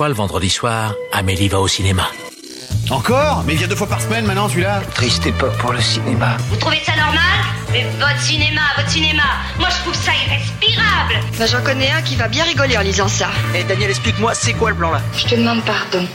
fois le vendredi soir, Amélie va au cinéma. Encore Mais il vient deux fois par semaine maintenant celui-là Triste époque pour le cinéma. Vous trouvez ça normal Mais votre cinéma, votre cinéma, moi je trouve ça irrespirable Bah, J'en connais un qui va bien rigoler en lisant ça. Eh Daniel, explique-moi, c'est quoi le plan là? Je te demande pardon.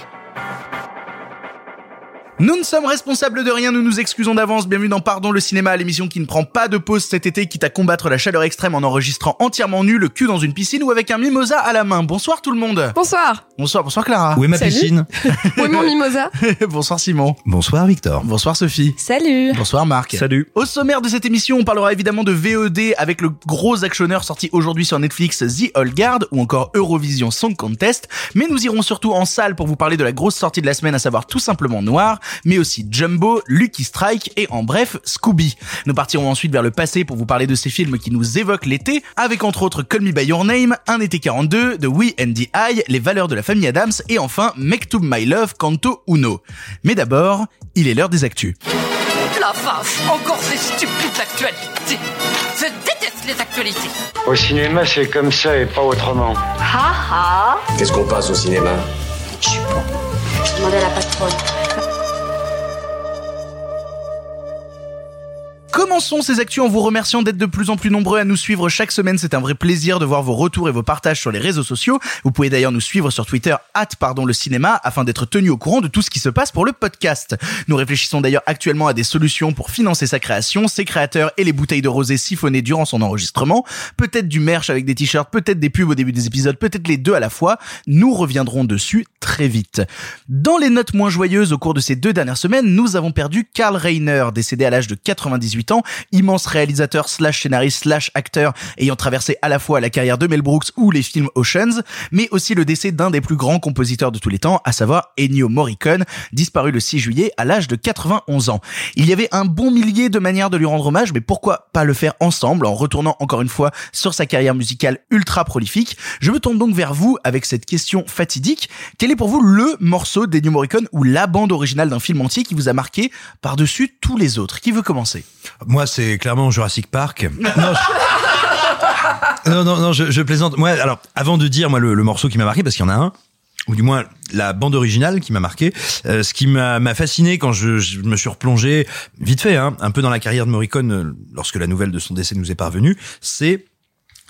Nous ne sommes responsables de rien, nous nous excusons d'avance. Bienvenue dans Pardon le cinéma, l'émission qui ne prend pas de pause cet été, quitte à combattre la chaleur extrême en enregistrant entièrement nu, le cul dans une piscine ou avec un mimosa à la main. Bonsoir tout le monde. Bonsoir. Bonsoir, bonsoir Clara. Où est ma Salut. piscine Où est mon mimosa bonsoir Simon. Bonsoir Victor. Bonsoir Sophie. Salut. Bonsoir Marc. Salut. Au sommaire de cette émission, on parlera évidemment de VOD avec le gros actionneur sorti aujourd'hui sur Netflix The Old Guard ou encore Eurovision Song Contest, mais nous irons surtout en salle pour vous parler de la grosse sortie de la semaine, à savoir tout simplement Noir, mais aussi Jumbo, Lucky Strike et en bref Scooby. Nous partirons ensuite vers le passé pour vous parler de ces films qui nous évoquent l'été, avec entre autres Call Me By Your Name, Un été 42, The We and the I, Les valeurs de la famille Adams et enfin Make My Love Canto Uno. Mais d'abord, il est l'heure des actus. La vache, encore ces stupides actualités. Je déteste les actualités. Au cinéma, c'est comme ça et pas autrement. Ha ha Qu'est-ce qu'on passe au cinéma? Je suis bon. Je demandais à la patronne. Commençons ces actus en vous remerciant d'être de plus en plus nombreux à nous suivre chaque semaine. C'est un vrai plaisir de voir vos retours et vos partages sur les réseaux sociaux. Vous pouvez d'ailleurs nous suivre sur Twitter, at pardon le cinéma, afin d'être tenu au courant de tout ce qui se passe pour le podcast. Nous réfléchissons d'ailleurs actuellement à des solutions pour financer sa création, ses créateurs et les bouteilles de rosé siphonnées durant son enregistrement. Peut-être du merch avec des t-shirts, peut-être des pubs au début des épisodes, peut-être les deux à la fois. Nous reviendrons dessus très vite. Dans les notes moins joyeuses au cours de ces deux dernières semaines, nous avons perdu Karl Reiner, décédé à l'âge de 98 immense réalisateur slash scénariste slash acteur ayant traversé à la fois la carrière de Mel Brooks ou les films Oceans, mais aussi le décès d'un des plus grands compositeurs de tous les temps, à savoir Ennio Morricone, disparu le 6 juillet à l'âge de 91 ans. Il y avait un bon millier de manières de lui rendre hommage, mais pourquoi pas le faire ensemble en retournant encore une fois sur sa carrière musicale ultra prolifique? Je me tourne donc vers vous avec cette question fatidique. Quel est pour vous le morceau d'Ennio Morricone ou la bande originale d'un film entier qui vous a marqué par-dessus tous les autres? Qui veut commencer? Moi, c'est clairement Jurassic Park. Non, je... non, non, non, je, je plaisante. Moi, alors, avant de dire moi le, le morceau qui m'a marqué, parce qu'il y en a un, ou du moins la bande originale qui m'a marqué, euh, ce qui m'a fasciné quand je, je me suis replongé vite fait, hein, un peu dans la carrière de Morricone euh, lorsque la nouvelle de son décès nous est parvenue, c'est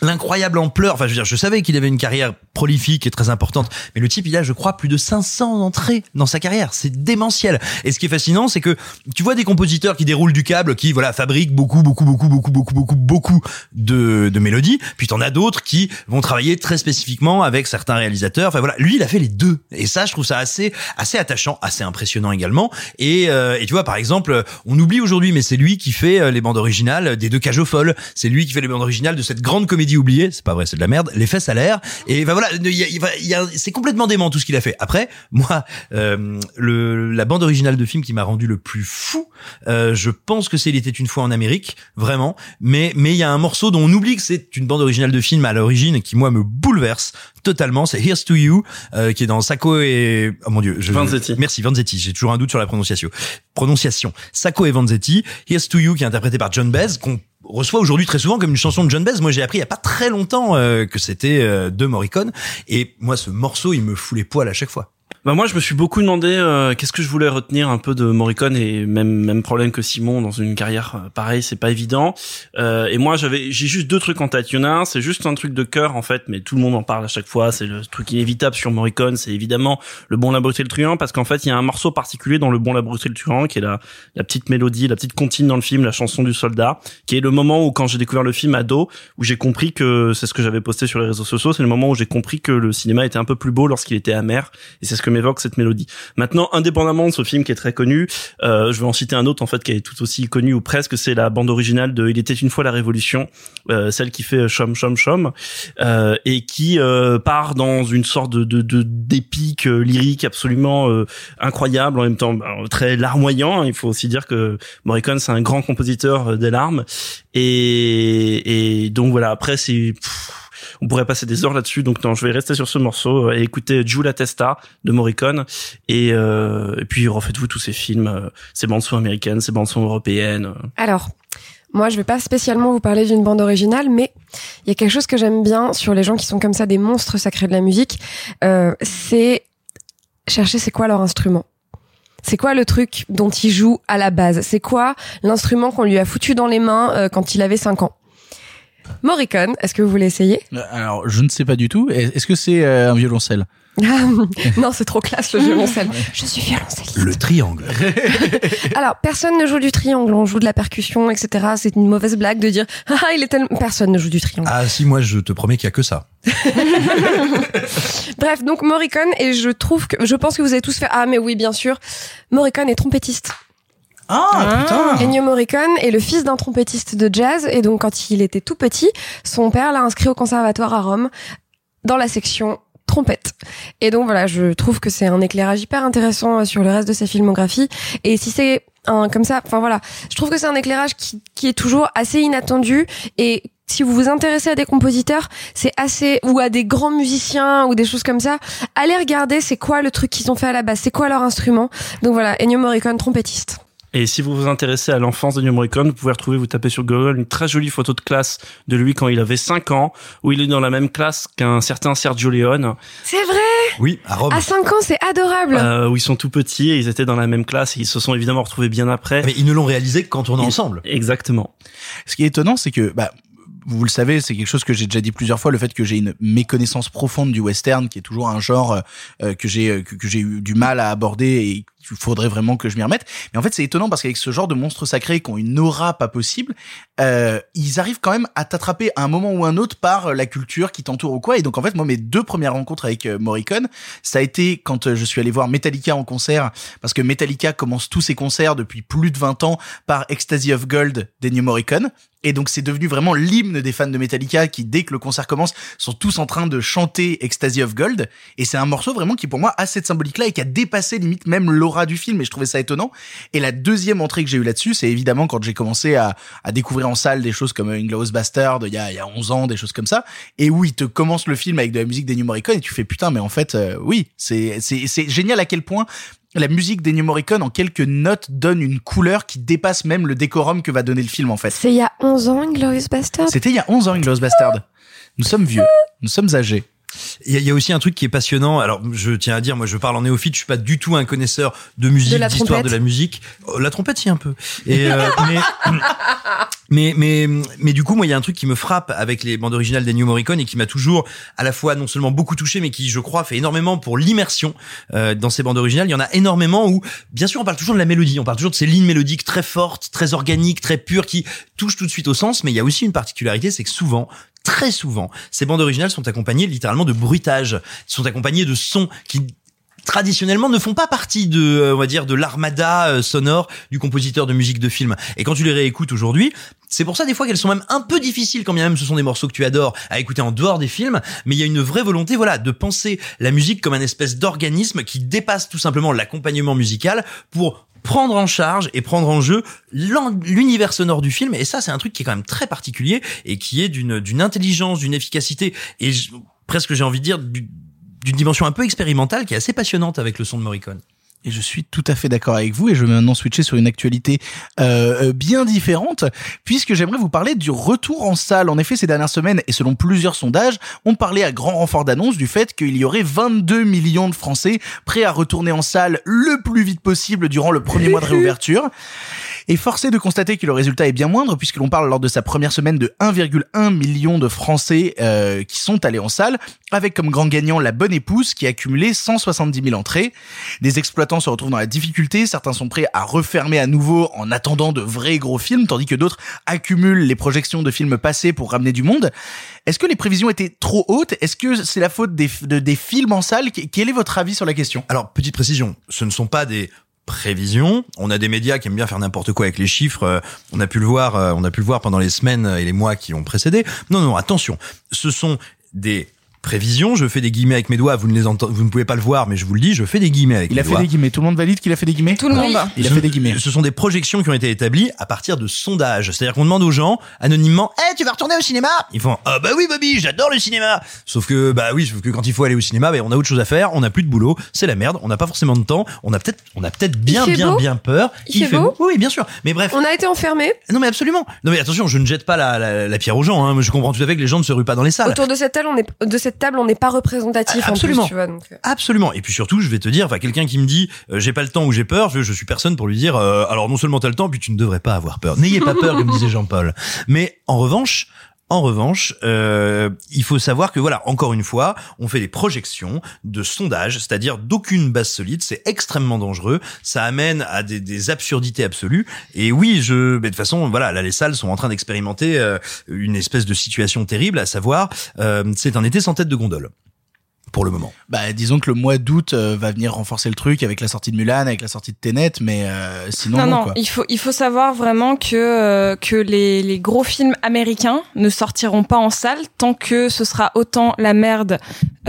l'incroyable ampleur. Enfin, je veux dire, je savais qu'il avait une carrière prolifique et très importante, mais le type, il a, je crois, plus de 500 entrées dans sa carrière. C'est démentiel. Et ce qui est fascinant, c'est que tu vois des compositeurs qui déroulent du câble, qui, voilà, fabriquent beaucoup, beaucoup, beaucoup, beaucoup, beaucoup, beaucoup, beaucoup de, de mélodies. Puis t'en as d'autres qui vont travailler très spécifiquement avec certains réalisateurs. Enfin voilà, lui, il a fait les deux. Et ça, je trouve ça assez, assez attachant, assez impressionnant également. Et, euh, et tu vois, par exemple, on oublie aujourd'hui, mais c'est lui qui fait euh, les bandes originales des deux cages folles. C'est lui qui fait les bandes originales de cette grande comédie oubliée. C'est pas vrai, c'est de la merde. Les fesses à l'air. Et ben voilà, il y a- il y a- il y a- c'est complètement dément tout ce qu'il a fait. Après, moi, euh, le, la bande originale de film qui m'a rendu le plus fou, euh, je pense que c'est Il était une fois en Amérique, vraiment. Mais mais il y a un morceau dont on oublie que c'est une bande originale de film à l'origine qui moi me bouleverse totalement. C'est Here's to You, euh, qui est dans Sacco et oh mon dieu, je... Vanzetti. Merci Vanzetti. J'ai toujours un doute sur la prononciation. Prononciation. Sacco et Vanzetti. Here's to You, qui est interprété par John Baez, qu'on reçoit aujourd'hui très souvent comme une chanson de John Baez. Moi, j'ai appris il y a pas très longtemps euh, que c'était euh, de Morricone. Et moi, ce morceau, il me fout les poils à chaque fois. Bah moi, je me suis beaucoup demandé euh, qu'est-ce que je voulais retenir un peu de Morricone et même même problème que Simon dans une carrière euh, pareille, c'est pas évident. Euh, et moi, j'avais j'ai juste deux trucs en tête. Il y en a un, c'est juste un truc de cœur en fait, mais tout le monde en parle à chaque fois. C'est le truc inévitable sur Morricone, c'est évidemment le Bon la beauté le truand parce qu'en fait, il y a un morceau particulier dans le Bon la beauté le truand qui est la la petite mélodie, la petite comptine dans le film, la chanson du soldat, qui est le moment où quand j'ai découvert le film ado, où j'ai compris que c'est ce que j'avais posté sur les réseaux sociaux, c'est le moment où j'ai compris que le cinéma était un peu plus beau lorsqu'il était amer, et c'est ce que m'évoque cette mélodie. Maintenant, indépendamment de ce film qui est très connu, euh, je vais en citer un autre en fait qui est tout aussi connu ou presque, c'est la bande originale de Il était une fois la Révolution, euh, celle qui fait Chom Chom Chom, euh, et qui euh, part dans une sorte de de- de- d'épique euh, lyrique absolument euh, incroyable, en même temps très larmoyant. hein. Il faut aussi dire que Morricone c'est un grand compositeur des larmes, et, et donc voilà. Après c'est pff, on pourrait passer des heures là-dessus, donc non, je vais rester sur ce morceau euh, et écouter Giulia Testa de Morricone, et, euh, et puis refaites-vous tous ces films, euh, ces bandes son américaines, ces bandes son européennes. euh. Alors, Moi, je vais pas spécialement vous parler d'une bande originale, mais il y a quelque chose que j'aime bien sur les gens qui sont comme ça des monstres sacrés de la musique, euh, c'est chercher c'est quoi leur instrument. C'est quoi le truc dont il joue à la base? C'est quoi l'instrument qu'on lui a foutu dans les mains quand il avait 5 ans? Morricone, est-ce que vous voulez essayer? Euh, Alors, je ne sais pas du tout. Est-ce que c'est euh, un violoncelle? Non, c'est trop classe le violoncelle. Je suis violoncelliste. Le triangle. Alors, personne ne joue du triangle, on joue de la percussion, etc. C'est une mauvaise blague de dire ah il est tellement personne ne joue du triangle. Ah si, moi je te promets qu'il y a que ça. Bref, donc Morricone et je trouve que je pense que vous avez tous fait ah mais oui bien sûr, Morricone est trompettiste. Ah, putain Ennio Morricone est le fils d'un trompettiste de jazz et donc quand il était tout petit, son père l'a inscrit au conservatoire à Rome dans la section trompette. Et donc voilà, je trouve que c'est un éclairage hyper intéressant euh, sur le reste de sa filmographie. Et si c'est un comme ça, enfin voilà, je trouve que c'est un éclairage qui, qui est toujours assez inattendu et si vous vous intéressez à des compositeurs, c'est assez ou à des grands musiciens ou des choses comme ça, allez regarder c'est quoi le truc qu'ils ont fait à la base, c'est quoi leur instrument. Donc voilà, Ennio Morricone trompettiste. Et si vous vous intéressez à l'enfance d'Ennio Morricone, vous pouvez retrouver, vous tapez sur Google, une très jolie photo de classe de lui quand il avait 5 ans, où il est dans la même classe qu'un certain Sergio Leone, C'est vrai? Oui, à Rome. À 5 ans, c'est adorable. euh, où ils sont tout petits et ils étaient dans la même classe et ils se sont évidemment retrouvés bien après. Mais ils ne l'ont réalisé que quand on est ensemble. Exactement. Ce qui est étonnant, c'est que, bah, vous le savez, c'est quelque chose que j'ai déjà dit plusieurs fois, le fait que j'ai une méconnaissance profonde du western, qui est toujours un genre euh, que j'ai que, que j'ai eu du mal à aborder et qu'il faudrait vraiment que je m'y remette. Mais en fait, c'est étonnant parce qu'avec ce genre de monstres sacrés qui ont une aura pas possible, euh, ils arrivent quand même à t'attraper à un moment ou un autre par la culture qui t'entoure ou quoi. Et donc en fait, moi, mes deux premières rencontres avec euh, Morricone, ça a été quand euh, je suis allé voir Metallica en concert, parce que Metallica commence tous ses concerts depuis plus de 20 ans par Ecstasy of Gold d'Ennio Morricone. Et donc c'est devenu vraiment l'hymne des fans de Metallica qui, dès que le concert commence, sont tous en train de chanter Ecstasy of Gold. Et c'est un morceau vraiment qui pour moi a cette symbolique-là et qui a dépassé limite même l'aura du film. Et je trouvais ça étonnant. Et la deuxième entrée que j'ai eue là-dessus, c'est évidemment quand j'ai commencé à, à découvrir en salle des choses comme Inglourious Bastard il y a, il y a 11 ans, des choses comme ça. Et où il te commence le film avec de la musique d'Ennio Morricone et tu fais putain, mais en fait, euh, oui, c'est, génial à quel point la musique d'Ennio Morricone en quelques notes donne une couleur qui dépasse même le décorum que va donner le film en fait. C'est il y a 11 ans, Glorious Bastard? C'était il y a 11 ans, Inglourious Bastard. Nous sommes vieux, nous sommes âgés. Il y, a, il y a aussi un truc qui est passionnant. Alors, je tiens à dire, moi, je parle en néophyte. Je suis pas du tout un connaisseur de musique, d'histoire trompette. de la musique. Oh, La trompette, si un peu. Et euh, mais, mais mais mais du coup, moi, il y a un truc qui me frappe avec les bandes originales d'Ennio Morricone et qui m'a toujours, à la fois, non seulement beaucoup touché, mais qui, je crois, fait énormément pour l'immersion euh, dans ces bandes originales. Il y en a énormément où, bien sûr, on parle toujours de la mélodie. On parle toujours de ces lignes mélodiques très fortes, très organiques, très pures, qui touchent tout de suite au sens. Mais il y a aussi une particularité, c'est que souvent, très souvent, ces bandes originales sont accompagnées littéralement de bruitages, sont accompagnées de sons qui traditionnellement ne font pas partie de euh, on va dire de l'armada euh, sonore du compositeur de musique de film. Et quand tu les réécoutes aujourd'hui c'est pour ça des fois qu'elles sont même un peu difficiles quand bien même ce sont des morceaux que tu adores à écouter en dehors des films. Mais il y a une vraie volonté voilà de penser la musique comme un espèce d'organisme qui dépasse tout simplement l'accompagnement musical pour prendre en charge et prendre en jeu l'univers sonore du film et ça c'est un truc qui est quand même très particulier et qui est d'une d'une intelligence d'une efficacité et presque j'ai envie de dire du- d'une dimension un peu expérimentale qui est assez passionnante avec le son de Morricone. Et je suis tout à fait d'accord avec vous et je vais maintenant switcher sur une actualité euh, euh, bien différente puisque j'aimerais vous parler du retour en salle. En effet, ces dernières semaines et selon plusieurs sondages, on parlait à grand renfort d'annonces du fait qu'il y aurait 22 millions de Français prêts à retourner en salle le plus vite possible durant le premier mois de réouverture. Et forcé de constater que le résultat est bien moindre puisque l'on parle lors de sa première semaine de 1,1 million de Français euh, qui sont allés en salle, avec comme grand gagnant la bonne épouse qui a cumulé 170 000 entrées. Des exploitants se retrouvent dans la difficulté, certains sont prêts à refermer à nouveau en attendant de vrais gros films, tandis que d'autres accumulent les projections de films passés pour ramener du monde. Est-ce que les prévisions étaient trop hautes? Est-ce que c'est la faute des, de- des films en salle? Quel est votre avis sur la question? Alors, petite précision, ce ne sont pas des prévisions. On a des médias qui aiment bien faire n'importe quoi avec les chiffres. euh, On a pu le voir, euh, on a pu le voir pendant les semaines et les mois qui ont précédé. Non, non, attention. Ce sont des prévision. Je fais des guillemets avec mes doigts. Vous ne les entendez, vous ne pouvez pas le voir, mais je vous le dis, je fais des guillemets avec Il mes a fait doigts. des guillemets. Tout le monde valide qu'il a fait des guillemets Tout le monde. Il a Ce- fait des guillemets. Ce sont des projections qui ont été établies à partir de sondages. C'est-à-dire qu'on demande aux gens, anonymement, Eh, tu vas retourner au cinéma? Ils font, ah bah oui, Bobby, j'adore le cinéma. Sauf que, bah oui, sauf que quand il faut aller au cinéma, bah, on a autre chose à faire, on n'a plus de boulot, c'est la merde, on n'a pas forcément de temps, on a peut-être, on a peut-être bien, fait bien, beau bien peur. Il fait beau Oui, oui, bien sûr. Mais bref. On a été enfermés. Non mais absolument. Non mais attention, je ne jette pas la, la, la pierre aux gens. Hein. Je comprends tout à fait que les gens ne se ruent pas dans les salles. Autour de cette table, on est de cette table, on n'est pas représentatif Absolument. en plus, tu vois. Donc, euh. Absolument. Et puis surtout, je vais te dire, enfin, quelqu'un qui me dit, euh, j'ai pas le temps ou j'ai peur, je, je suis personne pour lui dire, euh, alors non seulement t'as le temps, puis tu ne devrais pas avoir peur. N'ayez pas peur, comme disait Jean-Paul. Mais en revanche. En revanche, euh, il faut savoir que voilà, encore une fois, on fait des projections de sondages, c'est-à-dire d'aucune base solide. C'est extrêmement dangereux. Ça amène à des, des absurdités absolues. Et oui, je, mais de toute façon, voilà, là, les salles sont en train d'expérimenter euh, une espèce de situation terrible, à savoir, euh, c'est un été sans tête de gondole. Pour le moment. Bah, disons que le mois d'août euh, va venir renforcer le truc avec la sortie de Mulan, avec la sortie de Tenet, mais euh, sinon non, non, non, quoi. il faut il faut savoir vraiment que euh, que les, les gros films américains ne sortiront pas en salle tant que ce sera autant la merde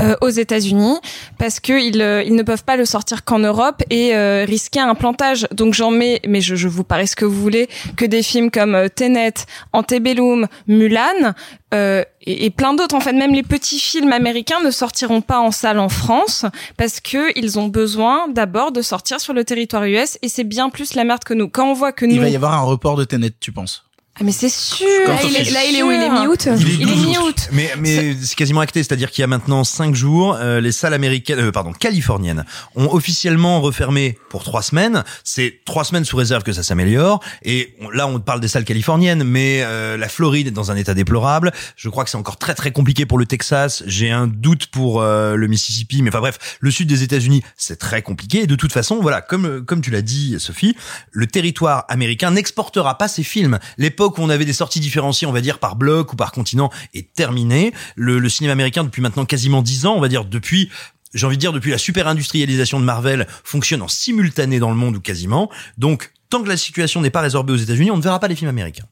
euh, aux États-Unis parce que ils euh, ils ne peuvent pas le sortir qu'en Europe et euh, risquer un plantage. Donc j'en mets mais je, je vous parie ce que vous voulez que des films comme Tenet, Antebellum, Mulan euh, et, et plein d'autres en fait même les petits films américains ne sortiront pas en salle en France parce que ils ont besoin d'abord de sortir sur le territoire US et c'est bien plus la merde que nous. Quand on voit que nous Il va y avoir un report de Tenet, tu penses? Ah mais c'est sûr. Là, il est, fait- là, il est où? Il est mi-août? Il est Il est 12 août. mi-août. Mais, mais c'est quasiment acté, c'est-à-dire qu'il y a maintenant cinq jours, euh, les salles américaines, euh, pardon, californiennes, ont officiellement refermé pour trois semaines. C'est trois semaines sous réserve que ça s'améliore. Et on- là, on parle des salles californiennes, mais euh, la Floride est dans un état déplorable. Je crois que c'est encore très très compliqué pour le Texas. J'ai un doute pour euh, le Mississippi, mais enfin bref, le sud des États-Unis, c'est très compliqué. Et de toute façon, voilà, comme comme tu l'as dit, Sophie, le territoire américain n'exportera pas ses films. L'époque où on avait des sorties différenciées, on va dire par bloc ou par continent, est terminée. Le, le cinéma américain, depuis maintenant quasiment dix ans, on va dire depuis j'ai envie de dire depuis la super industrialisation de Marvel fonctionne en simultané dans le monde ou quasiment. Donc tant que la situation n'est pas résorbée aux États-Unis, on ne verra pas les films américains.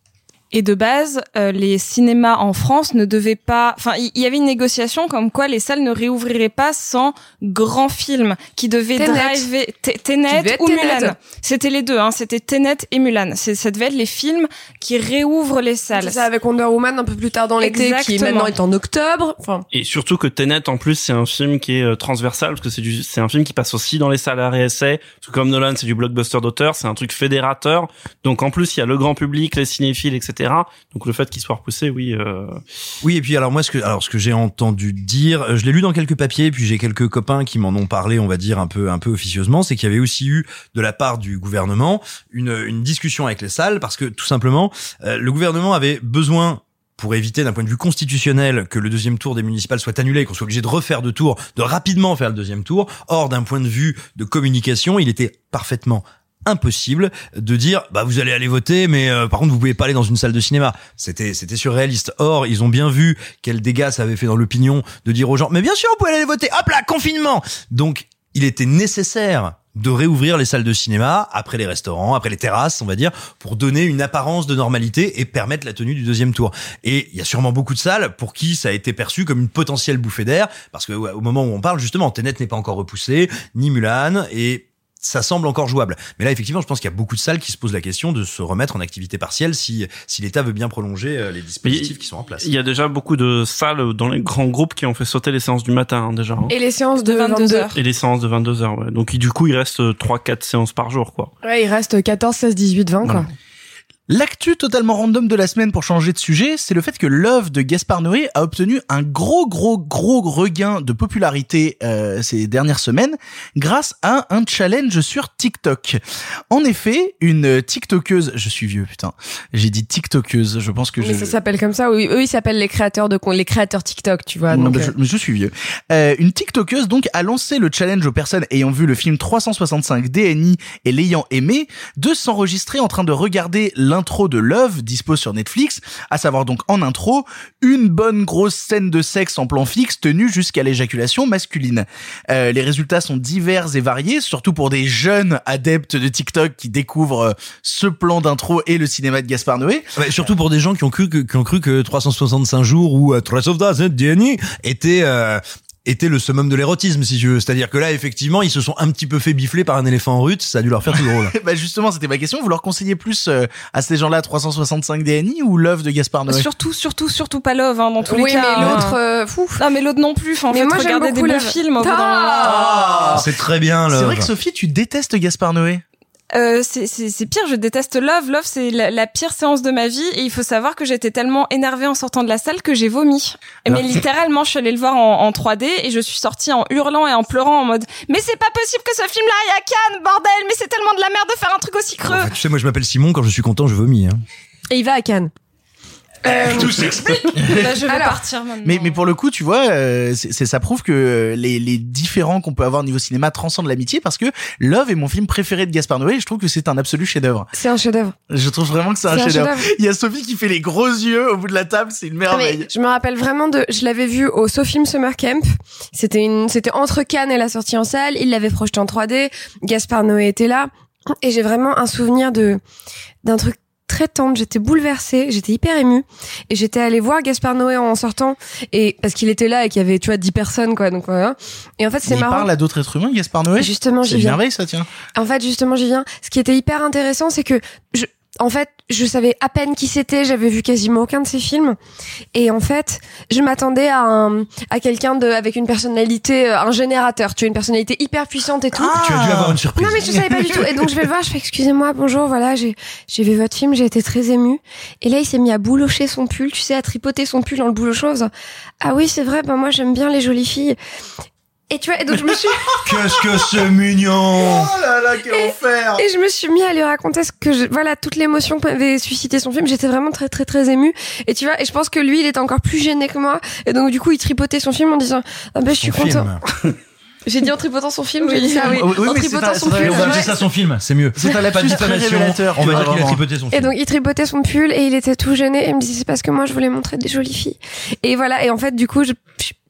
Et de base, euh, les cinémas en France ne devaient pas. Enfin, il y, y avait une négociation comme quoi les salles ne réouvriraient pas sans grands films qui devaient Tenet. driver Tenet devait ou. Mulan. C'était les deux. Hein, C'était Tenet et Mulan. C'est- Ça devait être les films qui réouvrent les salles. C'est ça avec Wonder Woman un peu plus tard dans l'été, qui maintenant est en octobre. Enfin, Et surtout que Tenet en plus c'est un film qui est euh, transversal parce que c'est du c'est un film qui passe aussi dans les salles à essai parce que comme Nolan c'est du blockbuster d'auteur c'est un truc fédérateur donc en plus il y a le grand public les cinéphiles etc donc le fait qu'il soit repoussé oui euh, Oui, et puis alors moi, ce que alors ce que j'ai entendu dire, euh, je l'ai lu dans quelques papiers, puis j'ai quelques copains qui m'en ont parlé, on va dire un peu un peu officieusement, c'est qu'il y avait aussi eu de la part du gouvernement une une discussion avec les salles parce que tout simplement euh, le gouvernement avait besoin pour éviter d'un point de vue constitutionnel que le deuxième tour des municipales soit annulé, qu'on soit obligé de refaire deux tours, de rapidement faire le deuxième tour. Or, d'un point de vue de communication, il était parfaitement impossible de dire bah vous allez aller voter mais euh, par contre vous pouvez pas aller dans une salle de cinéma. C'était c'était surréaliste. Or ils ont bien vu quel dégât ça avait fait dans l'opinion de dire aux gens mais bien sûr vous pouvez aller voter. Hop là confinement. Donc il était nécessaire de réouvrir les salles de cinéma après les restaurants, après les terrasses, on va dire, pour donner une apparence de normalité et permettre la tenue du deuxième tour. Et il y a sûrement beaucoup de salles pour qui ça a été perçu comme une potentielle bouffée d'air, parce que ouais, au moment où on parle, justement, Tenet n'est pas encore repoussé, ni Mulan, et ça semble encore jouable. Mais là, effectivement, je pense qu'il y a beaucoup de salles qui se posent la question de se remettre en activité partielle si, si l'État veut bien prolonger euh, les dispositifs qui sont en place. il y a déjà beaucoup de salles dans les grands groupes qui ont fait sauter les séances du matin hein, déjà hein. et les séances de De 22 22 heures. et les séances de 22 heures ouais. donc du coup il reste 3 4 séances par jour quoi Ouais, il reste 14, 16, 18, 20 quoi. L'actu totalement random de la semaine pour changer de sujet, c'est le fait que Love de Gaspard Noé a obtenu un gros gros gros regain de popularité euh, ces dernières semaines grâce à un challenge sur TikTok. En effet, une TikTokeuse, je suis vieux putain, j'ai dit TikTokeuse, je pense que Mais je... ça s'appelle comme ça. Oui, eux ils s'appellent les créateurs de con- les créateurs TikTok, tu vois. Non, donc, euh, je, suis vieux. Euh, une TikTokeuse donc a lancé le challenge aux personnes ayant vu le film 365 DNI et l'ayant aimé de s'enregistrer en train de regarder l'intro de Love, dispo sur Netflix, à savoir donc en intro, une bonne grosse scène de sexe en plan fixe tenue jusqu'à l'éjaculation masculine. Euh, les résultats sont divers et variés, surtout pour des jeunes adeptes de TikTok qui découvrent euh, ce plan d'intro et le cinéma de Gaspard Noé. Surtout pour des gens qui ont cru que, qui ont cru que 365 jours ou euh, 365 Jenny était euh, était le summum de l'érotisme si tu veux. C'est-à-dire que là effectivement ils se sont un petit peu fait bifler par un éléphant en rut, ça a dû leur faire tout drôle. bah justement, c'était ma question. Vous leur conseillez plus euh, à ces gens-là 365 DNI ou Love de Gaspard Noé Surtout, surtout, surtout pas Love, hein, dans tous Oui, les cas. mais hein. l'autre, euh, fou. Non, mais l'autre non plus. Enfin, en Mais fait, moi, j'aime regardez des beaucoup bons films d'un moment. Ah C'est très bien. C'est vrai que Sophie, tu détestes Gaspard Noé? Euh, c'est c'est- c'est pire, je déteste Love. Love, c'est la, la pire séance de ma vie. Et il faut savoir que j'étais tellement énervée en sortant de la salle que j'ai vomi. Et Mais littéralement, je suis allée le voir en, en 3D et je suis sortie en hurlant et en pleurant en mode « Mais c'est pas possible que ce film-là aille à Cannes, bordel Mais c'est tellement de la merde de faire un truc aussi creux Enfin, tu sais moi je m'appelle Simon quand je suis content je vomis hein. Et il va à Cannes. Tout s'explique. Bah, Je vais Alors, partir maintenant. Mais, mais pour le coup, tu vois, euh, c'est c'est- ça prouve que euh, les, les différents qu'on peut avoir niveau cinéma transcendent l'amitié parce que Love est mon film préféré de Gaspard Noé et je trouve que c'est un absolu chef-d'œuvre. C'est un chef-d'œuvre. Je trouve vraiment que c'est un chef-d'œuvre. Il y a Sophie qui fait les gros yeux au bout de la table, c'est une merveille. Mais je me rappelle vraiment de, je l'avais vu au Sofilm Summer Camp. C'était une, c'était entre Cannes et la sortie en salle. Il l'avait projeté en 3D. Gaspard Noé était là. Et j'ai vraiment un souvenir de, d'un truc très tendre. J'étais bouleversée. J'étais hyper émue. Et j'étais allée voir Gaspard Noé en sortant. Et, parce qu'il était là et qu'il y avait, tu vois, 10 personnes, quoi. Donc voilà. Et en fait, c'est il marrant. parle à d'autres êtres humains, Gaspard Noé? Justement, j'y viens. ça tient. En fait, justement, j'y viens. Ce qui était hyper intéressant, c'est que je, en fait, je savais à peine qui c'était. J'avais vu quasiment aucun de ses films. Et en fait, je m'attendais à un, à quelqu'un de, avec une personnalité, euh, un générateur. Tu as une personnalité hyper puissante et tout. Tu as dû avoir une surprise. Non mais je savais pas du tout et donc je vais le voir je fais excusez-moi bonjour voilà j'ai j'ai vu votre film j'ai été très émue et là il s'est mis à boulocher son pull tu sais à tripoter son pull en le boulochant ah oui c'est vrai ben moi j'aime bien les jolies filles et tu vois et donc je me suis Qu'est-ce que c'est mignon. Oh là là, quel enfer. et je me suis mis à lui raconter ce que je, voilà toute l'émotion qu'avait suscité son film. J'étais vraiment très très très émue. Et tu vois et je pense que lui il était encore plus gêné que moi. Et donc du coup il tripotait son film en disant ah ben je suis content film. j'ai dit en tripotant son film j'ai dit ça oui, Oui, oui, en mais c'est tripotant son c'est pull Et on va appeler ça son film, c'est mieux. C'est un lapsus Pas de très révélateur, On va dire qu'il a tripoté son Et film. donc il tripotait son pull et il était tout gêné et il me disait c'est parce que moi je voulais montrer des jolies filles. Et voilà et en fait du coup je,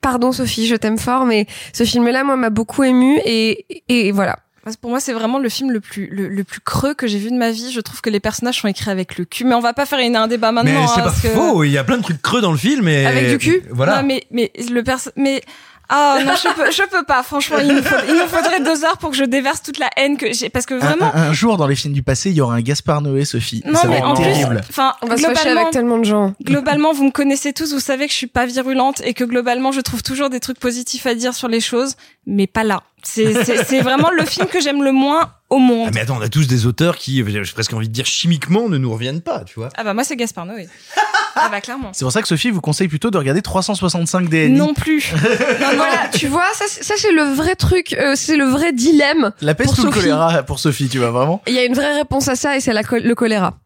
pardon Sophie je t'aime fort mais ce film là moi m'a beaucoup ému et et voilà. Pour moi, c'est vraiment le film le plus le, le plus creux que j'ai vu de ma vie. Je trouve que les personnages sont écrits avec le cul. Mais on va pas faire une, un débat maintenant. Mais c'est hein, pas parce que- faux, il y a plein de trucs creux dans le film et Avec du cul Voilà. Non, mais mais le perso mais ah non je peux je peux pas franchement il me, faudrait, il me faudrait deux heures pour que je déverse toute la haine que j'ai parce que vraiment un- un jour dans les films du passé, il y aura un Gaspard Noé, Sophie. non ça va mais être en plus terrible. enfin On va se avec tellement de gens. globalement vous me connaissez tous vous savez que je suis pas virulente et que globalement je trouve toujours des trucs positifs à dire sur les choses mais pas là c'est c'est c'est vraiment le film que j'aime le moins au Ah, monde mais attends, on a tous des auteurs qui, j'ai presque envie de dire chimiquement, ne nous reviennent pas, tu vois. ah bah moi c'est Gaspard Noé ah bah clairement C'est pour ça que Sophie vous conseille plutôt de regarder 365 DNI. non plus Voilà tu vois ça c'est- ça c'est le vrai truc euh, c'est le vrai dilemme. La peste ou le choléra pour Sophie, tu vois vraiment? Il y a une vraie réponse à ça et c'est le choléra.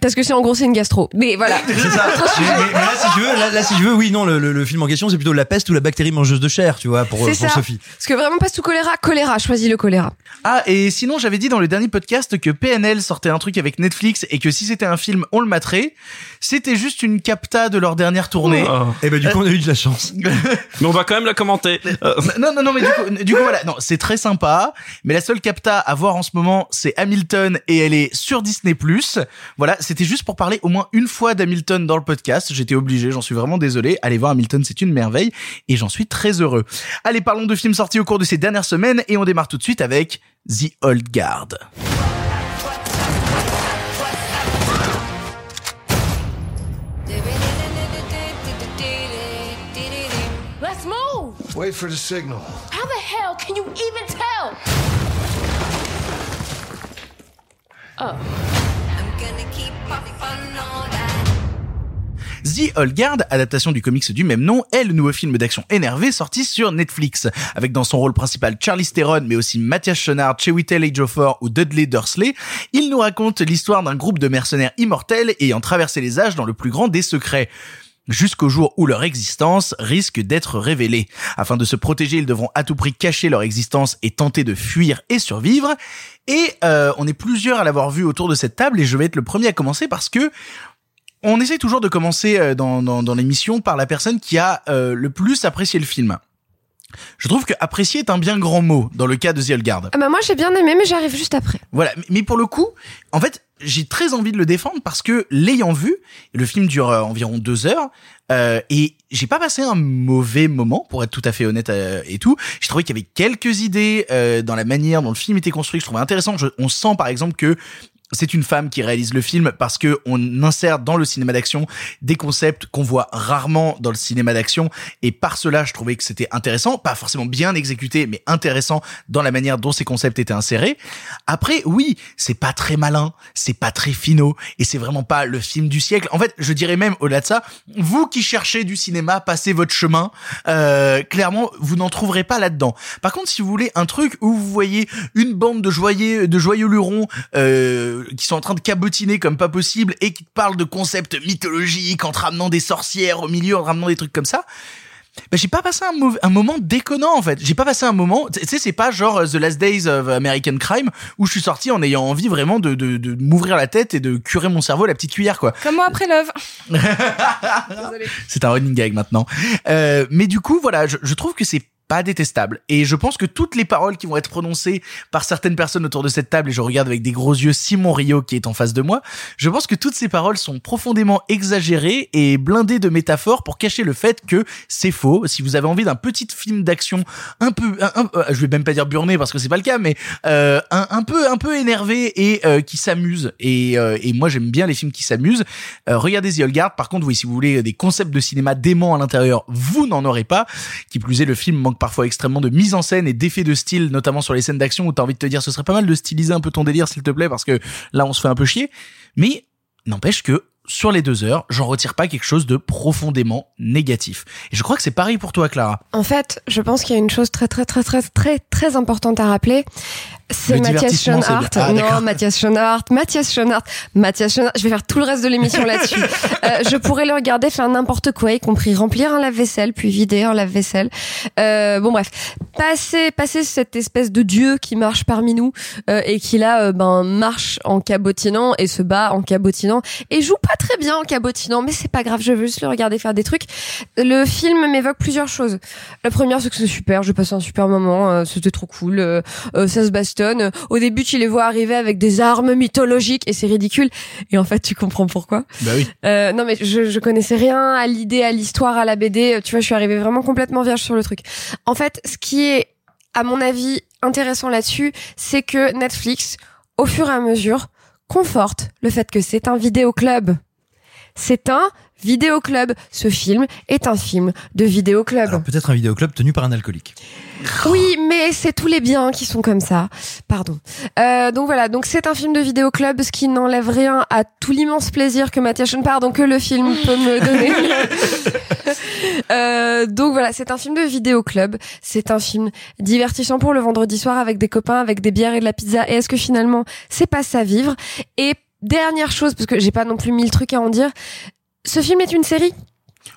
Parce que c'est en gros c'est une gastro. Mais voilà. C'est ça. mais, là, si tu veux, là, là, si tu veux, oui, non, le, le- le film en question, c'est plutôt la peste ou la bactérie mangeuse de chair, tu vois, pour, C'est pour ça. Sophie. Parce que vraiment pas sous choléra, choléra, choisis le choléra. Ah, et sinon, j'avais dit dans le dernier podcast que PNL sortait un truc avec Netflix et que si c'était un film, on le materait. C'était juste une capta de leur dernière tournée. Ah. Et ben, du coup, on a eu de la chance. Mais on va quand même la commenter. Euh, non, non, non, mais du coup, du coup, voilà, non, c'est très sympa. Mais la seule capta à voir en ce moment, c'est Hamilton et elle est sur Disney+. Voilà, c'était juste pour parler au moins une fois d'Hamilton dans le podcast. J'étais obligé, j'en suis vraiment désolé. Allez voir Hamilton, c'est une merveille et j'en suis très heureux. Allez, parlons de films sortis au cours de ces dernières semaines et on démarre tout de suite avec The Old Guard. Let's move! Wait for the signal. How the hell can you even tell? Oh. The Old Guard, adaptation du comics du même nom, est le nouveau film d'action énervé sorti sur Netflix, avec dans son rôle principal Charlie Theron, mais aussi Mathias Schoenaert, Chewitel Ejiofor ou Dudley Dursley. Il nous raconte l'histoire d'un groupe de mercenaires immortels ayant traversé les âges dans le plus grand des secrets. Jusqu'au jour où leur existence risque d'être révélée. Afin de se protéger, ils devront à tout prix cacher leur existence et tenter de fuir et survivre. Et euh, on est plusieurs à l'avoir vu autour de cette table et je vais être le premier à commencer parce que on essaye toujours de commencer euh, dans l'émission par la personne qui a euh, le plus apprécié le film. Je trouve que apprécier est un bien grand mot dans le cas de The Old Guard. Ah bah moi j'ai bien aimé, mais j'arrive juste après. Voilà, mais pour le coup, en fait, j'ai très envie de le défendre parce que l'ayant vu, le film dure euh, environ deux heures. Euh, et j'ai pas passé un mauvais moment, pour être tout à fait honnête euh, et tout. J'ai trouvé qu'il y avait quelques idées euh, dans la manière dont le film était construit que je trouvais intéressant. Je- on sent par exemple que c'est une femme qui réalise le film parce que on insère dans le cinéma d'action des concepts qu'on voit rarement dans le cinéma d'action et par cela je trouvais que c'était intéressant, pas forcément bien exécuté mais intéressant dans la manière dont ces concepts étaient insérés. Après oui, c'est pas très malin, c'est pas très finaux et c'est vraiment pas le film du siècle. En fait, je dirais même au-delà de ça, vous qui cherchez du cinéma, passez votre chemin. Euh, clairement, vous n'en trouverez pas là-dedans. Par contre, si vous voulez un truc où vous voyez une bande de joyeux, de joyeux lurons euh, qui sont en train de cabotiner comme pas possible et qui parlent de concepts mythologiques en te ramenant des sorcières au milieu, en te ramenant des trucs comme ça. Ben, j'ai pas passé un, mauvais- un moment déconnant en fait. J'ai pas passé un moment. Tu sais, c'est pas genre euh, The Last Days of American Crime où je suis sorti en ayant envie vraiment de, de, de m'ouvrir la tête et de curer mon cerveau à la petite cuillère quoi. Comme moi après Love. C'est un running gag maintenant. Euh, mais du coup, voilà, je, je trouve que c'est pas détestable. Et je pense que toutes les paroles qui vont être prononcées par certaines personnes autour de cette table, et je regarde avec des gros yeux Simon Rio qui est en face de moi, je pense que toutes ces paroles sont profondément exagérées et blindées de métaphores pour cacher le fait que c'est faux. Si vous avez envie d'un petit film d'action un peu, un, un- euh, je vais même pas dire burné parce que c'est pas le cas, mais euh, un, un peu, un peu énervé et euh, qui s'amuse. Et, euh, et moi j'aime bien les films qui s'amusent. Euh, regardez The Old Guard. Par contre, oui, si vous voulez des concepts de cinéma dément à l'intérieur, vous n'en aurez pas. Qui plus est, le film manque parfois extrêmement de mise en scène et d'effets de style, notamment sur les scènes d'action où t'as envie de te dire ce serait pas mal de styliser un peu ton délire, s'il te plaît, parce que là on se fait un peu chier. Mais n'empêche que sur les deux heures, j'en retire pas quelque chose de profondément négatif. Et je crois que c'est pareil pour toi, Clara. En fait, je pense qu'il y a une chose très très très très très très importante à rappeler. C'est Mathias Schoenhardt. Ah, non, Mathias Schoenhardt. Mathias Schoenhardt. Mathias Schoenhardt. Je vais faire tout le reste de l'émission là-dessus. Euh, je pourrais le regarder faire n'importe quoi, y compris remplir un lave-vaisselle, puis vider un lave-vaisselle. Euh, bon bref, passer passer cette espèce de dieu qui marche parmi nous euh, et qui là euh, ben marche en cabotinant et se bat en cabotinant et joue pas très bien en cabotinant, mais c'est pas grave. Je veux juste le regarder faire des trucs. Le film m'évoque plusieurs choses. La première, c'est que c'est super. J'ai passé un super moment. euh, C'était trop cool. euh, ça se Au début, tu les vois arriver avec des armes mythologiques et c'est ridicule. Et en fait, tu comprends pourquoi. Bah oui. Euh, non mais je, je connaissais rien à l'idée, à l'histoire, à la BD. Tu vois, je suis arrivée vraiment complètement vierge sur le truc. En fait, ce qui est, à mon avis, intéressant là-dessus, c'est que Netflix, au fur et à mesure, conforte le fait que c'est un vidéoclub. C'est un vidéoclub. Ce film est un film de vidéoclub. Alors peut-être un vidéoclub tenu par un alcoolique. Oui, mais c'est tous les biens qui sont comme ça. Pardon. Euh, donc voilà, donc c'est un film de vidéoclub, ce qui n'enlève rien à tout l'immense plaisir que Mathias Schoen, pardon, que le film peut me donner. Euh, donc voilà, c'est un film de vidéoclub. C'est un film divertissant pour le vendredi soir avec des copains, avec des bières et de la pizza. Et est-ce que finalement, c'est pas ça vivre? Et dernière chose, parce que j'ai pas non plus mille trucs à en dire, ce film est une série?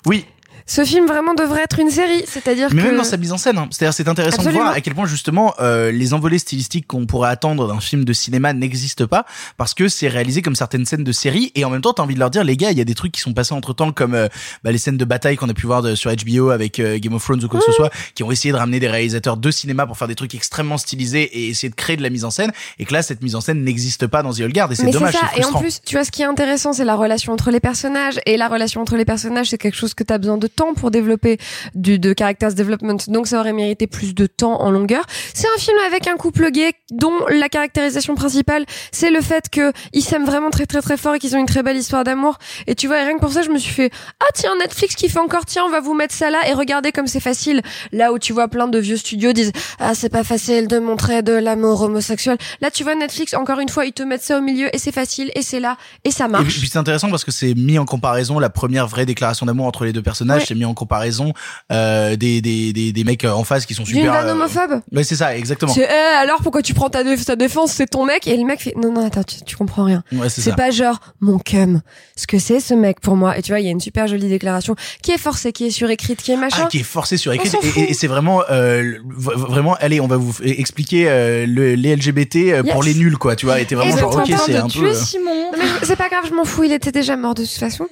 Oui. Ce film vraiment devrait être une série, c'est-à-dire Mais que même dans sa mise en scène, hein. c'est-à-dire c'est intéressant Absolument. de voir à quel point justement euh, les envolées stylistiques qu'on pourrait attendre d'un film de cinéma n'existent pas parce que c'est réalisé comme certaines scènes de série et en même temps t'as envie de leur dire les gars il y a des trucs qui sont passés entre temps comme euh, bah, les scènes de bataille qu'on a pu voir de- sur HBO avec euh, Game of Thrones ou quoi que ce soit qui ont essayé de ramener des réalisateurs de cinéma pour faire des trucs extrêmement stylisés et essayer de créer de la mise en scène et que là cette mise en scène n'existe pas dans The Old Guard et c'est Mais dommage ça. c'est Et en plus, tu vois, ce qui est intéressant, c'est la relation entre les personnages. Et la relation entre les personnages, c'est quelque chose que tu as besoin de temps pour développer du de characters development. Donc, ça aurait mérité plus de temps en longueur. C'est un film avec un couple gay dont la caractérisation principale, c'est le fait que ils s'aiment vraiment très très très fort et qu'ils ont une très belle histoire d'amour. Et tu vois, et rien que pour ça, je me suis fait ah tiens Netflix qui fait encore tiens on va vous mettre ça là et regardez comme c'est facile. Là où tu vois plein de vieux studios disent ah c'est pas facile de montrer de l'amour homosexuel. Là tu vois Netflix encore une fois ils te mettent ça au milieu et c'est facile et c'est là et ça Et marche. puis c'est intéressant parce que c'est mis en comparaison la première vraie déclaration d'amour entre les deux personnages je t'ai mis en comparaison euh, des, des, des, des mecs en face qui sont super. vanne euh, homophobe? Ouais, c'est ça, exactement. C'est, eh, alors pourquoi tu prends ta, dé- ta défense? C'est ton mec Et le mec fait Non, non, attends, tu, tu comprends rien. Ouais, c'est C'est ça. pas genre mon cum. Ce que c'est ce mec pour moi. Et tu vois, il y a une super jolie déclaration qui est forcée, qui est surécrite, qui est machin. Ah, qui est forcé sur écrit On s'en et, fout. et- et c'est vraiment euh, vraiment allez on va vous expliquer euh, le, les LGBT euh, pour Yes. les nuls quoi tu vois et t'es vraiment Et genre ok c'est un peu euh, Simon. Non, mais c'est pas grave, je m'en fous. Il était déjà mort de toute façon.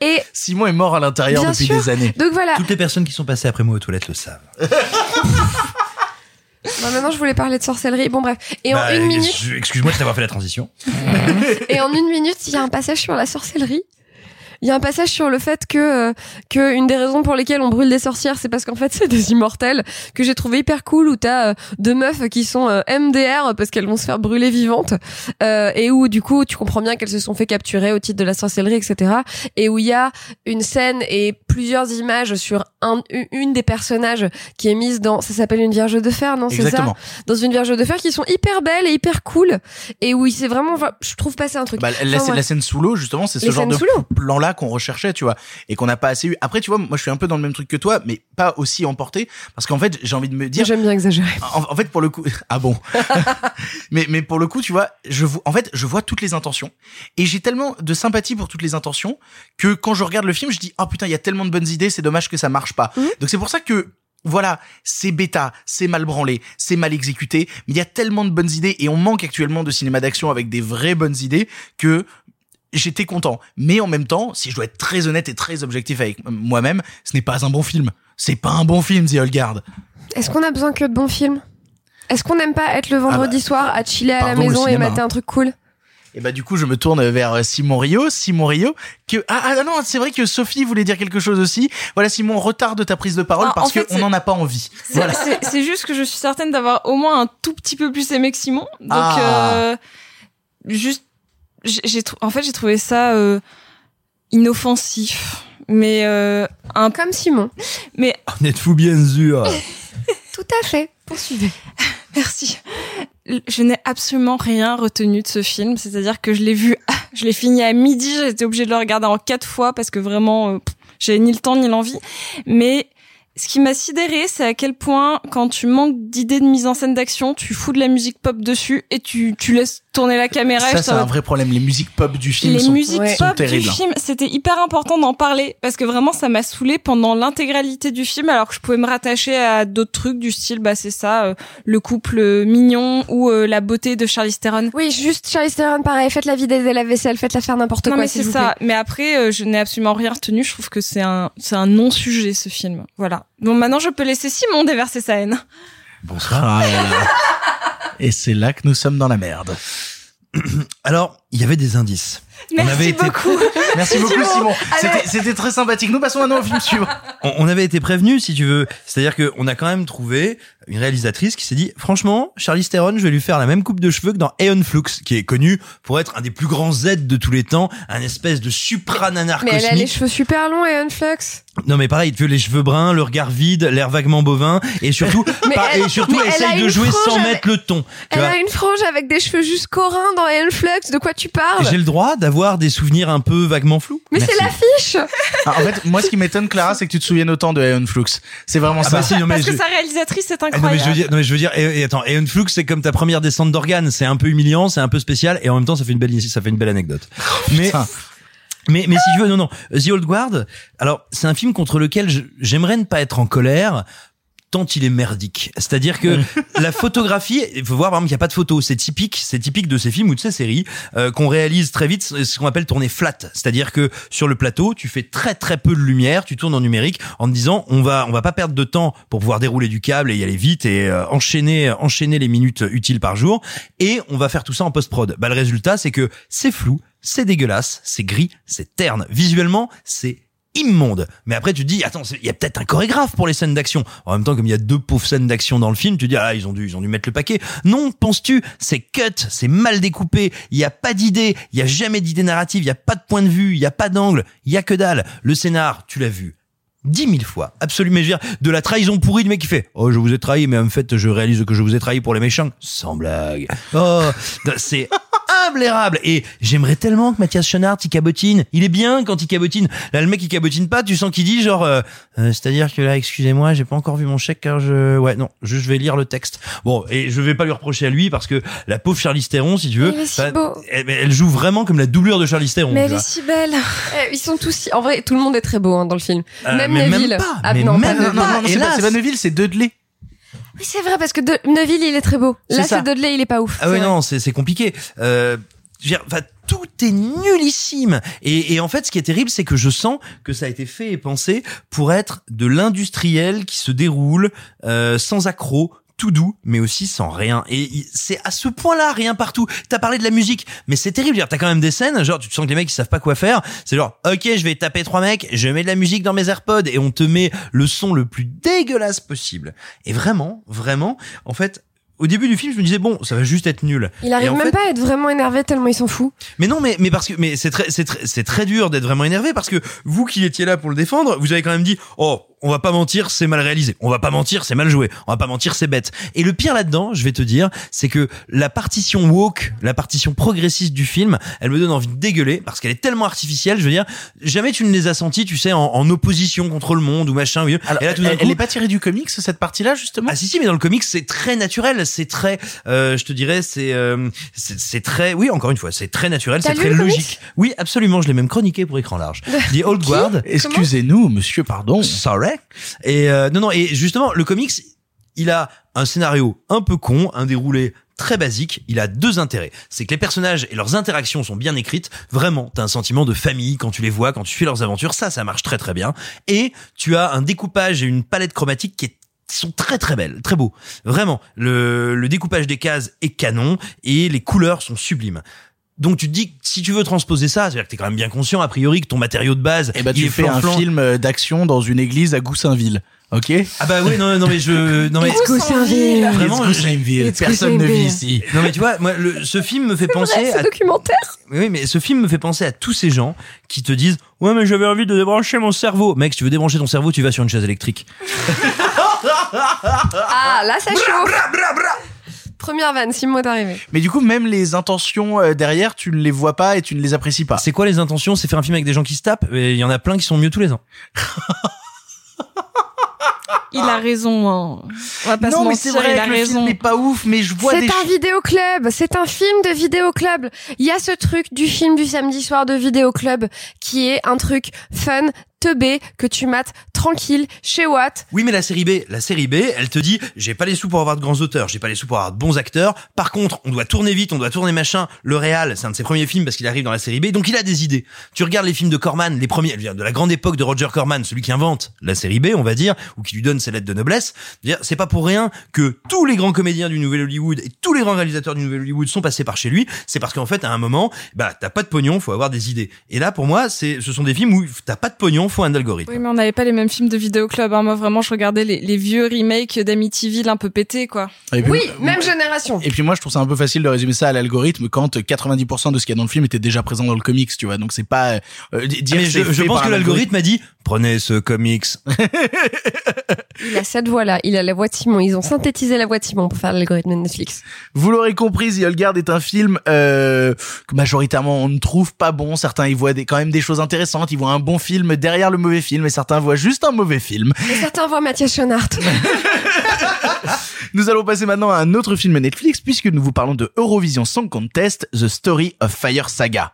Et Simon est mort à l'intérieur Bien depuis sûr. des années donc voilà. Toutes les personnes qui sont passées après moi aux toilettes le savent. Bon, maintenant, je voulais parler de sorcellerie. Bon, bref. Et Bah, en une minute, Excuse-moi de t'avoir fait la transition. et en une minute, il y a un passage sur la sorcellerie. Il y a un passage sur le fait que euh, que une des raisons pour lesquelles on brûle des sorcières, c'est parce qu'en fait c'est des immortels que j'ai trouvé hyper cool où t'as euh, deux meufs qui sont euh, MDR parce qu'elles vont se faire brûler vivantes euh, et où du coup tu comprends bien qu'elles se sont fait capturer au titre de la sorcellerie etc et où il y a une scène et plusieurs images sur un, une des personnages qui est mise dans ça s'appelle une vierge de fer non c'est ça? Exactement. Dans une vierge de fer qui sont hyper belles et hyper cool et où il s'est vraiment je trouve passer un truc. Bah, la, Enfin, la scène sous l'eau justement c'est ce genre de plan là qu'on recherchait tu vois et qu'on n'a pas assez eu. Après tu vois moi je suis un peu dans le même truc que toi mais pas aussi emporté parce qu'en fait j'ai envie de me dire j'aime bien exagérer. En, en fait pour le coup ah bon? Mais mais pour le coup tu vois je vois en fait je vois toutes les intentions et j'ai tellement de sympathie pour toutes les intentions que quand je regarde le film je dis oh putain il y a tellement de bonnes idées c'est dommage que ça marche pas. Donc c'est pour ça que voilà, c'est bêta, c'est mal branlé, c'est mal exécuté, mais il y a tellement de bonnes idées et on manque actuellement de cinéma d'action avec des vraies bonnes idées que j'étais content. Mais en même temps, si je dois être très honnête et très objectif avec moi-même, ce n'est pas un bon film. C'est pas un bon film, The Old Guard. Est-ce qu'on a besoin que de bons films? Est-ce qu'on n'aime pas être le vendredi soir à chiller à la Ah bah, maison et mater un truc cool? Et bah du coup, je me tourne vers Simon Rio. Simon Rio, que ah, ah non, c'est vrai que Sophie voulait dire quelque chose aussi. Voilà, Simon, retarde ta prise de parole Ah, parce en fait, qu'on n'en a pas envie. C'est Voilà. c'est- c'est juste que je suis certaine d'avoir au moins un tout petit peu plus aimé que Simon. Donc, Ah. euh, juste, j'ai en fait, j'ai trouvé ça euh, inoffensif, mais euh, un comme Simon. Mais En êtes-vous bien sûr? Tout à fait. Poursuivez. Merci. Je n'ai absolument rien retenu de ce film, c'est-à-dire que je l'ai vu, je l'ai fini à midi, j'ai été obligée de le regarder en quatre fois parce que vraiment, euh, j'avais ni le temps ni l'envie. Mais ce qui m'a sidéré, c'est à quel point, quand tu manques d'idées de mise en scène d'action, tu fous de la musique pop dessus et tu, tu laisses tourner la caméra. Ça, c'est un vrai problème. Les musiques pop du film les sont, musiques sont pop du terribles. film, c'était hyper important d'en parler parce que vraiment ça m'a saoulé pendant l'intégralité du film alors que je pouvais me rattacher à d'autres trucs du style bah c'est ça euh, le couple euh, mignon ou euh, la beauté de Charlize Theron. Oui, juste Charlize Theron, pareil. Faites la vider la vaisselle, faites-la faire n'importe Non quoi. mais s'il c'est ça. plaît. Mais après euh, je n'ai absolument rien retenu. Je trouve que c'est un c'est un non sujet ce film. Voilà. Bon maintenant je peux laisser Simon déverser sa haine. Bonsoir. Et c'est là que nous sommes dans la merde. Alors, il y avait des indices. Merci on avait été, beaucoup. Merci beaucoup, Simon. C'était- C'était très sympathique. Nous passons maintenant au film suivant. on, on avait été prévenu, si tu veux. C'est-à-dire qu'on a quand même trouvé une réalisatrice qui s'est dit, franchement, Charlize Theron, je vais lui faire la même coupe de cheveux que dans Aeon Flux, qui est connu pour être un des plus grands Z de tous les temps, un espèce de suprananar Mais elle a les cheveux super longs et unflux. Non mais pareil, tu veux les cheveux bruns, le regard vide, l'air vaguement bovin, et surtout, elle- et surtout, elle essaye de jouer sans avec- mettre le ton. Elle vois. a une frange avec des cheveux jusqu'au rein dans Unflux. De quoi tu parles? J'ai le droit d'avoir des souvenirs un peu vaguement flous. Mais c'est l'affiche Ah, en fait, moi, ce qui m'étonne, Clara, c'est que tu te souviennes autant de Aeon Flux. C'est vraiment Ah ça. bah si, non, mais Parce que sa réalisatrice est Ah, non mais incroyable. je veux dire, non mais je veux dire, et, et attends, Aeon Flux c'est comme ta première descente d'organes, c'est un peu humiliant, c'est un peu spécial, et en même temps ça fait une belle, ça fait une belle anecdote. mais, Putain. mais, mais si tu veux, non non, The Old Guard, alors c'est un film contre lequel j'aimerais ne pas être en colère. Tant il est merdique. C'est-à-dire que la photographie, il faut voir par exemple qu'il n'y a pas de photo. C'est typique, c'est typique de ces films ou de ces séries euh, qu'on réalise très vite, ce qu'on appelle tourner flat. C'est-à-dire que sur le plateau, tu fais très très peu de lumière, tu tournes en numérique en te disant on va on va pas perdre de temps pour pouvoir dérouler du câble et y aller vite et euh, enchaîner enchaîner les minutes utiles par jour et on va faire tout ça en post prod. Bah le résultat c'est que c'est flou, c'est dégueulasse, c'est gris, c'est terne. Visuellement, c'est immonde. Mais après, tu te dis, attends, il y a peut-être un chorégraphe pour les scènes d'action. En même temps, comme il y a deux pauvres scènes d'action dans le film, tu te dis, ah, ils ont dû, ils ont dû mettre le paquet. Non, penses-tu, c'est cut, c'est mal découpé, il y a pas d'idée, il y a jamais d'idée narrative, il y a pas de point de vue, il y a pas d'angle, il y a que dalle. Le scénar, tu l'as vu. Dix mille fois, absolument. Mais je veux dire, de la trahison pourrie, le mec qui fait, oh, je vous ai trahi, mais en fait, je réalise que je vous ai trahi pour les méchants. Sans blague. Oh, c'est humble érable. Et j'aimerais tellement que Mathias Schoenaerts il cabotine. Il est bien quand il cabotine. Là, le mec il cabotine pas. Tu sens qu'il dit genre, euh, euh, c'est-à-dire que là, excusez-moi, j'ai pas encore vu mon chèque car je, ouais, non, je, je vais lire le texte. Bon, et je vais pas lui reprocher à lui parce que la pauvre Charlize Theron, si tu veux, si bah, beau. elle, elle joue vraiment comme la doublure de Charlize Theron. Mais elle est si belle. Eh, Ils sont tous si... En vrai, tout le monde est très beau hein, dans le film. Euh, même mais même Neville. pas, ah mais non, même pas Non, Neville. non, non, non, c'est pas, pas Neuville, c'est Dudley. Oui, c'est vrai parce que de... Neville, il est très beau. Là, ça. c'est Dudley, il est pas ouf. Ah vrai. non, c'est c'est compliqué. Euh, je veux dire, enfin, tout est nullissime. Et, et en fait, ce qui est terrible, c'est que je sens que ça a été fait et pensé pour être de l'industriel qui se déroule euh, sans accroc tout doux, mais aussi sans rien. Et c'est à ce point-là, rien partout. T'as parlé de la musique, mais c'est terrible. T'as quand même des scènes, genre, tu te sens que les mecs, ils savent pas quoi faire. C'est genre, ok, je vais taper trois mecs, je mets de la musique dans mes AirPods et on te met le son le plus dégueulasse possible. Et vraiment, vraiment, en fait, au début du film, je me disais, bon, ça va juste être nul. Il arrive même fait- pas à être vraiment énervé tellement il s'en fout. mais non, mais mais parce que mais c'est très c'est très c'est très dur d'être vraiment énervé parce que vous qui étiez là pour le défendre, vous avez quand même dit oh on va pas mentir c'est mal réalisé, on va pas mentir c'est mal joué, on va pas mentir c'est bête. Et le pire là-dedans, je vais te dire, c'est que la partition woke, la partition progressiste du film, elle me donne envie de dégueuler parce qu'elle est tellement artificielle. Je veux dire, jamais tu ne les as sentis, tu sais, en, en opposition contre le monde ou machin. oui. Alors, Et là tout d'un elle, coup, elle est pas tirée du comics, cette partie-là, justement? ah si si mais dans le comics c'est très naturel, c'est très euh, je te dirais c'est euh, c'est très oui encore une fois, c'est très naturel, c'est très logique. Oui, absolument, je l'ai même chroniqué pour écran large. The Old Guard. Excusez-nous, monsieur, pardon. Sorry. Et euh, non non et justement le comics il a un scénario un peu con, un déroulé très basique, il a deux intérêts. C'est que les personnages et leurs interactions sont bien écrites. Vraiment, t'as un sentiment de famille quand tu les vois, quand tu suis leurs aventures. Ça, ça marche très très bien. Et tu as un découpage et une palette chromatique qui est sont très très belles, très beaux. Vraiment, le, le découpage des cases est canon et les couleurs sont sublimes. Donc tu te dis que si tu veux transposer ça, c'est-à-dire que t'es quand même bien conscient a priori que ton matériau de base, Eh ben, il tu est fais un film euh, d'action dans une église à Goussainville. Ok? Ah bah oui, non, non mais je, non mais Goussainville. vraiment, It's Goussainville. Personne ne vit ici. non mais tu vois, moi, le, ce film me fait penser Ouais, à documentaire. Oui, mais ce film me fait penser à tous ces gens qui te disent Ouais, mais j'avais envie de débrancher mon cerveau. Mec, si tu veux débrancher ton cerveau, tu vas sur une chaise électrique. Ah, là, ça chauffe. Première vanne, six mois d'arrivée. Mais du coup, même les intentions euh, derrière, tu ne les vois pas et tu ne les apprécies pas. C'est quoi les intentions? C'est faire un film avec des gens qui se tapent? Et il y en a plein qui sont mieux tous les ans. Il a raison. Hein. On va pas se non, mais mentir, c'est vrai il a que le raison. film n'est pas ouf, mais je vois C'est un vidéoclub, c'est un film de vidéoclub. Il y a ce truc du film du samedi soir de vidéoclub qui est un truc fun, que tu mates tranquille chez Watt. Oui, mais la série B, la série B, elle te dit j'ai pas les sous pour avoir de grands auteurs, j'ai pas les sous pour avoir de bons acteurs. Par contre, on doit tourner vite, on doit tourner machin. Le réal, c'est un de ses premiers films parce qu'il arrive dans la série B, donc il a des idées. Tu regardes les films de Corman, les premiers, de la grande époque de Roger Corman, celui qui invente la série B, on va dire, ou qui lui donne ses lettres de noblesse. C'est pas pour rien que tous les grands comédiens du Nouvel Hollywood et tous les grands réalisateurs du Nouvel Hollywood sont passés par chez lui. C'est parce qu'en fait, à un moment, bah t'as pas de pognon, faut avoir des idées. Et là, pour moi, c'est, ce sont des films où t'as pas de pognon, faut un algorithme. Oui, mais on n'avait pas les mêmes films de vidéoclub. Hein. Moi, vraiment, je regardais les, les vieux remakes d'Amityville un peu pétés, quoi. Puis- Oui, même génération. Et puis moi, je trouve ça un peu facile de résumer ça à l'algorithme quand 90% de ce qu'il y a dans le film était déjà présent dans le comics, tu vois. Donc c'est pas euh, Ah, je, pense que l'algorithme a dit prenez ce comics. Il a cette voix-là, il a la voix de Simon. Ils ont synthétisé la voix de Simon pour faire l'algorithme de Netflix. Vous l'aurez compris, The Old Guard est un film euh, que majoritairement on ne trouve pas bon. Certains y voient des, quand même des choses intéressantes. Ils voient un bon film derrière le mauvais film, et certains voient juste un mauvais film. Et certains voient Mathias Schoenaert. Nous allons passer maintenant à un autre film Netflix puisque nous vous parlons de Eurovision Song Contest, The Story of Fire Saga.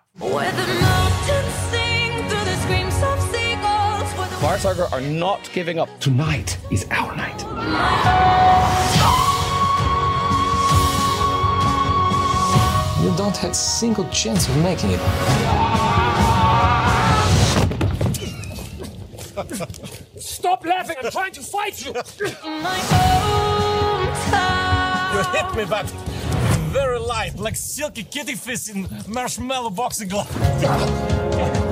Fire Saga are not giving up. Tonight is our night. You don't have a single chance of making it. Stop laughing! I'm trying to fight you! You hit me, but very light, like silky kitty fish in marshmallow boxing glove.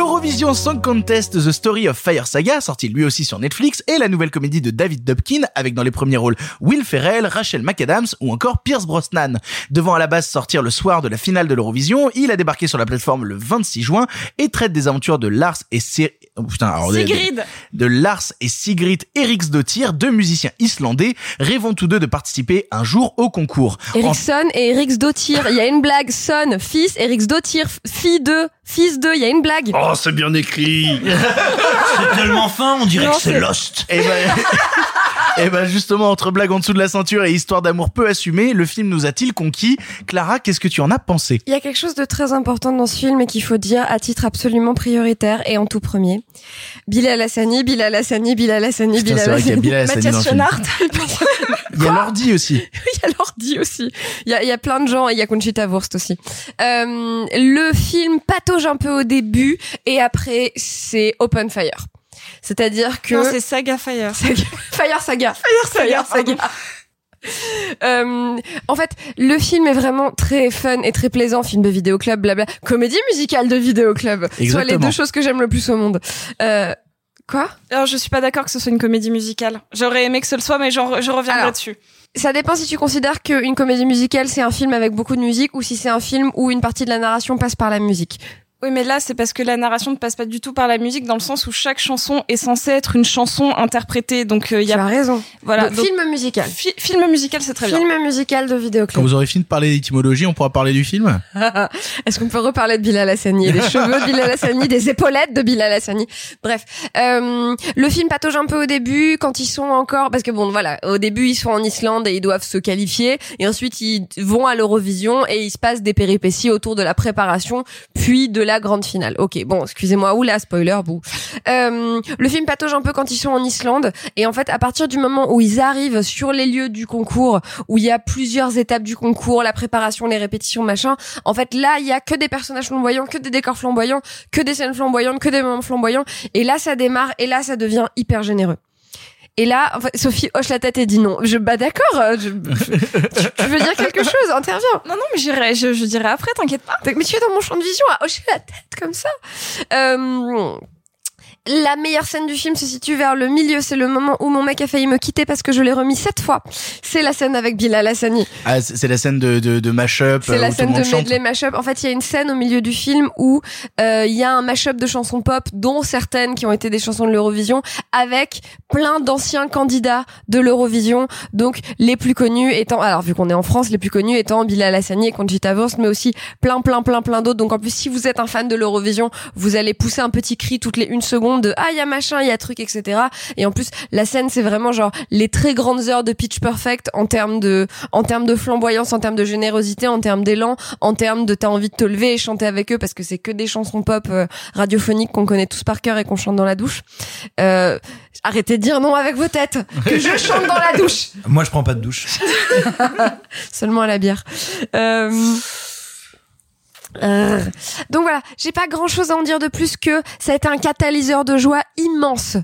Eurovision Song Contest The Story of Fire Saga, sorti lui aussi sur Netflix, et la nouvelle comédie de David Dobkin, avec dans les premiers rôles Will Ferrell, Rachel McAdams ou encore Pierce Brosnan. Devant à la base sortir le soir de la finale de l'Eurovision, il a débarqué sur la plateforme le 26 juin et traite des aventures de Lars et Cyril oh, putain, alors, de- Sigrid. de, Lars et Sigrid Eriksdottir, deux musiciens islandais, rêvant tous deux de participer un jour au concours. En- Ericsson et Eriksdottir. Il y a une blague. Son, fils. Eriksdottir, fille de, fils de. Il y a une blague. Oh, c'est bien écrit. c'est tellement fin, on dirait Non, que c'est c'est- Lost. Et ben, et ben justement, entre blagues en dessous de la ceinture et histoire d'amour peu assumée, le film nous a-t-il conquis? Clara, qu'est-ce que tu en as pensé? Il y a quelque chose de très important dans ce film et qu'il faut dire à titre absolument prioritaire et en tout premier. Bilal Hassani, Bilal Hassani, Bilal Hassani, Bilal Hassani. Mathias. Schoenaert. Il y a l'ordi aussi. Il y a l'ordi aussi. Il y a, il y a plein de gens et il y a Conchita Wurst aussi. Euh, le film patauge un peu au début et après c'est open fire. C'est-à-dire que Non, c'est Saga Fire. Saga- Fire Saga. Fire Saga, Saga. Euh, en fait, le film est vraiment très fun et très plaisant, film de vidéoclub, blabla, comédie musicale de vidéoclub, soit les deux choses que j'aime le plus au monde. Euh, quoi? Alors, je suis pas d'accord que ce soit une comédie musicale. J'aurais aimé que ce le soit, mais je reviendrai dessus. Ça dépend si tu considères qu'une comédie musicale c'est un film avec beaucoup de musique ou si c'est un film où une partie de la narration passe par la musique. Oui, mais là, c'est parce que la narration ne passe pas du tout par la musique, dans le sens où chaque chanson est censée être une chanson interprétée. Donc, euh, il y Tu as a raison. voilà. Donc, donc, film musical. fi- film musical, c'est très bien. Film musical de Quand vidéoclub. vous aurez fini de parler d'étymologie, on pourra parler du film? Est-ce qu'on peut reparler de Bilal Hassani Des cheveux de Bilal Hassani, des épaulettes de Bilal Hassani? Bref, euh, le film patauge un peu au début quand ils sont encore parce que bon voilà, au début ils sont en Islande et ils doivent se qualifier et ensuite ils vont à l'Eurovision et il se passe des péripéties autour de la préparation puis de la grande finale. Ok, bon, excusez-moi, oula, spoiler, bouh. Euh, le film patauge un peu quand ils sont en Islande et en fait à partir du moment où ils arrivent sur les lieux du concours où il y a plusieurs étapes du concours, la préparation, les répétitions, machin, en fait, là, il y a que des personnages flamboyants, que des décors flamboyants, que des scènes flamboyantes, que des moments flamboyants. Et là, ça démarre, et là, ça devient hyper généreux. Et là, Sophie hoche la tête et dit non. Je, bah d'accord, euh, je, tu, tu veux dire quelque chose, interviens. Non, non, mais j'irai, je, je dirai après, t'inquiète pas. Mais tu es dans mon champ de vision à hocher la tête comme ça. Euh, la meilleure scène du film se situe vers le milieu. C'est le moment où mon mec a failli me quitter parce que je l'ai remis sept fois. C'est la scène avec Bilal Hassani. Ah, c'est la scène de, de, de mash-up. C'est euh, la scène de medley mashup. En fait, il y a une scène au milieu du film où euh, il y a un mashup de chansons pop, dont certaines qui ont été des chansons de l'Eurovision, avec plein d'anciens candidats de l'Eurovision. Donc les plus connus étant, alors vu qu'on est en France, les plus connus étant Bilal Hassani et Conchita Wurst, mais aussi plein, plein, plein, plein d'autres. Donc en plus, si vous êtes un fan de l'Eurovision, vous allez pousser un petit cri toutes les une seconde de ah il y a machin, il y a truc, etc. Et en plus, la scène c'est vraiment genre les très grandes heures de Pitch Perfect en termes de, en termes de flamboyance, en termes de générosité, en termes d'élan, en termes de t'as envie de te lever et chanter avec eux parce que c'est que des chansons pop euh, radiophoniques qu'on connaît tous par cœur et qu'on chante dans la douche. Euh, arrêtez de dire non avec vos têtes que je chante dans la douche. Moi, je prends pas de douche. Seulement à la bière. Euh... euh, Donc voilà, j'ai pas grand chose à en dire de plus que ça a été un catalyseur de joie immense.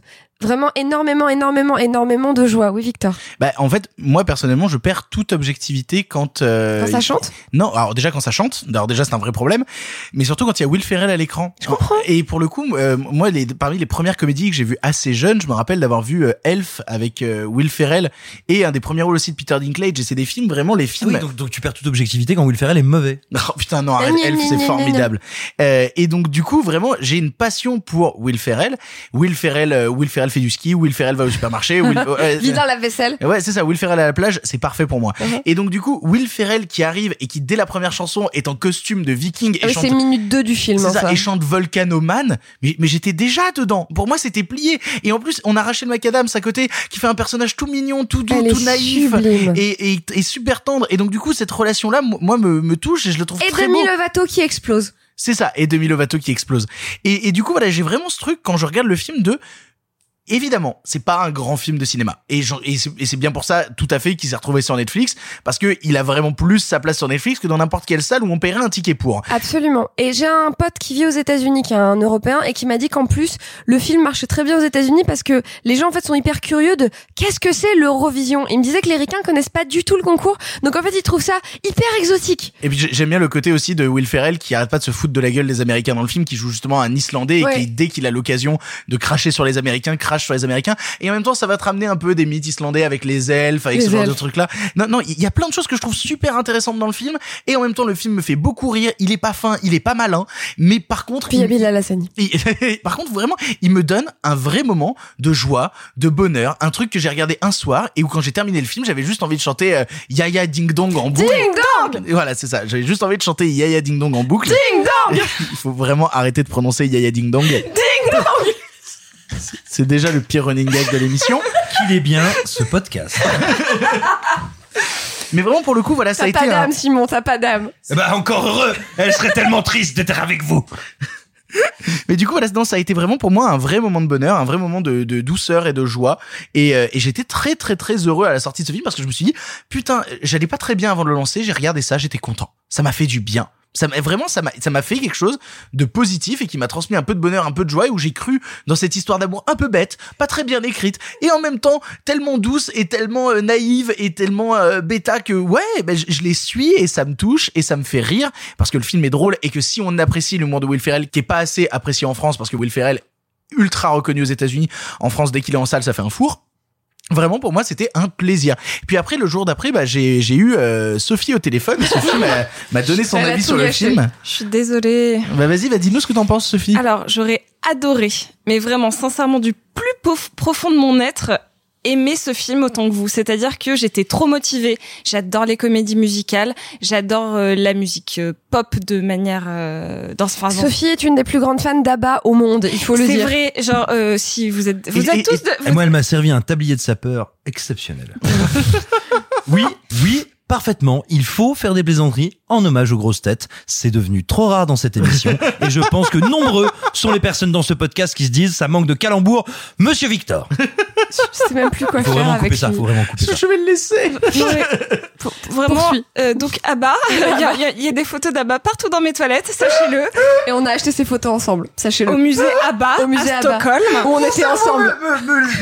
Vraiment énormément, énormément, énormément de joie. Oui, Victor. Bah, en fait, moi personnellement, je perds toute objectivité quand. euh, Quand ça chante? Non, alors déjà quand ça chante, alors déjà c'est un vrai problème, mais surtout quand il y a Will Ferrell à l'écran. Je comprends. Et pour le coup, euh, moi, les, parmi les premières comédies que j'ai vues assez jeune, je me rappelle d'avoir vu euh, Elf avec euh, Will Ferrell et un des premiers rôles aussi de Peter Dinklage. Et c'est des films vraiment les films. Oui, donc, donc tu perds toute objectivité quand Will Ferrell est mauvais. Oh putain non arrête, Elf c'est formidable. Euh, et donc du coup vraiment j'ai une passion pour Will Ferrell. Will Ferrell, euh, Will Ferrell fait du ski, Will Ferrell va au supermarché. Will, euh, Vide dans la vaisselle. Ouais, c'est ça, Will Ferrell à la plage, c'est parfait pour moi. Mhm. Et donc du coup, Will Ferrell qui arrive et qui dès la première chanson est en costume de viking et Ah oui, chante c'est minute 2 du film. c'est ça, et chante Volcano Man, mais, mais j'étais déjà dedans. Pour moi, c'était plié. Et en plus, on a Rachel McAdams à côté, qui fait un personnage tout mignon, tout doux, Elle tout naïf, et, et, et super tendre. Et donc, du coup, cette relation-là, mo- moi, me, me touche et je le trouve Et très Demi beau. Lovato qui explose. C'est ça, et Demi Lovato qui explose. Et, et du coup, voilà, j'ai vraiment ce truc quand je regarde le film de. Évidemment, c'est pas un grand film de cinéma. Et, c'est bien pour ça, tout à fait, qu'il s'est retrouvé sur Netflix, parce que il a vraiment plus sa place sur Netflix que dans n'importe quelle salle où on paierait un ticket pour. Absolument. Et j'ai un pote qui vit aux États-Unis, qui est un Européen, et qui m'a dit qu'en plus le film marche très bien aux États-Unis parce que les gens en fait sont hyper curieux de qu'est-ce que c'est l'Eurovision? Il me disait que les Ricains connaissent pas du tout le concours, donc en fait ils trouvent ça hyper exotique. Et puis j'ai- j'aime bien le côté aussi de Will Ferrell qui arrête pas de se foutre de la gueule des Américains dans le film, qui joue justement un Islandais et qui dès qu'il a l'occasion de cracher sur les Américains, crache crache sur les Américains. Et en même temps, ça va te ramener un peu des mythes islandais avec les elfes, avec Les ce genre de elfes. trucs là. Non, non, il y a plein de choses que je trouve super intéressantes dans le film. Et en même temps, le film me fait beaucoup rire. Il est pas fin, il est pas malin. Mais par contre, Puis il a il- par contre, vraiment, il me donne un vrai moment de joie, de bonheur, un truc que j'ai regardé un soir et où quand j'ai terminé le film, j'avais juste envie de chanter euh, Yaya Ding Dong en boucle. Ding dong Et voilà, c'est ça. J'avais juste envie de chanter Yaya Ding Dong en boucle. Ding dong Il faut vraiment arrêter de prononcer Yaya Ding Dong. Ding dong C'est déjà le pire running gag de l'émission. Qu'il est bien ce podcast. Mais vraiment, pour le coup, voilà, ça a T'as été pas un... d'âme, Simon, t'as pas d'âme. Eh ben, encore heureux. Elle serait tellement triste d'être avec vous. Mais du coup, voilà, non, ça a été vraiment pour moi un vrai moment de bonheur, un vrai moment de, de douceur et de joie. Et, euh, et j'étais très, très, très heureux à la sortie de ce film parce que je me suis dit, putain, j'allais pas très bien avant de le lancer. J'ai regardé ça, j'étais content. Ça m'a fait du bien. Ça vraiment, ça m'a, ça m'a fait quelque chose de positif et qui m'a transmis un peu de bonheur, un peu de joie où j'ai cru dans cette histoire d'amour un peu bête, pas très bien écrite et en même temps tellement douce et tellement euh, naïve et tellement euh, bêta que ouais, ben, je, je les suis et ça me touche et ça me fait rire parce que le film est drôle et que si on apprécie l'humour de Will Ferrell qui est pas assez apprécié en France parce que Will Ferrell ultra reconnu aux États-Unis, en France dès qu'il est en salle ça fait un four. Vraiment pour moi c'était un plaisir. Puis après le jour d'après bah j'ai j'ai eu euh, Sophie au téléphone. et Sophie m'a m'a donné son avis sur le film. Je suis désolée. Bah vas-y, va dis-nous ce que t'en penses Sophie. Alors, j'aurais adoré, mais vraiment sincèrement du plus profond de mon être, aimer ce film autant que vous. C'est-à-dire que j'étais trop motivée. J'adore les comédies musicales, j'adore euh, la musique euh, pop de manière euh, dans enfin, dans- Sophie est une des plus grandes fans d'ABBA au monde, il faut le C'est dire. vrai, genre euh, si vous êtes vous Et- êtes et- tous de, Et moi, elle m'a servi un tablier de sapeur exceptionnel. oui, oui, parfaitement. Il faut faire des plaisanteries en hommage aux grosses têtes. C'est devenu trop rare dans cette émission. et je pense que nombreux sont les personnes dans ce podcast qui se disent ça manque de calembour. Monsieur Victor. Je sais même plus quoi Faut faire vraiment avec couper ça, lui. faut vraiment couper ça. Je vais le laisser. Non, mais, pour- vraiment euh, donc ABBA, il y a, y y des photos d'ABBA partout dans mes toilettes, sachez-le, Et on a acheté ces photos ensemble, sachez-le. au musée ABBA Au musée à ABBA. Stockholm. Où on était ensemble.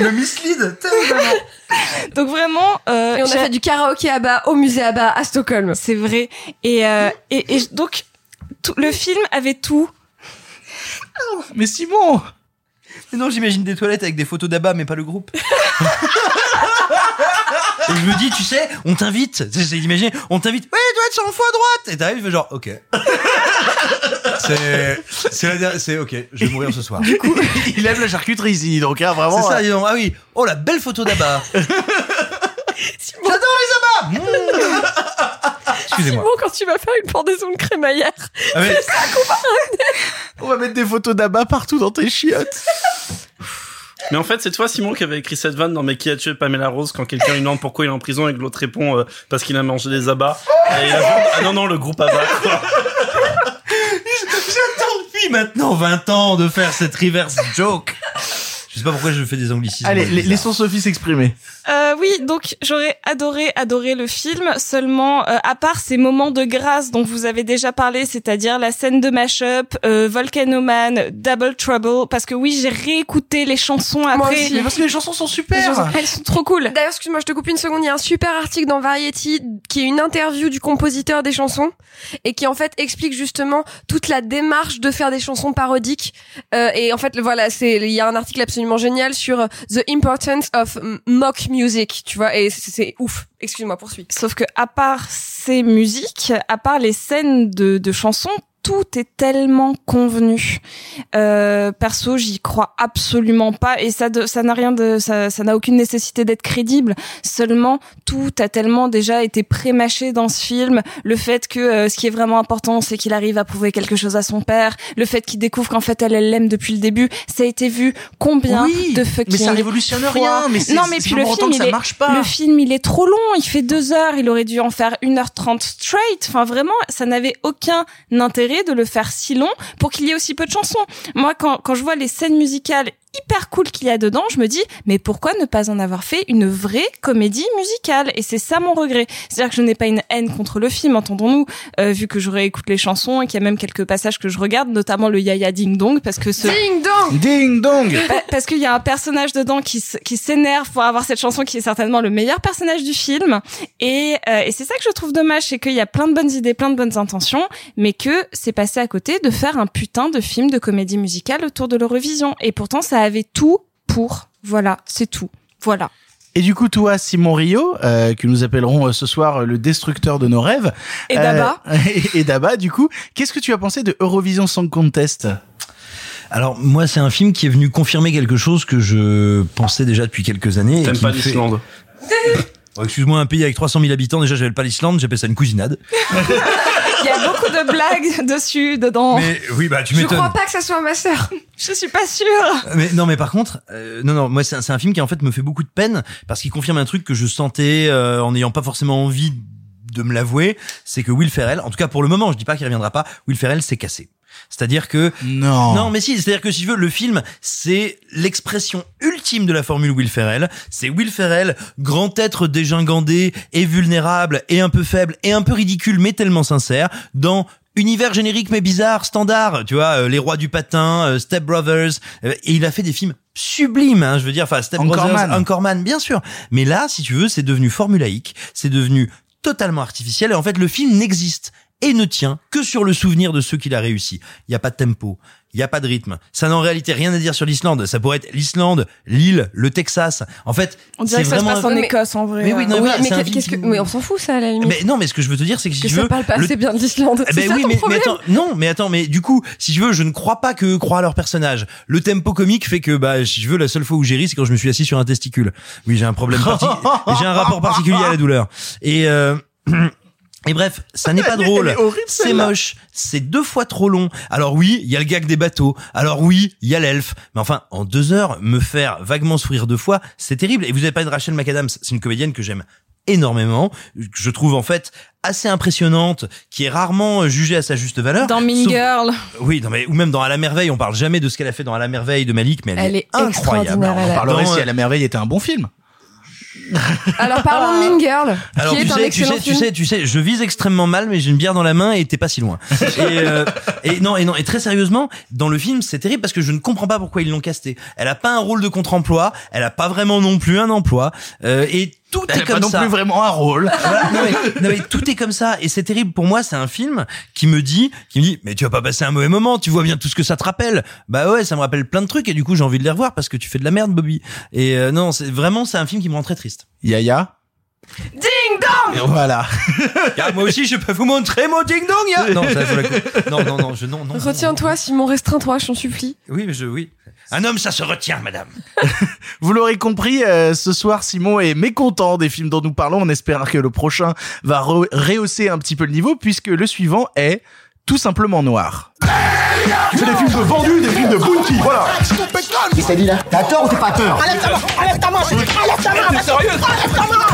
le mislead tellement. Donc vraiment euh, Et on a fait du karaoké ABBA au musée ABBA à Stockholm. C'est vrai. Et, euh, et, et donc, tout, le film avait tout. Mais Simon, Mais non, j'imagine des toilettes avec des photos d'Abba, mais pas le groupe. Et je me dis, tu sais, on t'invite. C'est d'imaginer, on t'invite. Ouais, les toilettes sont en fond à droite. Et t'arrives, tu fais genre, ok. C'est, c'est la dernière, c'est ok. Je vais mourir ce soir. il aime la charcuterie ici, donc hein, vraiment. C'est ça, euh. Ah oui. Oh, la belle photo d'Abba. J'adore les Abba. Mmh. Excusez-moi. Simon, quand tu vas faire une pendaison de crémaillère, Ah, mais- On va mettre des photos d'abat partout dans tes chiottes. Mais en fait, c'est toi, Simon, qui avait écrit cette vanne dans Mais qui a tué Pamela Rose quand quelqu'un lui demande pourquoi il est en prison et que l'autre répond euh, parce qu'il a mangé des abats. Et il a- ah non, non, le groupe abats. quoi. J'attends depuis maintenant 20 ans de faire cette reverse joke. Je sais pas pourquoi je fais des anglicismes. Allez, laissons Sophie s'exprimer. Euh, oui, donc j'aurais adoré, adoré le film. Seulement, euh, à part ces moments de grâce dont vous avez déjà parlé, c'est-à-dire la scène de mashup, euh, Volcano Man, Double Trouble, parce que oui, j'ai réécouté les chansons après. aussi. Mais parce que les chansons sont super. Elles sont trop cool. D'ailleurs, excuse-moi, je te coupe une seconde. Il y a un super article dans Variety qui est une interview du compositeur des chansons et qui en fait explique justement toute la démarche de faire des chansons parodiques. Euh, et en fait, le- voilà, c'est il y a un article absolument génial sur euh, the importance of mock music, tu vois. Et c'est ouf. Excuse-moi, poursuis. Sauf que à part ces musiques, à part les scènes de, de chansons, tout est tellement convenu. Euh, perso, j'y crois absolument pas et ça de- ça n'a rien de ça ça n'a aucune nécessité d'être crédible. Seulement tout a tellement déjà été prémâché dans ce film, le fait que euh, ce qui est vraiment important, c'est qu'il arrive à prouver quelque chose à son père, le fait qu'il découvre qu'en fait elle elle l'aime depuis le début, ça a été vu combien Oui, de fucking mais ça révolutionne fois. rien, mais non mais puis le film il est marche pas. le film il est trop long, il fait deux heures, il aurait dû en faire 1h30 straight. Enfin vraiment, ça n'avait aucun intérêt de le faire si long pour qu'il y ait aussi peu de chansons. Moi quand, quand je vois les scènes musicales hyper cool qu'il y a dedans, je me dis mais pourquoi ne pas en avoir fait une vraie comédie musicale? Et c'est ça mon regret. C'est-à-dire que je n'ai pas une haine contre le film, entendons-nous, euh, vu que je réécoute les chansons et qu'il y a même quelques passages que je regarde, notamment le Yaya Ding Dong parce que ce Ding dong. Ding dong. Pa- parce qu'il y a un personnage dedans qui, qui s'énerve pour avoir cette chanson qui est certainement le meilleur personnage du film. Et, euh, et c'est ça que je trouve dommage, c'est qu'il y a plein de bonnes idées, plein de bonnes intentions, mais que c'est passé à côté de faire un putain de film de comédie musicale autour de l'Eurovision. Et pourtant, ça avait tout pour Voilà, c'est tout. Voilà. Et du coup, toi, Simon Rio, euh, que nous appellerons euh, ce soir euh, le destructeur de nos rêves. Et Daba. Euh, et, et Daba, du coup, qu'est-ce que tu as pensé de Eurovision Song Contest? Alors moi, c'est un film qui est venu confirmer quelque chose que je pensais déjà depuis quelques années. T'aimes pas l'Islande Oh, Excuse-moi, un pays avec 300 000 habitants, déjà j'appelle pas l'Islande, j'appelle ça une cousinade. Il y a beaucoup de blagues dessus, dedans. Mais oui, bah tu Je m'étonnes. crois pas que ça soit ma sœur. Je suis pas sûre. Mais non, mais par contre, euh, non, non, moi c'est un, c'est un film qui en fait me fait beaucoup de peine parce qu'il confirme un truc que je sentais euh, en n'ayant pas forcément envie de me l'avouer, c'est que Will Ferrell, en tout cas pour le moment, je dis pas qu'il reviendra pas, Will Ferrell s'est cassé. C'est-à-dire que non, non, mais si, c'est-à-dire que si tu veux, le film, c'est l'expression ultime de la formule Will Ferrell. C'est Will Ferrell, grand être dégingandé et vulnérable et un peu faible et un peu ridicule, mais tellement sincère, dans univers générique mais bizarre, standard, tu vois, euh, les rois du patin, euh, Step Brothers, euh, et il a fait des films sublimes, hein, je veux dire, enfin Step Anchorman. Brothers, Anchorman, bien sûr. Mais là, si tu veux, c'est devenu formulaïque, c'est devenu totalement artificiel, et en fait, le film n'existe et ne tient que sur le souvenir de ceux qu'il a réussi. Il n'y a pas de tempo, il n'y a pas de rythme. Ça n'a en réalité rien à dire sur l'Islande. Ça pourrait être l'Islande, l'île, le Texas. En fait, On dirait que ça se passe en Écosse en vrai. Mais oui, non, Oui, voilà, mais que, on s'en fout ça à la limite. Mais non, mais ce que je veux te dire, c'est que si que tu ça veux, parle pas le- assez bien de l'Islande. eh ben ça oui, ton mais, attends, non, mais attends, mais du coup, si tu veux, je ne crois pas que croire à leur personnage. Le tempo comique fait que, bah, si je veux, la seule fois où j'ai ri, c'est quand je me suis assis sur un testicule. Oui, j'ai un problème particulier, j'ai un rapport particulier à la douleur. Et, euh, Et bref, ça n'est pas drôle. C'est moche. C'est deux fois trop long. Alors oui, il y a le gag des bateaux. Alors oui, il y a l'elfe. Mais enfin, en deux heures, me faire vaguement sourire deux fois, c'est terrible. Et vous avez pas de Rachel McAdams. C'est une comédienne que j'aime énormément, que je trouve en fait assez impressionnante, qui est rarement jugée à sa juste valeur. Dans Mean Sauf- Girl. Oui, non mais ou même dans À la merveille, on parle jamais de ce qu'elle a fait dans À la merveille de Malik, mais elle, Elle est incroyable. extraordinaire, elle On parlerait Dans, si à la merveille était un bon film. Alors parlons de Mean Girl, Alors qui tu est un sais, tu sais, tu sais, tu sais, je vise extrêmement mal, mais j'ai une bière dans la main et t'es pas si loin. et, euh, et non, et non, et très sérieusement, dans le film, c'est terrible parce que je ne comprends pas pourquoi ils l'ont casté. Elle a pas un rôle de contre-emploi, elle a pas vraiment non plus un emploi, euh, et tout est pas comme non ça. plus vraiment un rôle. Voilà, non, mais, non, mais tout est comme ça et c'est terrible pour moi c'est un film qui me dit qui me dit mais tu vas pas passer un mauvais moment tu vois bien tout ce que ça te rappelle bah ouais ça me rappelle plein de trucs et du coup j'ai envie de les revoir parce que tu fais de la merde Bobby et euh, non c'est vraiment c'est un film qui me rend très triste Yaya? Ding dong Et Voilà. Ah, moi aussi je peux vous montrer mon ding dong ya non ça faut la cou- non non non je non non, non Retiens-toi, Simon, restreins-toi, je t'en supplie. oui mais je oui un homme ça se retient madame Vous l'aurez compris, euh, ce soir, Simon est mécontent des films dont nous parlons. On espère que le prochain va re- rehausser un petit peu le niveau, puisque le suivant est tout simplement noir. Tu fais des films de vendus, des films de bounty, voilà. Qu'est-ce que t'as dit là T'as tort ou t'es pas peur Enlève ta main Enlève ta main Enlève ta main T'es sérieux Enlève ta main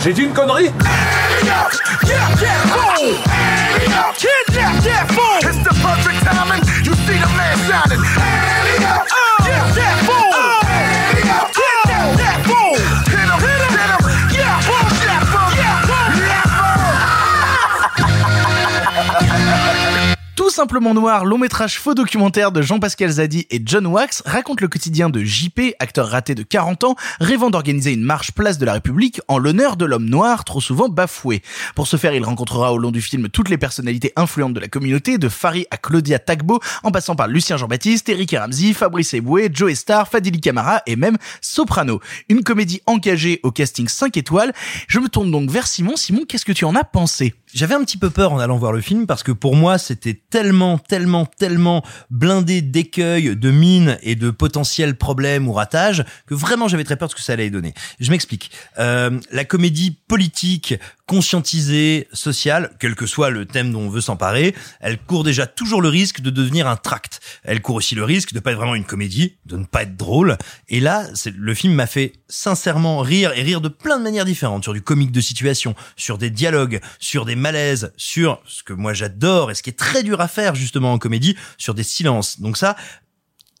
J'ai dit une connerie Tout simplement noir, long métrage faux documentaire de Jean-Pascal Zadi et John Wax raconte le quotidien de JP, acteur raté de 40 ans, rêvant d'organiser une marche place de la République en l'honneur de l'homme noir trop souvent bafoué. Pour ce faire, il rencontrera au long du film toutes les personnalités influentes de la communauté, de Fari à Claudia Tagbo, en passant par Lucien Jean-Baptiste, Eric Ramsey, Fabrice Eboué, Joe Star, Fadili Camara et même Soprano. Une comédie engagée au casting 5 étoiles. Je me tourne donc vers Simon. Simon, qu'est-ce que tu en as pensé? J'avais un petit peu peur en allant voir le film parce que pour moi c'était tellement, tellement, tellement blindé d'écueils, de mines et de potentiels problèmes ou ratages que vraiment j'avais très peur de ce que ça allait donner. Je m'explique. Euh, la comédie politique, conscientisée, sociale, quel que soit le thème dont on veut s'emparer, elle court déjà toujours le risque de devenir un tract. Elle court aussi le risque de pas être vraiment une comédie, de ne pas être drôle. Et là, le film m'a fait sincèrement rire et rire de plein de manières différentes, sur du comique de situation, sur des dialogues, sur des malaises, sur ce que moi j'adore et ce qui est très dur à faire justement en comédie, sur des silences. Donc ça,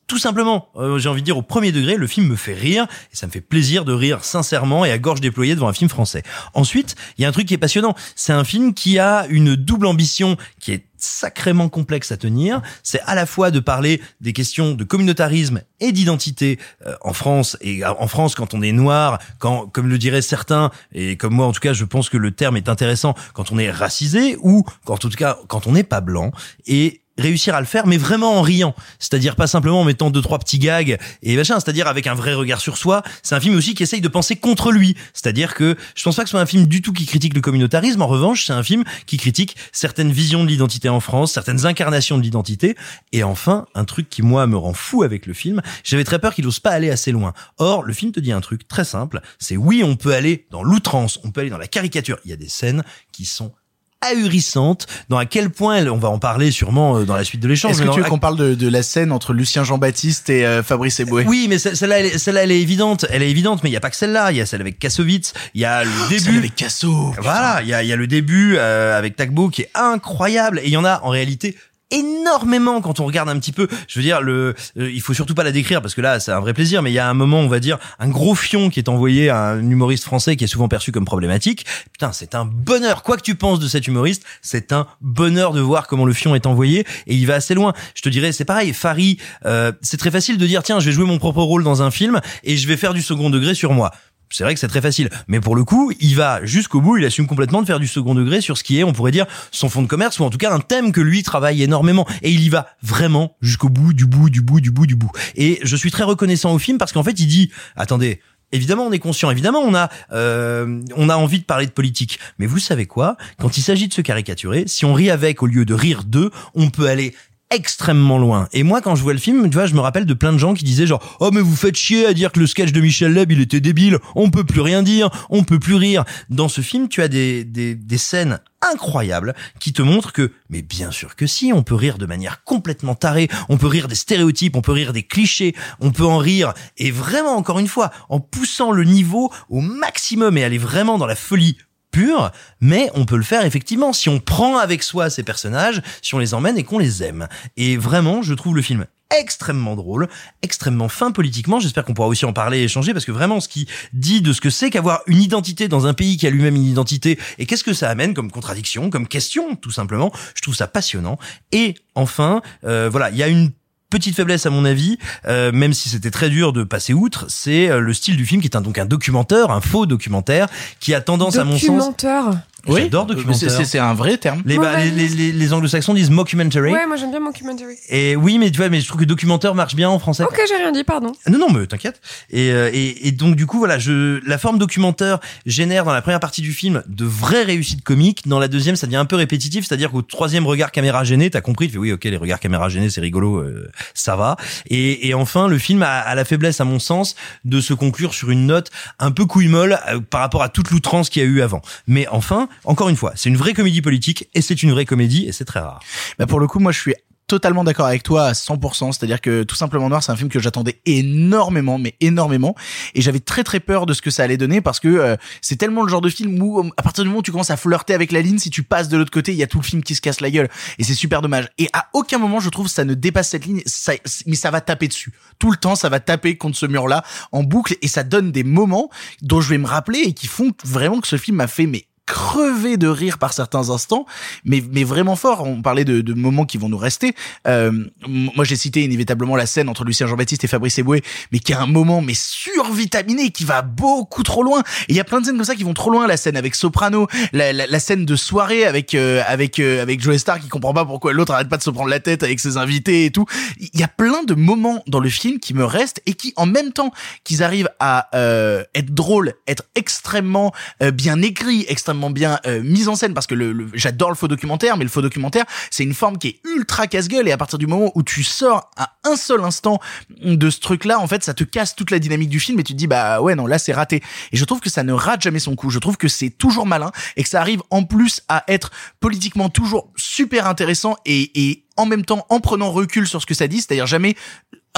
tout simplement, euh, j'ai envie de dire au premier degré, le film me fait rire et ça me fait plaisir de rire sincèrement et à gorge déployée devant un film français. Ensuite, il y a un truc qui est passionnant, c'est un film qui a une double ambition qui est sacrément complexe à tenir, c'est à la fois de parler des questions de communautarisme et d'identité euh, en France et en France quand on est noir, quand comme le diraient certains et comme moi en tout cas, je pense que le terme est intéressant quand on est racisé ou quand en tout cas quand on n'est pas blanc. Et réussir à le faire, mais vraiment en riant. C'est-à-dire pas simplement en mettant deux trois petits gags et machin. C'est-à-dire avec un vrai regard sur soi. C'est un film aussi qui essaye de penser contre lui. C'est-à-dire que je pense pas que ce soit un film du tout qui critique le communautarisme. En revanche, c'est un film qui critique certaines visions de l'identité en France, certaines incarnations de l'identité. Et enfin, un truc qui moi me rend fou avec le film. J'avais très peur qu'il ose pas aller assez loin. Or, le film te dit un truc très simple. C'est oui, on peut aller dans l'outrance, on peut aller dans la caricature. Il y a des scènes qui sont ahurissante dans à quel point on va en parler sûrement euh, dans la suite de l'échange Est-ce que tu veux qu'on parle de, de la scène entre Lucien Jean-Baptiste et euh, Fabrice Eboué? Oui, mais ce- celle-là, elle, est- celle-là, elle est évidente. Elle est évidente, mais il y a pas que celle-là. Il y a celle avec Kassovitz. Il y a le début. celle avec Casso. Voilà. Il y a, il y a le début euh, avec Tagbo qui est incroyable. Et il y en a en réalité énormément quand on regarde un petit peu. Je veux dire, le, euh, il faut surtout pas la décrire parce que là, c'est un vrai plaisir. Mais il y a un moment, on va dire, un gros fion qui est envoyé à un humoriste français qui est souvent perçu comme problématique. Putain, c'est un bonheur. Quoi que tu penses de cet humoriste, c'est un bonheur de voir comment le fion est envoyé et il va assez loin. Je te dirais, c'est pareil. Farid, euh, c'est très facile de dire tiens, je vais jouer mon propre rôle dans un film et je vais faire du second degré sur moi. C'est vrai que c'est très facile, mais pour le coup, il va jusqu'au bout, il assume complètement de faire du second degré sur ce qui est, on pourrait dire, son fond de commerce, ou en tout cas un thème que lui travaille énormément. Et il y va vraiment jusqu'au bout, du bout, du bout, du bout, du bout. Et je suis très reconnaissant au film parce qu'en fait, il dit, attendez, Évidemment, on est conscient. Évidemment, on a euh, on a envie de parler de politique. Mais vous savez quoi? Quand il s'agit de se caricaturer, si on rit avec au lieu de rire d'eux, on peut aller extrêmement loin. Et moi, quand je vois le film, tu vois, je me rappelle de plein de gens qui disaient genre, oh mais vous faites chier à dire que le sketch de Michel Leb il était débile. On peut plus rien dire, on peut plus rire. Dans ce film, tu as des des, des scènes incroyables qui te montrent que, mais bien sûr que si, on peut rire de manière complètement tarée, on peut rire des stéréotypes, on peut rire des clichés, on peut en rire, et vraiment, encore une fois, en poussant le niveau au maximum et aller vraiment dans la folie pure, mais on peut le faire effectivement si on prend avec soi ces personnages, si on les emmène et qu'on les aime. Et vraiment, je trouve le film extrêmement drôle, extrêmement fin politiquement. J'espère qu'on pourra aussi en parler et échanger parce que vraiment ce qui dit de ce que c'est qu'avoir une identité dans un pays qui a lui-même une identité et qu'est-ce que ça amène comme contradiction, comme question tout simplement, je trouve ça passionnant. Et enfin, euh, voilà, il y a une petite faiblesse à mon avis, euh, même si c'était très dur de passer outre, c'est euh, le style du film qui est un, donc un documentaire, un faux documentaire, qui a tendance à mon sens... Documenteur. Oui, J'adore documentaire. c'est c'est un vrai terme. Les, bah, les, les, les, les anglo-saxons disent mockumentary. Ouais, moi j'aime bien Mockumentary. Et oui, mais tu vois, mais je trouve que documentaire marche bien en français. Ok, j'ai rien dit, pardon. Non, non, mais t'inquiète. Et, euh, et, et donc du coup, voilà, je, la forme documentaire génère dans la première partie du film de vraies réussites comiques. Dans la deuxième, ça devient un peu répétitif, c'est-à-dire qu'au troisième regard caméra gêné, t'as compris, tu fais oui, ok, les regards caméra gênés, c'est rigolo, euh, ça va. Et, et enfin, le film a, a la faiblesse, à mon sens, de se conclure sur une note un peu couille molle euh, par rapport à toute l'outrance qu'il y a eu avant. Mais enfin, encore une fois, c'est une vraie comédie politique et c'est une vraie comédie et c'est très rare. Bah pour le coup, moi je suis totalement d'accord avec toi à 100%, c'est-à-dire que tout simplement Noir, c'est un film que j'attendais énormément, mais énormément, et j'avais très très peur de ce que ça allait donner parce que euh, c'est tellement le genre de film où à partir du moment où tu commences à flirter avec la ligne, si tu passes de l'autre côté, il y a tout le film qui se casse la gueule, et c'est super dommage. Et à aucun moment je trouve ça ne dépasse cette ligne, ça, mais ça va taper dessus. Tout le temps, ça va taper contre ce mur-là en boucle, et ça donne des moments dont je vais me rappeler et qui font vraiment que ce film m'a fait mais crever de rire par certains instants, mais mais vraiment fort. On parlait de, de moments qui vont nous rester. Euh, moi, j'ai cité inévitablement la scène entre Lucien Jean-Baptiste et Fabrice Eboué, mais qui est un moment mais survitaminé, qui va beaucoup trop loin. Il y a plein de scènes comme ça qui vont trop loin. La scène avec Soprano, la, la, la scène de soirée avec euh, avec euh, avec Joe Star qui comprend pas pourquoi l'autre arrête pas de se prendre la tête avec ses invités et tout. Il y a plein de moments dans le film qui me restent et qui, en même temps qu'ils arrivent à euh, être drôles, être extrêmement euh, bien écrits, extrêmement bien euh, mis en scène, parce que le, le- j'adore le faux documentaire, mais le faux documentaire, c'est une forme qui est ultra casse-gueule et à partir du moment où tu sors à un seul instant de ce truc-là, en fait, ça te casse toute la dynamique du film et tu te dis bah ouais non là c'est raté. Et je trouve que ça ne rate jamais son coup. Je trouve que c'est toujours malin et que ça arrive en plus à être politiquement toujours super intéressant et, et en même temps en prenant recul sur ce que ça dit, c'est-à-dire jamais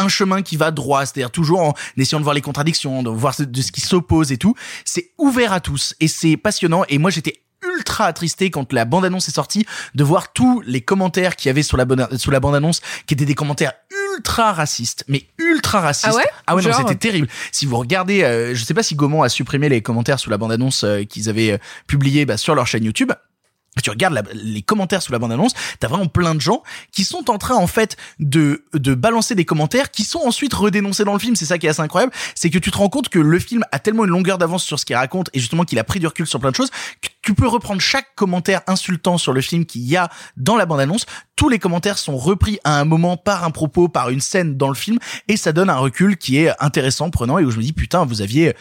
un chemin qui va droit, c'est-à-dire toujours en essayant de voir les contradictions, de voir ce- de ce qui s'oppose et tout. C'est ouvert à tous et c'est passionnant. Et moi, j'étais ultra attristé quand la bande-annonce est sortie de voir tous les commentaires qu'il y avait sur la, bonne- sur la bande-annonce qui étaient des commentaires ultra racistes, mais ultra racistes. Ah ouais? Ah ouais, non, c'était terrible. Si vous regardez, euh, je sais pas si Gaumont a supprimé les commentaires sous la bande-annonce euh, qu'ils avaient euh, publié bah, sur leur chaîne YouTube. Tu regardes les commentaires sous la bande-annonce, t'as vraiment plein de gens qui sont en train en fait de de balancer des commentaires qui sont ensuite redénoncés dans le film. C'est ça qui est assez incroyable, c'est que tu te rends compte que le film a tellement une longueur d'avance sur ce qu'il raconte et justement qu'il a pris du recul sur plein de choses que tu peux reprendre chaque commentaire insultant sur le film qu'il y a dans la bande-annonce. Tous les commentaires sont repris à un moment par un propos, par une scène dans le film, et ça donne un recul qui est intéressant, prenant, et où je me dis, putain, vous aviez,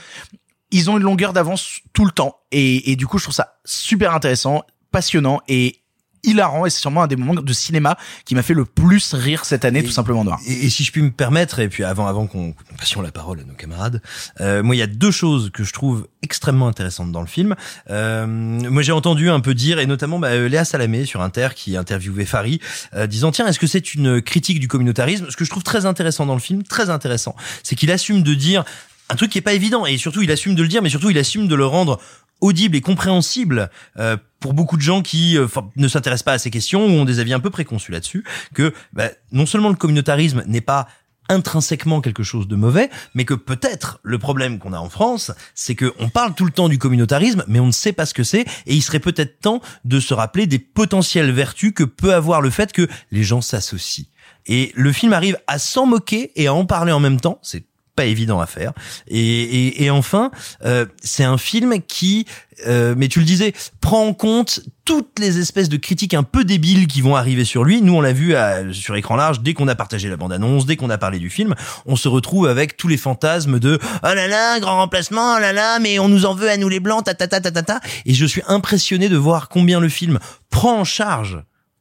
ils ont une longueur d'avance tout le temps. Et, et du coup, je trouve ça super intéressant, passionnant et hilarant et c'est sûrement un des moments de cinéma qui m'a fait le plus rire cette année, tout simplement noir. Et, et si je puis me permettre, et puis avant, avant qu'on qu'on passions la parole à nos camarades, euh, moi il y a deux choses que je trouve extrêmement intéressantes dans le film. Euh, moi j'ai entendu un peu dire, et notamment bah, euh, Léa Salamé sur Inter qui interviewait Fari, euh, disant tiens est-ce que c'est une critique du communautarisme? Ce que je trouve très intéressant dans le film, très intéressant, c'est qu'il assume de dire un truc qui est pas évident, et surtout il assume de le dire, mais surtout il assume de le rendre audible et compréhensible euh, pour beaucoup de gens qui euh, ne s'intéressent pas à ces questions ou ont des avis un peu préconçus là-dessus, que bah, non seulement le communautarisme n'est pas intrinsèquement quelque chose de mauvais, mais que peut-être le problème qu'on a en France, c'est que on parle tout le temps du communautarisme, mais on ne sait pas ce que c'est, et il serait peut-être temps de se rappeler des potentielles vertus que peut avoir le fait que les gens s'associent. Et le film arrive à s'en moquer et à en parler en même temps. C'est pas évident à faire. Et, et, et enfin, euh, c'est un film qui, euh, mais tu le disais, prend en compte toutes les espèces de critiques un peu débiles qui vont arriver sur lui. Nous, on l'a vu à- sur écran large dès qu'on a partagé la bande-annonce, dès qu'on a parlé du film, on se retrouve avec tous les fantasmes de oh là là, grand remplacement, oh là là, mais on nous en veut à nous les blancs, ta ta ta ta ta ta. Et je suis impressionné de voir combien le film prend en charge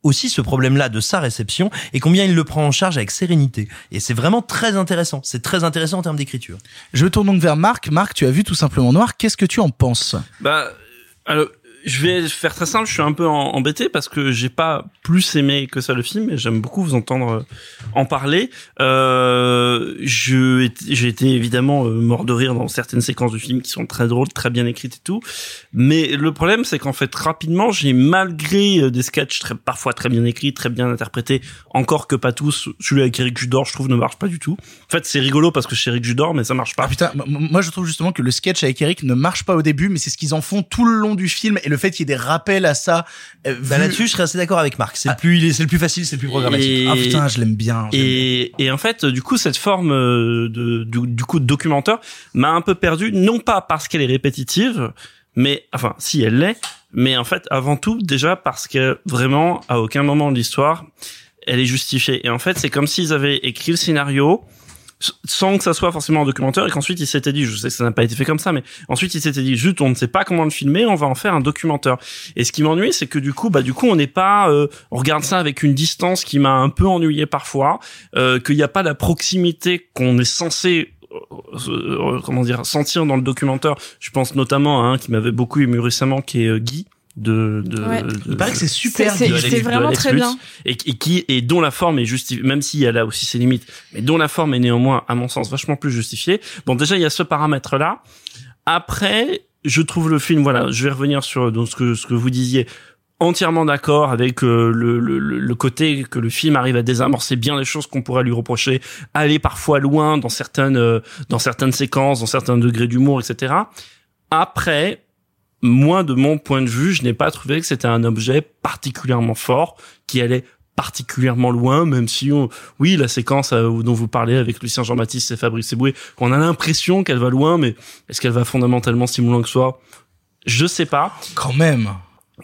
aussi ce problème-là de sa réception et combien il le prend en charge avec sérénité. Et c'est vraiment très intéressant. C'est très intéressant en termes d'écriture. Je me tourne donc vers Marc. Marc, tu as vu tout simplement noir. Qu'est-ce que tu en penses? Bah, alors, je vais faire très simple. Je suis un peu embêté parce que j'ai pas plus aimé que ça le film, et j'aime beaucoup vous entendre euh, en parler. Euh, j'ai été évidemment euh, mort de rire dans certaines séquences du film qui sont très drôles, très bien écrites et tout. Mais le problème, c'est qu'en fait, rapidement, j'ai malgré euh, des sketchs très, parfois très bien écrits, très bien interprétés, encore que pas tous, celui avec Eric Judor, je trouve, ne marche pas du tout. En fait, c'est rigolo parce que c'est Eric Judor, mais ça marche pas. Ah putain, moi je trouve justement que le sketch avec Eric ne marche pas au début, mais c'est ce qu'ils en font tout le long du film et le fait qu'il y ait des rappels à ça. euh, Bah là-dessus, je serais assez d'accord avec Marc. C'est le plus, il est- c'est le plus facile, c'est le plus programmatique. Et- Ah putain, je l'aime bien. Et, et en fait, du coup, cette forme euh, de, du, du coup de documentaire m'a un peu perdu, non pas parce qu'elle est répétitive, mais enfin, si elle l'est, mais en fait, avant tout, déjà parce que vraiment, à aucun moment de l'histoire, elle est justifiée. Et en fait, c'est comme s'ils avaient écrit le scénario sans que ça soit forcément un documentaire et qu'ensuite ils s'étaient dit, je sais que ça n'a pas été fait comme ça, mais ensuite ils s'étaient dit, juste on ne sait pas comment le filmer, on va en faire un documentaire. Et ce qui m'ennuie, c'est que du coup, bah du coup, on n'est pas, euh, on regarde ça avec une distance qui m'a un peu ennuyé parfois, euh, qu'il n'y a pas la proximité qu'on est censé euh, euh, comment dire sentir dans le documentaire. Je pense notamment à un qui m'avait beaucoup ému récemment, qui est euh, Guy de, de, Ouais. de- Il paraît que c'est super. C'est- vraiment très bien. et, et qui et dont la forme est justifiée même si elle a aussi ses limites mais dont la forme est néanmoins à mon sens vachement plus justifiée bon déjà il y a ce paramètre là après je trouve le film voilà je vais revenir sur donc ce que ce que vous disiez entièrement d'accord avec euh, le, le, le le côté que le film arrive à désamorcer bien les choses qu'on pourrait lui reprocher, aller parfois loin dans certaines euh, dans certaines séquences, dans certains degrés d'humour, etc. Après, moi, de mon point de vue, je n'ai pas trouvé que c'était un objet particulièrement fort qui allait particulièrement loin, même si on, oui, la séquence euh, dont vous parlez avec Lucien Jean-Baptiste et Fabrice Eboué, on a l'impression qu'elle va loin, mais est-ce qu'elle va fondamentalement si loin que soi? Je sais pas. Quand même.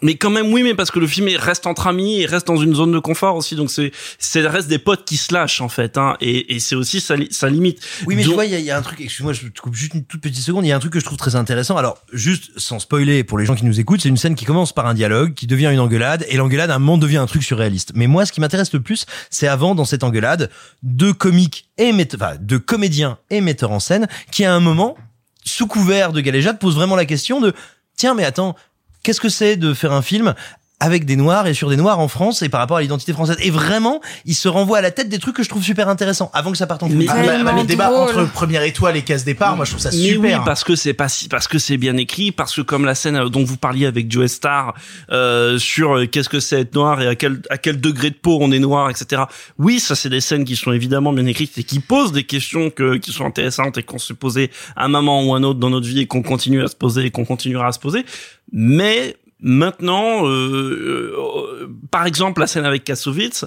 Mais quand même, oui, mais parce que le film il reste entre amis, il reste dans une zone de confort aussi, donc c'est c'est le reste des potes qui se lâchent en fait, hein, et, et c'est aussi sa, li- sa limite. Oui, mais Donc- tu vois, il y, a- il y a un truc, excuse-moi, je te coupe juste une toute petite seconde, il y a un truc que je trouve très intéressant. Alors, juste sans spoiler pour les gens qui nous écoutent, c'est une scène qui commence par un dialogue, qui devient une engueulade, et l'engueulade à un moment devient un truc surréaliste. Mais moi, ce qui m'intéresse le plus, c'est avant, dans cette engueulade, deux comiques et mette- enfin, deux comédiens et metteurs en scène, qui à un moment, sous couvert de galéjade, posent vraiment la question de, tiens, mais attends, qu'est-ce que c'est de faire un film avec des noirs et sur des noirs en France et par rapport à l'identité française. Et vraiment, il se renvoie à la tête des trucs que je trouve super intéressants avant que ça parte en couille. Ah, bah, bah, Tellement le débat drôle. entre première étoile et casse départ, moi je trouve ça Mais super. oui, parce que c'est pas si, parce que c'est bien écrit, parce que comme la scène euh, dont vous parliez avec Joe Star euh, sur euh, qu'est-ce que c'est être noir et à quel à quel degré de peau on est noir, etc. Oui, ça c'est des scènes qui sont évidemment bien écrites et qui posent des questions que qui sont intéressantes et qu'on se posait à un moment ou un autre dans notre vie et qu'on continue à se poser et qu'on continuera à se poser. Mais maintenant, euh, euh, par exemple, la scène avec Kassovitz,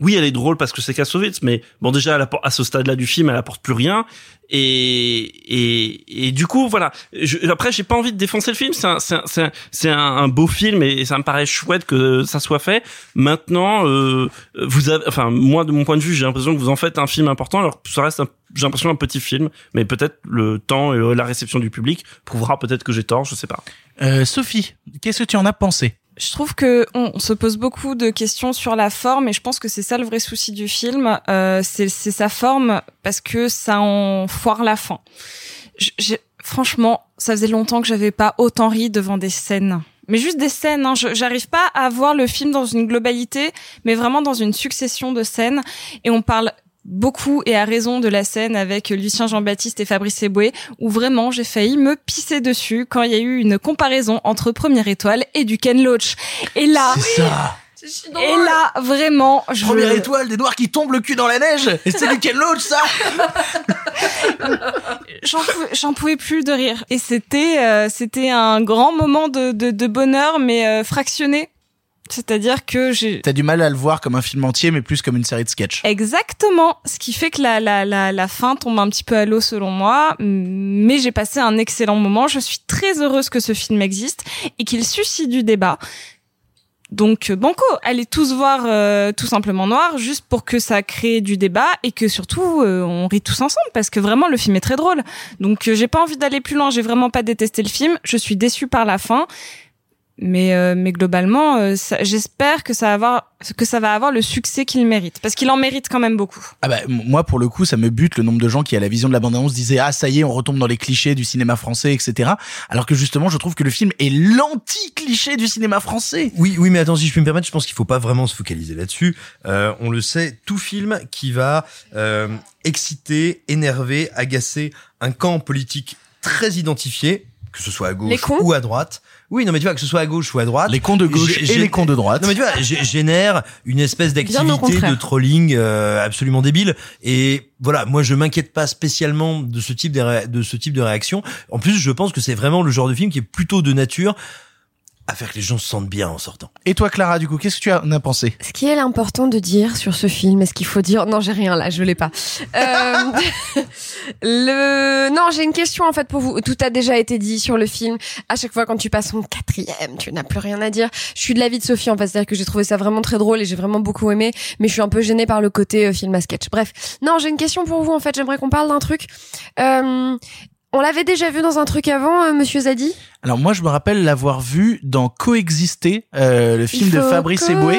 oui, elle est drôle parce que c'est Kassovitz, mais bon, déjà, à ce stade-là du film, elle apporte plus rien. Et et, et du coup, voilà. Je, après, j'ai pas envie de défoncer le film. C'est un un, un, beau film et ça me paraît chouette que ça soit fait. Maintenant, euh, vous avez, enfin, moi, de mon point de vue, j'ai l'impression que vous en faites un film important. Alors, ça reste, j'ai l'impression un petit film, mais peut-être le temps et la réception du public prouvera peut-être que j'ai tort. Je sais pas. Euh, Sophie, qu'est-ce que tu en as pensé? Je trouve que on, se pose beaucoup de questions sur la forme et je pense que c'est ça le vrai souci du film. Euh, c'est sa forme parce que ça en foire la fin. Je- franchement, ça faisait longtemps que j'avais pas autant ri devant des scènes. Mais juste des scènes, hein. J'arrive pas à voir le film dans une globalité, mais vraiment dans une succession de scènes. Et on parle beaucoup et à raison de la scène avec Lucien Jean-Baptiste et Fabrice Eboué, où vraiment j'ai failli me pisser dessus quand il y a eu une comparaison entre Première Étoile et du Ken Loach. Et là, C'est ça. et là vraiment, je Première étoile des noirs qui tombent le cul dans la neige. Et c'est du quel autre ça j'en pouvais, j'en pouvais plus de rire. Et c'était, euh, c'était un grand moment de, de, de bonheur, mais euh, fractionné. C'est-à-dire que j'ai T'as du mal à le voir comme un film entier, mais plus comme une série de sketchs. Exactement, ce qui fait que la, la, la, la fin tombe un petit peu à l'eau selon moi, mais j'ai passé un excellent moment. Je suis très heureuse que ce film existe et qu'il suscite du débat. Donc euh, banco, allez tous voir euh, tout simplement noir, juste pour que ça crée du débat et que surtout euh, on rit tous ensemble parce que vraiment le film est très drôle. Donc euh, j'ai pas envie d'aller plus loin, j'ai vraiment pas détesté le film, je suis déçue par la fin. Mais euh, mais globalement, euh, ça- j'espère que ça va avoir que ça va avoir le succès qu'il mérite parce qu'il en mérite quand même beaucoup. Ah bah moi pour le coup ça me bute le nombre de gens qui à la vision de la bande-annonce disaient ah ça y est on retombe dans les clichés du cinéma français etc. Alors que justement je trouve que le film est l'anti-cliché du cinéma français. Oui, oui, mais attends, si je peux me permettre, je pense qu'il faut pas vraiment se focaliser là-dessus. Euh, on le sait, tout film qui va euh, exciter, énerver, agacer un camp politique très identifié, que ce soit à gauche ou à droite. Oui, non, mais tu vois, que ce soit à gauche ou à droite. Les cons de gauche et les cons de droite. Non, mais tu vois, gé- génère une espèce d'activité de trolling euh, absolument débile. Et voilà, moi, je m'inquiète pas spécialement de ce type de, de ce type de réaction. En plus, je pense que c'est vraiment le genre de film qui est plutôt de nature à faire que les gens se sentent bien en sortant. Et toi Clara du coup qu'est-ce que tu en as pensé? Ce qui est important de dire sur ce film, est-ce qu'il faut dire Non, j'ai rien là, je l'ai pas. Euh, le non, j'ai une question en fait pour vous. Tout a déjà été dit sur le film. À chaque fois quand tu passes son quatrième, tu n'as plus rien à dire. Je suis de l'avis de Sophie en fait, c'est-à-dire que j'ai trouvé ça vraiment très drôle et j'ai vraiment beaucoup aimé, mais je suis un peu gênée par le côté euh, film à sketch. Bref, non, j'ai une question pour vous en fait. J'aimerais qu'on parle d'un truc. Euh, on l'avait déjà vu dans un truc avant, euh, Monsieur Zadi? Alors moi je me rappelle l'avoir vu dans Coexister, euh, le film Il de Fabrice Eboué,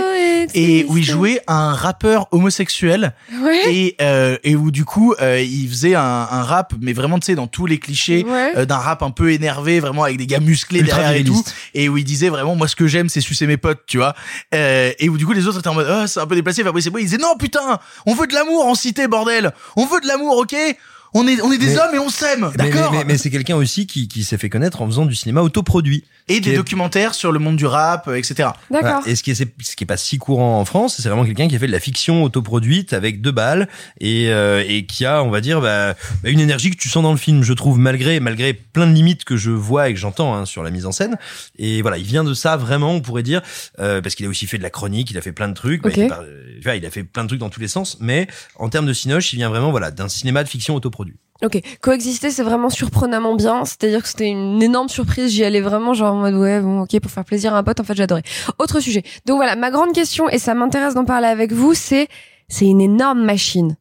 et où il jouait un rappeur homosexuel. Ouais. et euh, et où du coup euh, il faisait un, un rap mais vraiment tu sais dans tous les clichés Ouais. euh, d'un rap un peu énervé vraiment avec des gars musclés Ultra derrière et tout. et où il disait vraiment moi ce que j'aime c'est sucer mes potes tu vois. Euh, et où du coup les autres étaient en mode oh, c'est un peu déplacé Fabrice Eboué. Il disait non putain on veut de l'amour en cité bordel. On veut de l'amour ok? On est on est des Mais- hommes et on s'aime Mais, d'accord mais, mais- mais c'est quelqu'un aussi qui, qui s'est fait connaître en faisant du cinéma autoproduit. et des est- documentaires sur le monde du rap euh, etc D'accord. Voilà. Et ce qui est, ce qui est pas si courant en France, c'est vraiment quelqu'un qui a fait de la fiction autoproduite avec deux balles et, euh, et qui a, on va dire, bah, bah, une énergie que tu sens dans le film, je trouve, malgré, malgré plein de limites que je vois et que j'entends hein, sur la mise en scène. Et voilà, il vient de ça vraiment, on pourrait dire, euh, parce qu'il a aussi fait de la chronique, il a fait plein de trucs, bah, Ok. il, vois, il a fait plein de trucs dans tous les sens, mais en termes de cinoche, il vient vraiment voilà d'un cinéma de fiction autoproduit. Ok, coexister c'est vraiment surprenamment bien, c'est-à-dire que c'était une énorme surprise, j'y allais vraiment genre en mode ouais bon ok pour faire plaisir à un pote, en fait j'adorais. Autre sujet. Donc voilà, ma grande question et ça m'intéresse d'en parler avec vous, c'est c'est une énorme machine.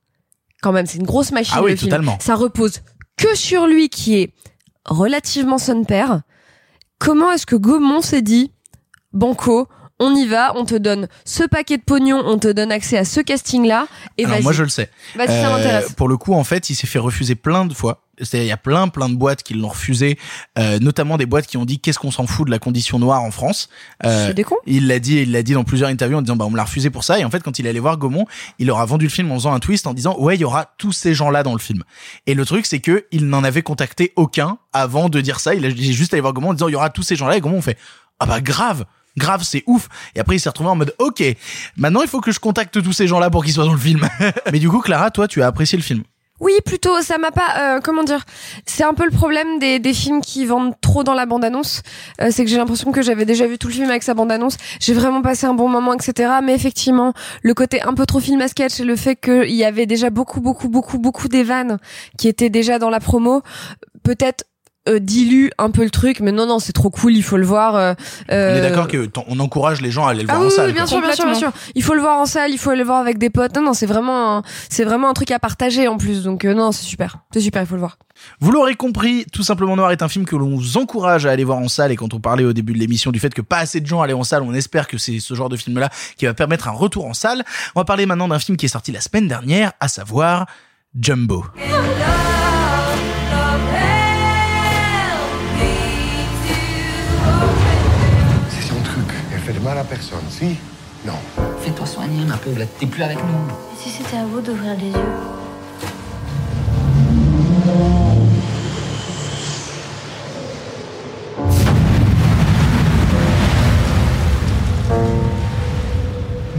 Quand même, c'est une grosse machine Ah oui, le film. totalement. Ça repose que sur lui qui est relativement son père. Comment est-ce que Gaumont s'est dit Banco, on y va, on te donne ce paquet de pognon, on te donne accès à ce casting-là, et Alors moi je le sais. Vas-y, ça Euh, m'intéresse. Pour le coup, en fait, il s'est fait refuser plein de fois. C'est-à-dire, il y a plein, plein de boîtes qui l'ont refusé, euh, notamment des boîtes qui ont dit qu'est-ce qu'on s'en fout de la condition noire en France? Euh, C'est des cons. il l'a dit, il l'a dit dans plusieurs interviews en disant bah on me l'a refusé pour ça. Et en fait, quand il allait voir Gaumont, il leur a vendu le film en faisant un twist en disant ouais il y aura tous ces gens-là dans le film. Et le truc c'est que il n'en avait contacté aucun avant de dire ça. Il a juste allé voir Gaumont en disant il y aura tous ces gens-là. Et Gaumont on fait ah bah grave. Grave, c'est ouf. Et après, il s'est retrouvé en mode, ok, maintenant il faut que je contacte tous ces gens-là pour qu'ils soient dans le film. Mais du coup, Clara, toi, tu as apprécié le film. Oui, plutôt, ça m'a pas, euh, comment dire, c'est un peu le problème des, des films qui vendent trop dans la bande-annonce, Euh, c'est que j'ai l'impression que j'avais déjà vu tout le film avec sa bande-annonce, j'ai vraiment passé un bon moment, etc. Mais effectivement, le côté un peu trop film à sketch et le fait qu'il y avait déjà beaucoup, beaucoup, beaucoup, beaucoup des vannes qui étaient déjà dans la promo, peut-être euh, dilue un peu le truc, mais non, non, c'est trop cool, il faut le voir. euh, On est euh, d'accord que on encourage les gens à aller le voir ah en oui, salle. oui, bien quoi. sûr, bien sûr, bien sûr. Il faut le voir en salle, il faut le voir avec des potes. Non, non, c'est vraiment, un- c'est vraiment un truc à partager en plus. Donc euh, non, c'est super, c'est super, il faut le voir. Vous l'aurez compris, Tout simplement Noir est un film que l'on vous encourage à aller voir en salle et quand on parlait au début de l'émission du fait que pas assez de gens allaient en salle, on espère que c'est ce genre de film-là qui va permettre un retour en salle. On va parler maintenant d'un film qui est sorti la semaine dernière, à savoir Jumbo. À personne, si? Non. Fais-toi soigner, ma pauvre, t'es plus avec nous. Si c'était à vous d'ouvrir les yeux?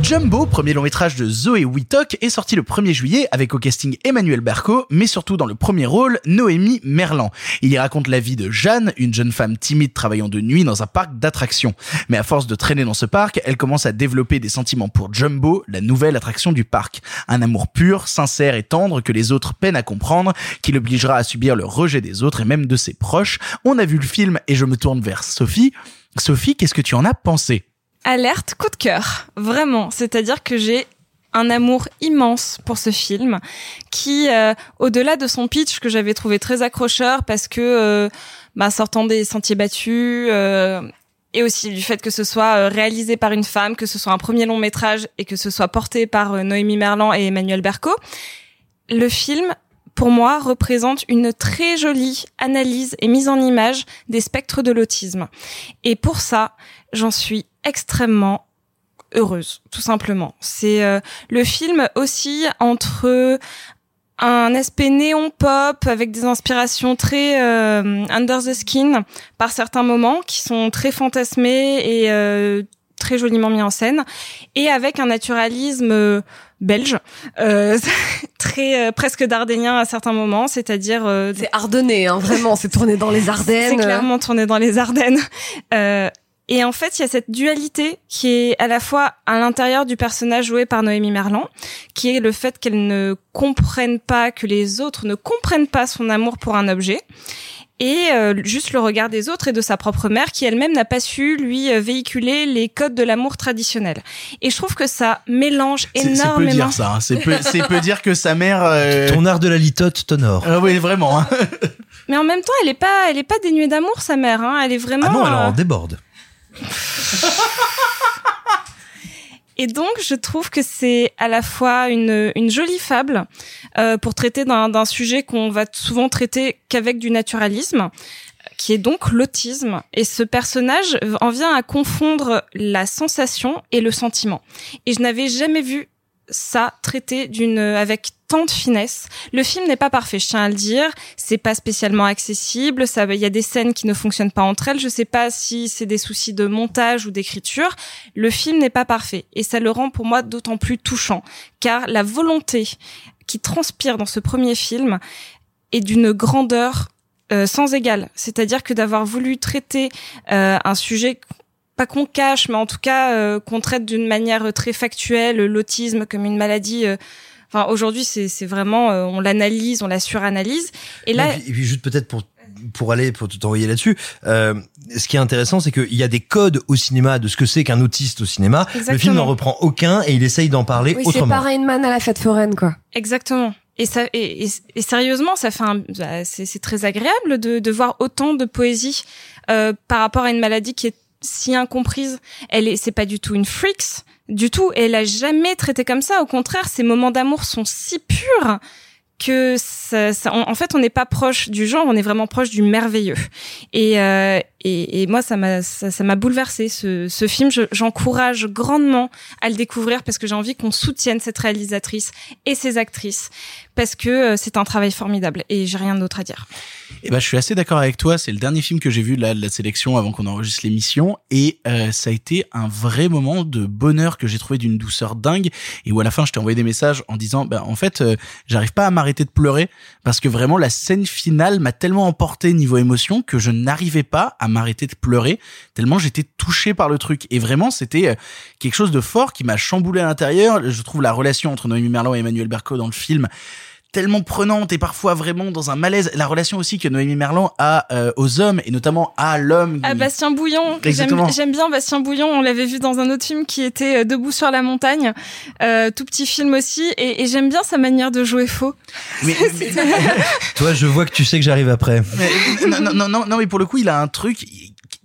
Jumbo, premier long métrage de Zoé Wittock, est sorti le 1er juillet avec au casting Emmanuel Berco, mais surtout dans le premier rôle, Noémie Merlan. Il y raconte la vie de Jeanne, une jeune femme timide travaillant de nuit dans un parc d'attractions. Mais à force de traîner dans ce parc, elle commence à développer des sentiments pour Jumbo, la nouvelle attraction du parc. Un amour pur, sincère et tendre que les autres peinent à comprendre, qui l'obligera à subir le rejet des autres et même de ses proches. On a vu le film et je me tourne vers Sophie. Sophie, qu'est-ce que tu en as pensé? Alerte coup de cœur, vraiment. C'est-à-dire que j'ai un amour immense pour ce film qui, euh, au-delà de son pitch que j'avais trouvé très accrocheur parce que, euh, bah, sortant des sentiers battus, euh, et aussi du fait que ce soit euh, réalisé par une femme, que ce soit un premier long métrage et que ce soit porté par euh, Noémie Merlan et Emmanuel Berco, le film pour moi, représente une très jolie analyse et mise en image des spectres de l'autisme. Et pour ça, j'en suis extrêmement heureuse, tout simplement. C'est euh, le film aussi entre un aspect néon pop avec des inspirations très euh, under the skin par certains moments qui sont très fantasmés et euh, très joliment mis en scène et avec un naturalisme euh, belge euh, très euh, presque dardénien à certains moments c'est-à-dire euh, c'est ardennais hein, vraiment c'est tourné dans les Ardennes c'est clairement tourné dans les Ardennes euh, et en fait, il y a cette dualité qui est à la fois à l'intérieur du personnage joué par Noémie Merlan, qui est le fait qu'elle ne comprenne pas, que les autres ne comprennent pas son amour pour un objet, et euh, juste le regard des autres et de sa propre mère, qui elle-même n'a pas su lui euh, véhiculer les codes de l'amour traditionnel. Et je trouve que ça mélange C'est- C'est peu énormément. dire ça. hein. C'est peu, peu dire que sa mère. euh, Ton art de la litote t'honore. Ah oui, vraiment. hein. Mais en même temps, elle est pas, elle est pas dénuée d'amour, sa mère. Hein. Elle est vraiment. Ah non, elle euh, en déborde. Et donc, je trouve que c'est à la fois une, une jolie fable euh, pour traiter d'un sujet qu'on va souvent traiter qu'avec du naturalisme, qui est donc l'autisme. Et ce personnage en vient à confondre la sensation et le sentiment. Et je n'avais jamais vu ça traité d'une avec tant de finesse. Le film n'est pas parfait, je tiens à le dire. C'est pas spécialement accessible. Il y a des scènes qui ne fonctionnent pas entre elles. Je sais pas si c'est des soucis de montage ou d'écriture. Le film n'est pas parfait et ça le rend pour moi d'autant plus touchant car la volonté qui transpire dans ce premier film est d'une grandeur euh, sans égale. C'est-à-dire que d'avoir voulu traiter euh, un sujet pas qu'on cache, mais en tout cas euh, qu'on traite d'une manière très factuelle, l'autisme comme une maladie. Enfin, aujourd'hui, c'est c'est vraiment, euh, on l'analyse, on la suranalyse. Et là, Et puis, et puis juste peut-être pour pour aller pour t'envoyer là-dessus, euh, ce qui est intéressant, c'est qu'il y a des codes au cinéma de ce que c'est qu'un autiste au cinéma. Le film n'en reprend aucun et il essaye d'en parler oui c'est autrement. pas Rain Man à la fête foraine quoi Exactement. Et ça, et, et- et sérieusement, ça fait un, bah, c'est c'est très agréable de, de voir autant de poésie euh, par rapport à une maladie qui est si incomprise. Elle est, c'est pas du tout une freaks du tout. Elle a jamais traité comme ça. Au contraire, ces moments d'amour sont si purs que ça, ça- en en fait, on n'est pas proche du genre, on est vraiment proche du merveilleux. Et, euh, et, moi, ça m'a ça m'a bouleversé ce, film. Je- J'encourage grandement à le découvrir parce que j'ai envie qu'on soutienne cette réalisatrice et ses actrices parce que euh, c'est un travail formidable et j'ai rien d'autre à dire. Eh ben, je suis assez d'accord avec toi. C'est le dernier film que j'ai vu de la sélection avant qu'on enregistre l'émission, et euh, ça a été un vrai moment de bonheur que j'ai trouvé d'une douceur dingue, et où à la fin je t'ai envoyé des messages en disant, ben en fait, euh, j'arrive pas à m'arrêter de pleurer parce que vraiment la scène finale m'a tellement emporté niveau émotion que je n'arrivais pas à m'arrêter de pleurer tellement j'étais touché par le truc. Et vraiment, c'était euh, quelque chose de fort qui m'a chamboulé à l'intérieur. Je trouve la relation entre Noémie Merlan et Emmanuel Berco dans le film tellement prenante et parfois vraiment dans un malaise. La relation aussi que Noémie Merlan a euh, aux hommes et notamment à l'homme. Ah, Bastien Bouillon. Exactement. J'aime bien Bastien Bouillon. On l'avait vu dans un autre film qui était euh, Debout sur la montagne. Euh, tout petit film aussi. Et, et j'aime bien sa manière de jouer faux. Mais, Toi, je vois que tu sais que j'arrive après. mais- non, non, non, non, non, mais pour le coup, il a un truc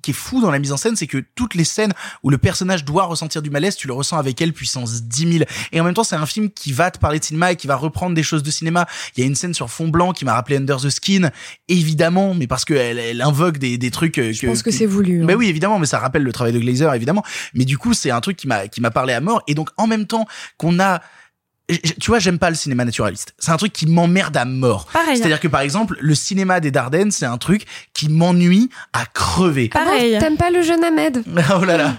qui est fou dans la mise en scène, c'est que toutes les scènes où le personnage doit ressentir du malaise, tu le ressens avec elle puissance 10 000. Et en même temps, c'est un film qui va te parler de cinéma et qui va reprendre des choses de cinéma. Il y a une scène sur fond blanc qui m'a rappelé Under the Skin, évidemment, mais parce qu'elle elle invoque des, des trucs. euh, Je pense que c'est voulu. hein. Ben oui, évidemment, mais ça rappelle le travail de Glazer, évidemment. Mais du coup, c'est un truc qui m'a qui m'a parlé à mort. Et donc, en même temps qu'on a tu vois, j'aime pas le cinéma naturaliste. C'est un truc qui m'emmerde à mort. Pareil. C'est-à-dire que par exemple, le cinéma des Dardennes, c'est un truc qui m'ennuie à crever. Pareil. Ah T'aimes pas le jeune Ahmed? Oh là là.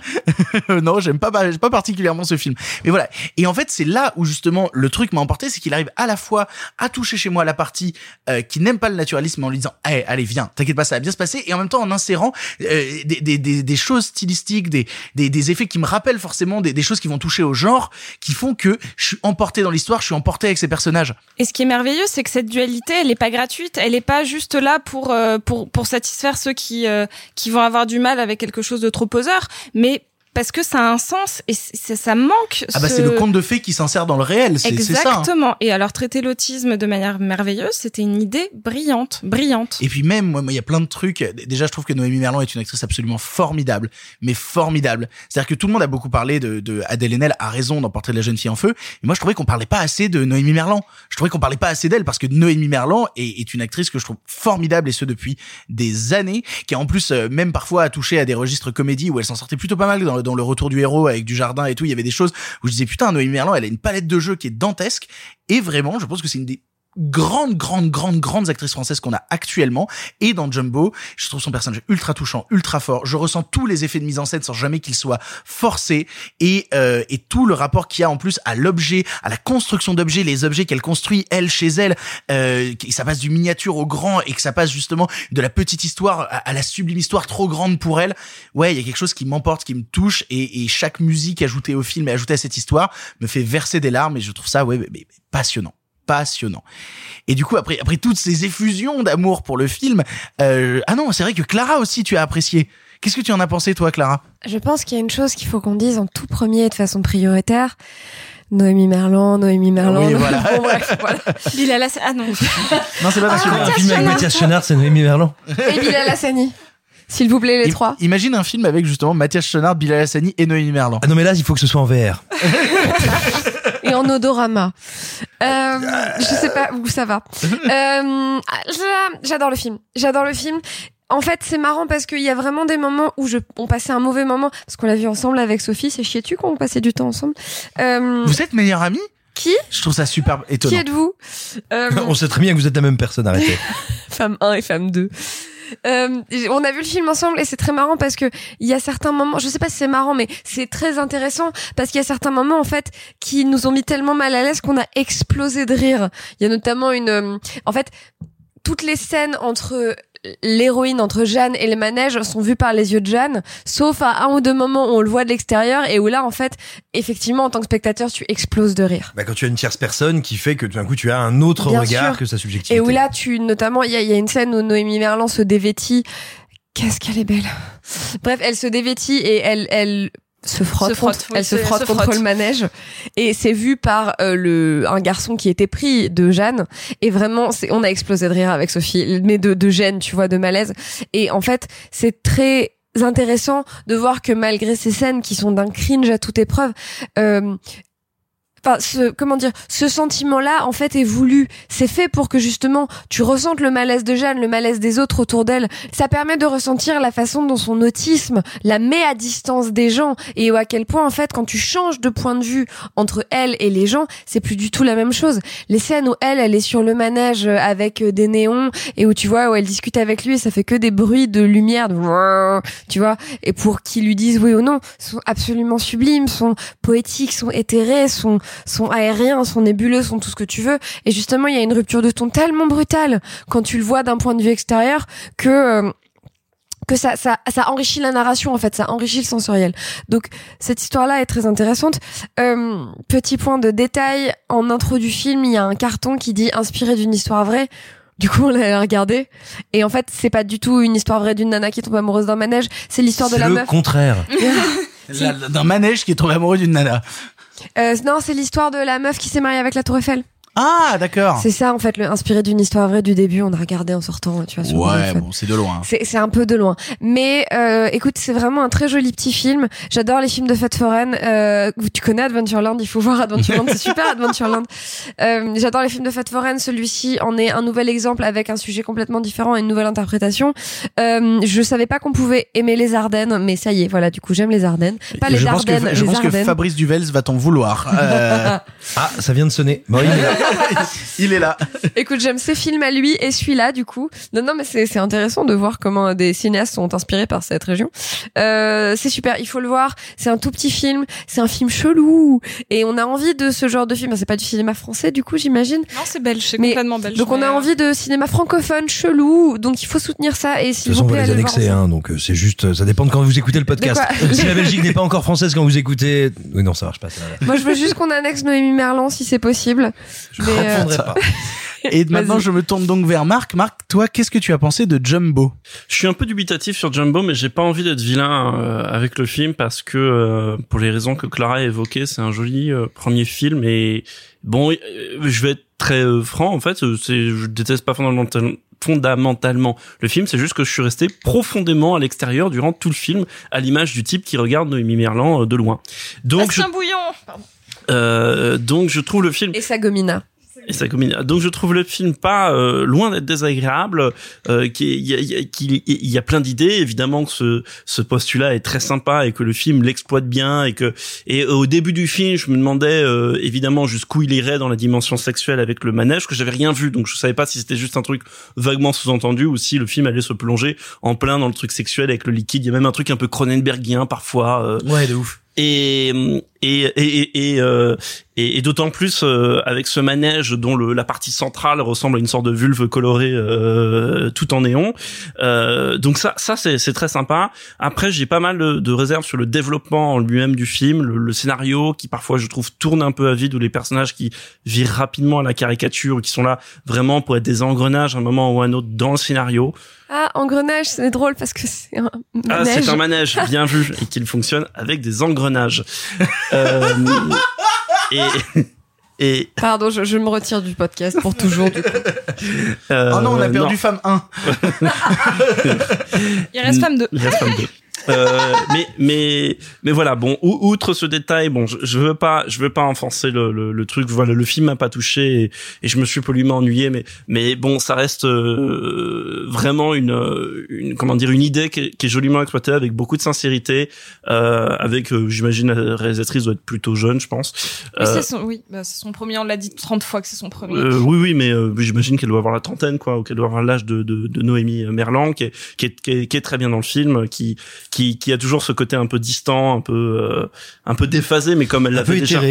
non, j'aime pas, pas particulièrement ce film. Mais voilà. Et en fait, c'est là où justement le truc m'a emporté, c'est qu'il arrive à la fois à toucher chez moi la partie euh, qui n'aime pas le naturalisme en lui disant, Eh, allez, viens, t'inquiète pas, ça va bien se passer, et en même temps en insérant euh, des, des, des, des choses stylistiques, des, des, des effets qui me rappellent forcément des, des choses qui vont toucher au genre, qui font que je suis emporté dans l'histoire, je suis emporté avec ces personnages. Et ce qui est merveilleux, c'est que cette dualité, elle n'est pas gratuite. Elle n'est pas juste là pour euh, pour pour satisfaire ceux qui euh, qui vont avoir du mal avec quelque chose de trop poseur, mais parce que ça a un sens et ça manque. Ah bah ce- c'est le conte de fées qui s'insère dans le réel, c'est ça. hein. Exactement. Et alors traiter l'autisme de manière merveilleuse, c'était une idée brillante, brillante. Et puis même, moi, il y a plein de trucs. Déjà, je trouve que Noémie Merlan est une actrice absolument formidable, mais formidable. C'est-à-dire que tout le monde a beaucoup parlé de, de Adèle Haenel, a raison d'en porter la jeune fille en feu. Et moi, je trouvais qu'on parlait pas assez de Noémie Merlan. Je trouvais qu'on parlait pas assez d'elle parce que Noémie Merlan est, est une actrice que je trouve formidable et ce depuis des années, qui a en plus euh, même parfois a touché à des registres comédie où elle s'en sortait plutôt pas mal dans, dans le retour du héros avec du jardin et tout. Il y avait des choses où je disais putain, Noémie Merlan, elle a une palette de jeux qui est dantesque. Et vraiment, je pense que c'est une des grandes, grandes, grandes, grandes actrices françaises qu'on a actuellement. Et dans Jumbo, je trouve son personnage ultra touchant, ultra fort. Je ressens tous les effets de mise en scène sans jamais qu'ils soient forcés. Et, euh, et tout le rapport qu'il y a en plus à l'objet, à la construction d'objets, les objets qu'elle construit, elle, chez elle. Euh, que ça passe du miniature au grand et que ça passe justement de la petite histoire à, la sublime histoire trop grande pour elle. Ouais, il y a quelque chose qui m'emporte, qui me touche. Et, et chaque musique ajoutée au film et ajoutée à cette histoire me fait verser des larmes. Et je trouve ça, ouais, passionnant passionnant. Et du coup, après, après toutes ces effusions d'amour pour le film, euh, ah non, c'est vrai que Clara aussi, tu as apprécié. Qu'est-ce que tu en as pensé, toi, Clara? Je pense qu'il y a une chose qu'il faut qu'on dise en tout premier et de façon prioritaire. Noémie Merlan, Noémie Merlan. Oui, voilà. Bon, bref, voilà. Bilal Hassani- ah non. Non, c'est pas passionnant. Un film avec Mathias Chenard, c'est Noémie Merlan. Et Bilal Hassani. S'il vous plaît, les I- trois. Imagine un film avec justement Mathias Chenard, Bilal Hassani et Noémie Merlan. Ah non, mais là, il faut que ce soit en VR. Et en odorama. Euh, je sais pas où ça va. Euh, j'a- J'adore le film. J'adore le film. En fait, c'est marrant parce qu'il y a vraiment des moments où je, on passait un mauvais moment parce qu'on l'a vu ensemble avec Sophie. C'est chier-tu qu'on passait du temps ensemble. Euh, Vous êtes meilleurs amis Qui Je trouve ça super Qui étonnant. êtes-vous Euh, On sait très bien que vous êtes la même personne, arrêtez. femme 1 et femme 2. Euh, on a vu le film ensemble et c'est très marrant parce que il y a certains moments, je sais pas si c'est marrant, mais c'est très intéressant parce qu'il y a certains moments en fait qui nous ont mis tellement mal à l'aise qu'on a explosé de rire. Il y a notamment une, euh, en fait, toutes les scènes entre l'héroïne entre Jeanne et le manège sont vues par les yeux de Jeanne, sauf à un ou deux moments où on le voit de l'extérieur et où là en fait, effectivement en tant que spectateur, tu exploses de rire. Bah, quand tu as une tierce personne qui fait que tout d'un coup tu as un autre Bien regard sûr. que sa subjectivité. Et où là, tu, notamment, il y y a une scène où Noémie Merlan se dévêtit. Qu'est-ce qu'elle est belle. Bref, elle se dévêtit et elle, elle se frotte, Se frotte, contre, oui, elle se se- frotte contre le manège. Et c'est vu par euh, le, un garçon qui était pris de Jeanne. Et vraiment, c'est, on a explosé de rire avec Sophie, mais de, de gêne, tu vois, de malaise. Et en fait, c'est très intéressant de voir que malgré ces scènes qui sont d'un cringe à toute épreuve, euh, enfin, ce, comment dire, ce sentiment-là, en fait, est voulu. C'est fait pour que justement, tu ressentes le malaise de Jeanne, le malaise des autres autour d'elle. Ça permet de ressentir la façon dont son autisme la met à distance des gens et à quel point, en fait, quand tu changes de point de vue entre elle et les gens, c'est plus du tout la même chose. Les scènes où elle, elle est sur le manège avec euh, des néons et où tu vois, où elle discute avec lui et ça fait que des bruits de lumière, de tu vois, et pour qu'ils lui disent oui ou non, sont absolument sublimes, sont poétiques, sont éthérés, sont, sont aériens, sont nébuleux, sont tout ce que tu veux. Et justement, il y a une rupture de ton tellement brutale quand tu le vois d'un point de vue extérieur que euh, que ça, ça, ça enrichit la narration en fait, ça enrichit le sensoriel. Donc cette histoire-là est très intéressante. Euh, petit point de détail, en intro du film, il y a un carton qui dit inspiré d'une histoire vraie. Du coup, on l'a regardé et en fait, c'est pas du tout une histoire vraie d'une nana qui tombe amoureuse d'un manège. C'est l'histoire de C'est la le meuf. contraire. La- D'un manège qui est tombé amoureux d'une nana. Euh, non, c'est l'histoire de la meuf qui s'est mariée avec la Tour Eiffel. Ah, d'accord. C'est ça en fait, le inspiré d'une histoire vraie du début. On a regardé en sortant, tu vois. Sur Ouais, bon, c'est de loin. C'est c'est un peu de loin. Mais euh, écoute, c'est vraiment un très joli petit film. J'adore les films de fête foraine. Euh, tu connais Adventureland, il faut voir Adventureland, c'est super Adventureland. Euh, J'adore les films de fête foraine. Celui-ci en est un nouvel exemple avec un sujet complètement différent et une nouvelle interprétation. Euh, je savais pas qu'on pouvait aimer les Ardennes, mais ça y est, voilà, du coup j'aime les Ardennes. Pas les je pense Ardennes, que, je les pense que. Fabrice Duvels va t'en vouloir. Euh, Ah, ça vient de sonner. Bon, il est là. il est là. Écoute, j'aime ces films à lui et celui-là, du coup. Non, non, mais c'est intéressant de voir comment des cinéastes sont inspirés par cette région. Euh, c'est super, il faut le voir. C'est un tout petit film, c'est un film chelou, et on a envie de ce genre de film. C'est pas du cinéma français, du coup, j'imagine. Non, c'est belge, c'est Mais- complètement belge. Donc on a euh, envie de cinéma francophone chelou, donc il faut soutenir ça. Et façon, vous on plaît, va les annexer, hein, donc euh, c'est juste, ça dépend de quand vous écoutez le podcast. si la Belgique n'est pas encore française quand vous écoutez, oui non, ça marche pas. Ça, Moi, je veux juste qu'on annexe Noémie Merlan si c'est possible. Je euh, pas. Et maintenant, je me tourne donc vers Marc. Marc, toi, qu'est-ce que tu as pensé de Jumbo? Je suis un peu dubitatif sur Jumbo, mais j'ai pas envie d'être vilain euh, avec le film parce que euh, pour les raisons que Clara a évoquées, c'est un joli euh, premier film et bon, euh, je vais être très euh, franc en fait, c'est je déteste pas fondamentalement fondamentalement le film, c'est juste que je suis resté profondément à l'extérieur durant tout le film, à l'image du type qui regarde Noémie Merlan de loin. Donc je, Bastien Bouillon Pardon. Euh, donc je trouve le film Et sa gomina. et ça combine. Donc je trouve le film pas euh, loin d'être désagréable. Euh, qui il y a, y a- y a plein d'idées. Évidemment que ce, ce postulat est très sympa et que le film l'exploite bien et que et au début du film je me demandais euh, évidemment jusqu'où il irait dans la dimension sexuelle avec le manège que j'avais rien vu donc je savais pas si c'était juste un truc vaguement sous-entendu ou si le film allait se plonger en plein dans le truc sexuel avec le liquide. Il y a même un truc un peu Cronenbergien parfois. euh, Ouais, de ouf. et et et et, et, euh, et- et d'autant plus euh, avec ce manège dont le, la partie centrale ressemble à une sorte de vulve colorée euh, tout en néon. Euh, donc ça ça c'est c'est très sympa. Après j'ai pas mal de, de réserves sur le développement en lui-même du film, le, le scénario qui parfois je trouve tourne un peu à vide ou les personnages qui virent rapidement à la caricature ou qui sont là vraiment pour être des engrenages à un moment ou à un autre dans le scénario. Ah, engrenage, c'est drôle parce que c'est un Ah, manège. c'est un manège, bien vu, et qu'il fonctionne avec des engrenages. Euh, et, et, Pardon, je, je me retire du podcast pour toujours. Du coup. euh, oh non, on a perdu non. femme 1. Il reste femme 2. Il reste femme 2. Euh, mais mais mais voilà bon ou- outre ce détail bon je, je veux pas je veux pas enfoncer le, le, le truc voilà le film m'a pas touché et, et je me suis poliment ennuyé mais mais bon ça reste euh, vraiment une une comment dire une idée qui est, qui est joliment exploitée avec beaucoup de sincérité euh, avec euh, j'imagine la réalisatrice doit être plutôt jeune je pense Oui, Euh, c'est son, oui, bah, c'est son premier, on l'a dit 30 fois que c'est son premier. euh, oui, oui, mais euh, j'imagine qu'elle doit avoir la trentaine, quoi, ou qu'elle doit avoir l'âge de, de, de Noémie Merlan, qui est, qui, est, qui, est, qui est très bien dans le film, qui, qui, qui a toujours ce côté un peu distant, un peu, euh, un peu déphasé, mais comme elle l'avait déjà.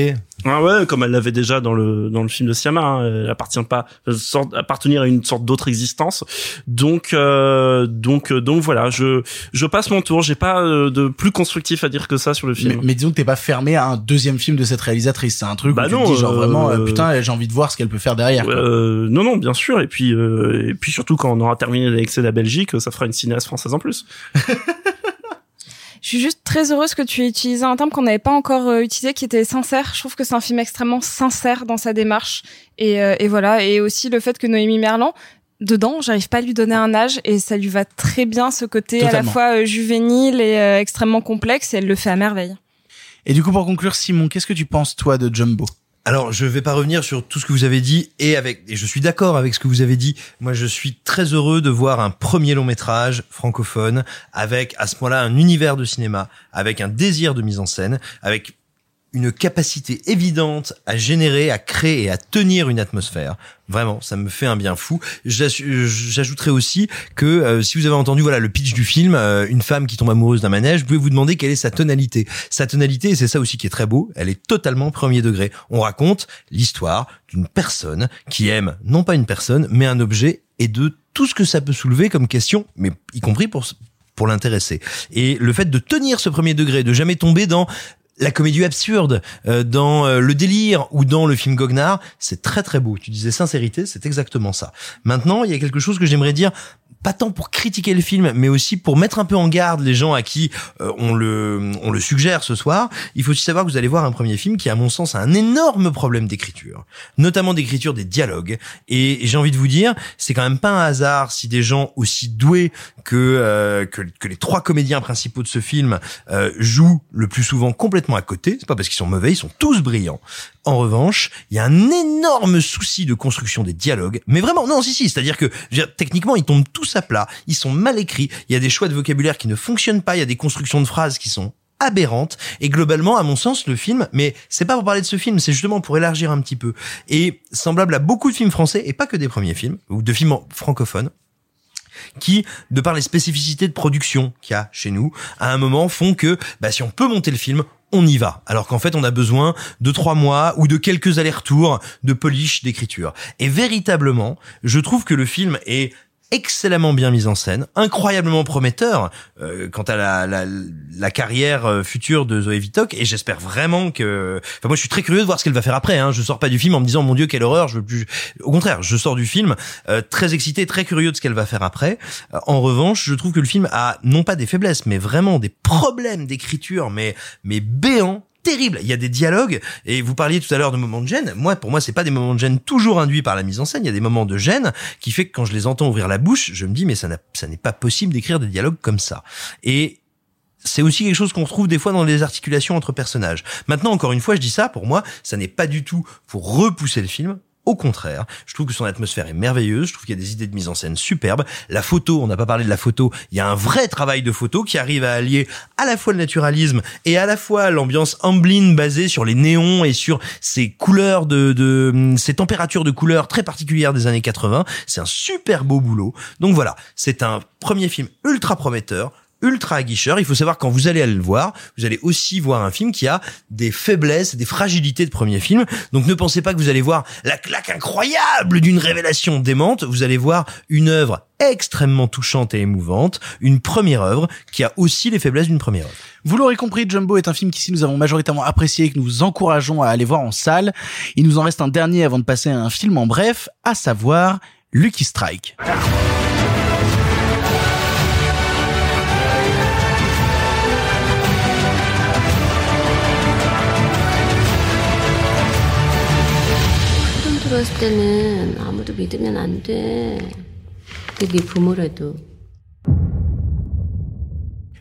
Ah ouais, comme elle l'avait déjà dans le dans le film de Siama, hein, elle appartient pas, elle sort- appartenir à une sorte d'autre existence. Donc euh, donc euh, donc voilà, je je passe mon tour. J'ai pas euh, de plus constructif à dire que ça sur le film. Mais, mais disons que t'es pas fermé à un deuxième film de cette réalisatrice. C'est un truc Bah où tu non, te dis genre euh, vraiment, euh, putain, j'ai envie de voir ce qu'elle peut faire derrière. Euh, non, non, bien sûr. Et puis, euh, et puis surtout quand on aura terminé avec la Belgique, ça fera une cinéaste française en plus. Je suis juste très heureuse que tu aies utilisé un terme qu'on n'avait pas encore euh, utilisé, qui était sincère. Je trouve que c'est un film extrêmement sincère dans sa démarche. Et, euh, et voilà. Et aussi le fait que Noémie Merlan, dedans, j'arrive pas à lui donner un âge et ça lui va très bien ce côté à la fois euh, juvénile et euh, extrêmement complexe et elle le fait à merveille. Et du coup, pour conclure, Simon, qu'est-ce que tu penses toi de Jumbo? Alors, je vais pas revenir sur tout ce que vous avez dit et avec et je suis d'accord avec ce que vous avez dit. Moi, je suis très heureux de voir un premier long métrage francophone avec à ce point-là un univers de cinéma, avec un désir de mise en scène, avec une capacité évidente à générer, à créer et à tenir une atmosphère. Vraiment, ça me fait un bien fou. J'ajouterais aussi que euh, si vous avez entendu voilà le pitch du film, euh, une femme qui tombe amoureuse d'un manège, vous pouvez vous demander quelle est sa tonalité. Sa tonalité, et c'est ça aussi qui est très beau, elle est totalement premier degré. On raconte l'histoire d'une personne qui aime non pas une personne, mais un objet et de tout ce que ça peut soulever comme question, mais y compris pour pour l'intéresser. Et le fait de tenir ce premier degré, de jamais tomber dans la comédie absurde, euh, dans euh, le délire ou dans le film Goguenard, c'est très très beau. Tu disais sincérité, c'est exactement ça. Maintenant, il y a quelque chose que j'aimerais dire pas tant pour critiquer le film, mais aussi pour mettre un peu en garde les gens à qui euh, on le on le suggère ce soir. Il faut aussi savoir que vous allez voir un premier film qui, à mon sens, a un énorme problème d'écriture, notamment d'écriture des dialogues. Et j'ai envie de vous dire, c'est quand même pas un hasard si des gens aussi doués que euh, que, que les trois comédiens principaux de ce film euh, jouent le plus souvent complètement à côté. C'est pas parce qu'ils sont mauvais, ils sont tous brillants. En revanche, il y a un énorme souci de construction des dialogues. Mais vraiment, non, si, si. C'est-à-dire que, dire, techniquement, ils tombent tous à plat. Ils sont mal écrits. Il y a des choix de vocabulaire qui ne fonctionnent pas. Il y a des constructions de phrases qui sont aberrantes. Et globalement, à mon sens, le film, mais c'est pas pour parler de ce film, c'est justement pour élargir un petit peu. Et semblable à beaucoup de films français, et pas que des premiers films, ou de films francophones, qui, de par les spécificités de production qu'il y a chez nous, à un moment font que, bah, si on peut monter le film, on y va. Alors qu'en fait, on a besoin de trois mois ou de quelques allers-retours de polish d'écriture. Et véritablement, je trouve que le film est excellemment bien mis en scène, incroyablement prometteur euh, quant à la, la, la carrière euh, future de Zoé Vitok et j'espère vraiment que enfin moi je suis très curieux de voir ce qu'elle va faire après hein. je sors pas du film en me disant mon dieu quelle horreur je veux plus au contraire je sors du film euh, très excité très curieux de ce qu'elle va faire après Euh, en revanche je trouve que le film a non pas des faiblesses mais vraiment des problèmes d'écriture mais mais béants terrible. Il y a des dialogues et vous parliez tout à l'heure de moments de gêne. Moi, pour moi, c'est pas des moments de gêne toujours induits par la mise en scène. Il y a des moments de gêne qui fait que quand je les entends ouvrir la bouche, je me dis mais ça n'est pas possible d'écrire des dialogues comme ça. Et c'est aussi quelque chose qu'on retrouve des fois dans les articulations entre personnages. Maintenant, encore une fois, je dis ça, pour moi, ça n'est pas du tout pour repousser le film. Au contraire, je trouve que son atmosphère est merveilleuse, je trouve qu'il y a des idées de mise en scène superbes. La photo, on n'a pas parlé de la photo, il y a un vrai travail de photo qui arrive à allier à la fois le naturalisme et à la fois l'ambiance Amblin basée sur les néons et sur ces couleurs de, de ces températures de couleurs très particulières des années 80. C'est un super beau boulot. Donc voilà, c'est un premier film ultra prometteur, ultra aguicheur. Il faut savoir quand vous allez aller le voir, vous allez aussi voir un film qui a des faiblesses, des fragilités de premier film. Donc ne pensez pas que vous allez voir la claque incroyable d'une révélation démente. Vous allez voir une œuvre extrêmement touchante et émouvante, une première œuvre qui a aussi les faiblesses d'une première œuvre. Vous l'aurez compris, Jumbo est un film qu'ici nous avons majoritairement apprécié et que nous vous encourageons à aller voir en salle. Il nous en reste un dernier avant de passer à un film en bref, à savoir Lucky Strike. 들어왔을 때는 아무도 믿으면 안 돼. 그게 네 부모라도.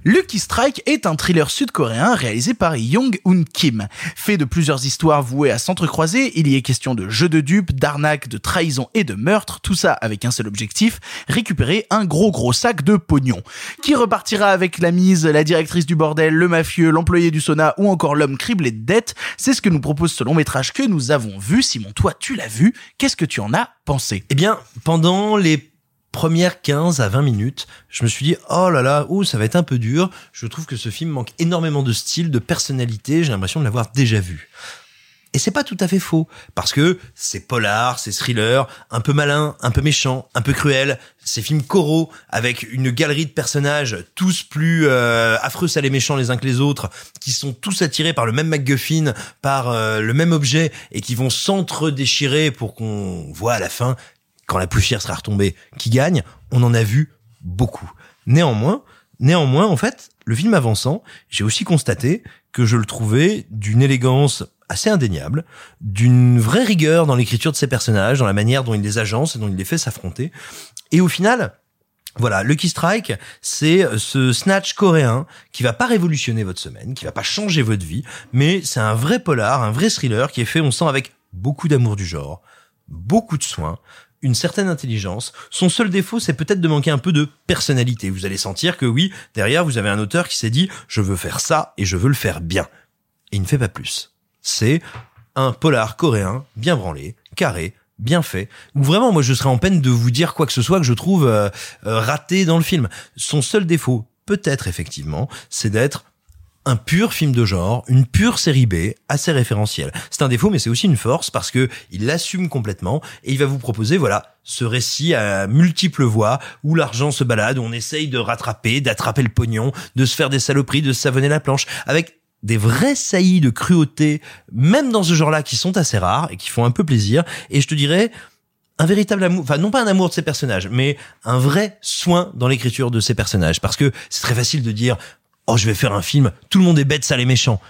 Lucky Strike est un thriller sud-coréen réalisé par Young Hoon Kim. Fait de plusieurs histoires vouées à s'entrecroiser, il y est question de jeux de dupes, d'arnaques, de trahison et de meurtre, tout ça avec un seul objectif, récupérer un gros gros sac de pognon. Qui repartira avec la mise, la directrice du bordel, le mafieux, l'employé du sauna ou encore l'homme criblé de dettes, c'est ce que nous propose ce long métrage que nous avons vu. Simon, toi tu l'as vu, qu'est-ce que tu en as pensé? Eh bien, pendant les premières 15 à 20 minutes, je me suis dit, oh là là, oh, ça va être un peu dur. Je trouve que ce film manque énormément de style, de personnalité. J'ai l'impression de l'avoir déjà vu. Et c'est pas tout à fait faux, parce que c'est polar, c'est thriller, un peu malin, un peu méchant, un peu cruel. C'est film coraux avec une galerie de personnages tous plus euh, affreux, salés, méchants les uns que les autres, qui sont tous attirés par le même MacGuffin, par euh, le même objet, et qui vont s'entre-déchirer pour qu'on voit à la fin, quand la poussière sera retombée, qui gagne. On en a vu beaucoup. Néanmoins, néanmoins, en fait, le film avançant, j'ai aussi constaté que je le trouvais d'une élégance assez indéniable, d'une vraie rigueur dans l'écriture de ses personnages, dans la manière dont il les agence et dont il les fait s'affronter. Et au final, Voilà, Lucky Strike, c'est ce snatch coréen qui va pas révolutionner votre semaine, qui va pas changer votre vie, mais c'est un vrai polar, un vrai thriller qui est fait, on sent, avec beaucoup d'amour du genre, beaucoup de soins, une certaine intelligence. Son seul défaut, c'est peut-être de manquer un peu de personnalité. Vous allez sentir que oui, derrière, vous avez un auteur qui s'est dit, je veux faire ça et je veux le faire bien. Et il ne fait pas plus. C'est un polar coréen, bien branlé, carré, bien fait, où vraiment moi je serais en peine de vous dire quoi que ce soit que je trouve euh, euh, raté dans le film. Son seul défaut, peut-être effectivement, c'est d'être un pur film de genre, une pure série B, assez référentielle. C'est un défaut, mais c'est aussi une force parce que il l'assume complètement et il va vous proposer, voilà, ce récit à multiples voix où l'argent se balade, où on essaye de rattraper, d'attraper le pognon, de se faire des saloperies, de savonner la planche, avec des vrais saillies de cruauté, même dans ce genre-là, qui sont assez rares et qui font un peu plaisir. Et je te dirais, un véritable amour, enfin non pas un amour de ces personnages, mais un vrai soin dans l'écriture de ces personnages. Parce que c'est très facile de dire, oh je vais faire un film, tout le monde est bête, sale et méchant.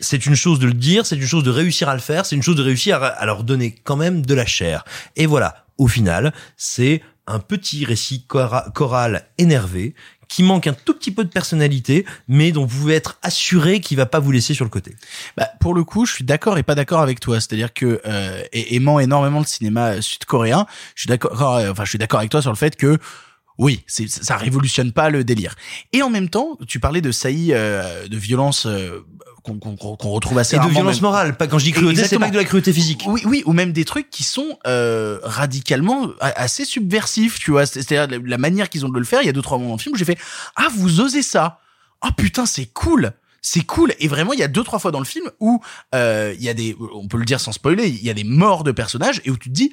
C'est une chose de le dire, c'est une chose de réussir à le faire, c'est une chose de réussir à, leur donner quand même de la chair. Et voilà, au final, c'est un petit récit chora- choral énervé qui manque un tout petit peu de personnalité, mais dont vous pouvez être assuré qu'il va pas vous laisser sur le côté. Bah, pour le coup, je suis d'accord et pas d'accord avec toi. C'est-à-dire que euh, aimant énormément le cinéma sud-coréen, je suis d'accord. Enfin, je suis d'accord avec toi sur le fait que oui, ça révolutionne pas le délire. Et en même temps, tu parlais de saillies euh, de violence euh, qu'on, retrouve assez Et de violence même- morale. Pas quand je dis cruauté, c'est pas que de la cruauté physique. Oui, oui, ou même des trucs qui sont euh, radicalement assez subversifs, tu vois. C'est- C'est-à-dire la- manière qu'ils ont de le faire. Il y a deux trois moments dans le film où j'ai fait ah vous osez ça. Oh putain c'est cool. C'est cool et vraiment il y a deux trois fois dans le film où euh, il y a des on peut le dire sans spoiler il y a des morts de personnages et où tu te dis